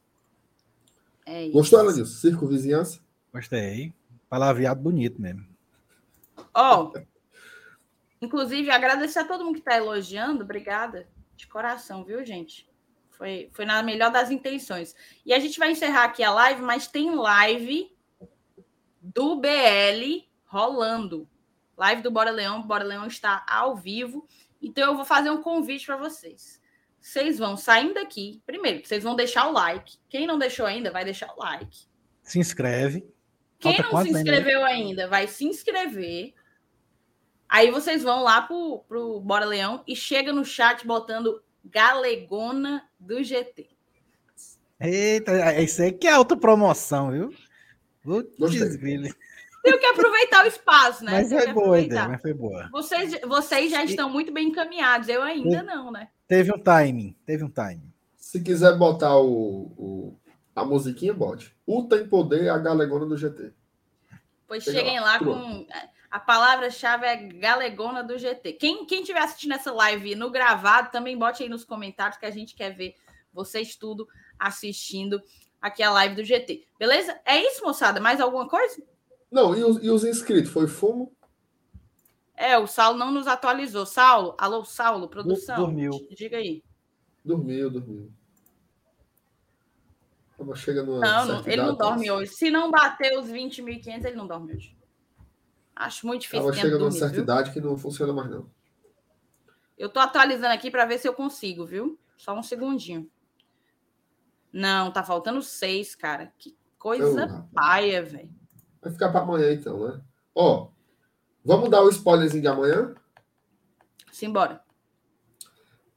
É isso. Gostou, ela disso? Circo Vizinhança? Gostei. Palavreado bonito mesmo. Ó, oh, inclusive, agradecer a todo mundo que está elogiando. Obrigada. De coração, viu, gente? Foi, foi na melhor das intenções. E a gente vai encerrar aqui a live, mas tem live do BL rolando. Live do Bora Leão. Bora Leão está ao vivo. Então eu vou fazer um convite para vocês. Vocês vão saindo daqui. Primeiro, vocês vão deixar o like. Quem não deixou ainda, vai deixar o like. Se inscreve. Quem Falta não se inscreveu ainda, vai se inscrever. Aí vocês vão lá pro, pro Bora Leão e chega no chat botando Galegona do GT. Eita, isso aí que é autopromoção, viu? Tenho que aproveitar o espaço, né? Mas foi boa a ideia, mas foi boa. Vocês, vocês já estão muito bem encaminhados, eu ainda não, né? Teve um timing, teve um timing. Se quiser botar o, o a musiquinha, bote. O Tem Poder é a galegona do GT. Pois cheguem lá, lá com. A palavra-chave é galegona do GT. Quem, quem tiver assistindo essa live no gravado, também bote aí nos comentários que a gente quer ver vocês tudo assistindo aqui a live do GT. Beleza? É isso, moçada? Mais alguma coisa? Não, e os, e os inscritos? Foi fumo? É, o Saulo não nos atualizou. Saulo, alô, Saulo, produção. Dormiu. Diga aí. Dormiu, dormiu. Chega não, não ele não dorme hoje. Se não bater os 20.500, ele não dorme hoje. Acho muito difícil. Ela chega numa certa viu? idade que não funciona mais, não. Eu tô atualizando aqui para ver se eu consigo, viu? Só um segundinho. Não, tá faltando seis, cara. Que coisa paia, velho. Vai ficar para amanhã, então, né? Ó, vamos dar o spoilerzinho de amanhã? Simbora.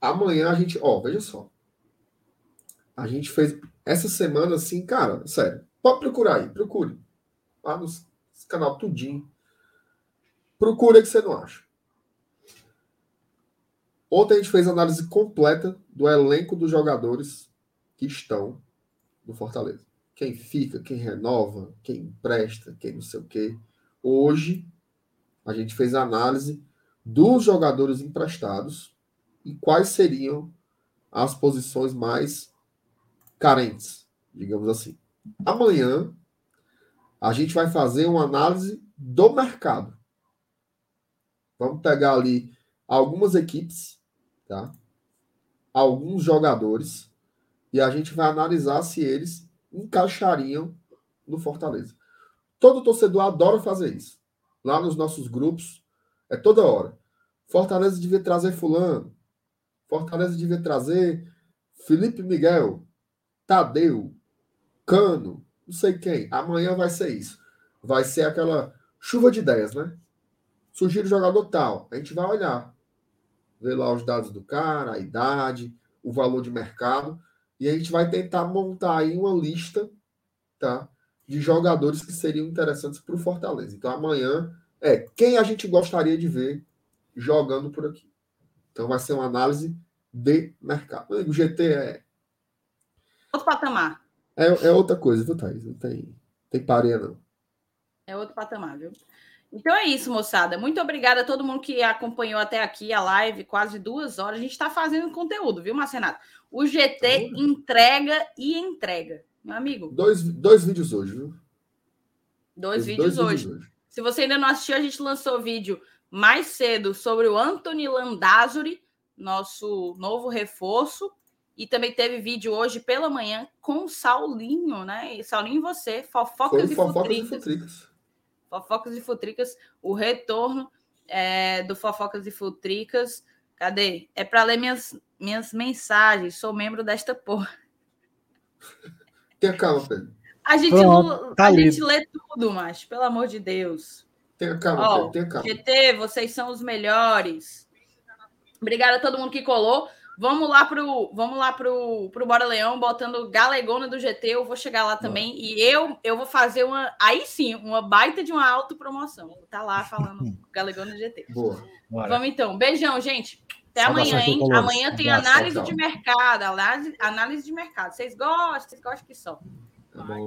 Amanhã a gente, ó, veja só. A gente fez essa semana, assim, cara, sério. Pode procurar aí, procure. Lá no canal Tudinho. Procure que você não acha. Ontem a gente fez análise completa do elenco dos jogadores que estão no Fortaleza quem fica, quem renova, quem empresta, quem não sei o quê. Hoje, a gente fez a análise dos jogadores emprestados e quais seriam as posições mais carentes, digamos assim. Amanhã, a gente vai fazer uma análise do mercado. Vamos pegar ali algumas equipes, tá? Alguns jogadores e a gente vai analisar se eles encaixariam no Fortaleza. Todo torcedor adora fazer isso. Lá nos nossos grupos, é toda hora. Fortaleza devia trazer Fulano. Fortaleza devia trazer Felipe Miguel, Tadeu, Cano, não sei quem. Amanhã vai ser isso. Vai ser aquela chuva de ideias, né? Surgir o jogador tal. A gente vai olhar. Ver lá os dados do cara, a idade, o valor de mercado. E a gente vai tentar montar aí uma lista, tá? De jogadores que seriam interessantes para o Fortaleza. Então amanhã é quem a gente gostaria de ver jogando por aqui. Então vai ser uma análise de mercado. O GT é. Outro patamar. É, é outra coisa, viu, Thaís? Não tem, tem pareia, não. É outro patamar, viu? Então é isso, moçada. Muito obrigada a todo mundo que acompanhou até aqui a live, quase duas horas. A gente está fazendo conteúdo, viu, Marcenato? O GT uhum. entrega e entrega, meu amigo. Dois, dois vídeos hoje, viu? Dois, vídeos, dois hoje. vídeos, hoje. Se você ainda não assistiu, a gente lançou vídeo mais cedo sobre o Anthony Landazuri, nosso novo reforço. E também teve vídeo hoje pela manhã com o Saulinho, né? E Saulinho e você, fofocas, e, fofocas e futricas. Fofocas e Futricas, o retorno é, do Fofocas e Futricas. Cadê? É para ler minhas, minhas mensagens. Sou membro desta porra. Tenha calma, Pedro. A gente, Pronto, tá a gente lê tudo, mas pelo amor de Deus. Tenha calma, Ó, Pedro. Tenha calma. GT, vocês são os melhores. Obrigada a todo mundo que colou. Vamos lá pro, vamos lá pro, pro Bora Leão, botando Galegona do GT. Eu vou chegar lá também Boa. e eu eu vou fazer uma, aí sim, uma baita de uma autopromoção. Vou tá lá falando Galegona do GT. Boa. Bora. Vamos então. Beijão, gente. Até amanhã, hein? Amanhã tem análise de mercado, análise, análise de mercado. Vocês gostam? Vocês gostam que só. Tá bom.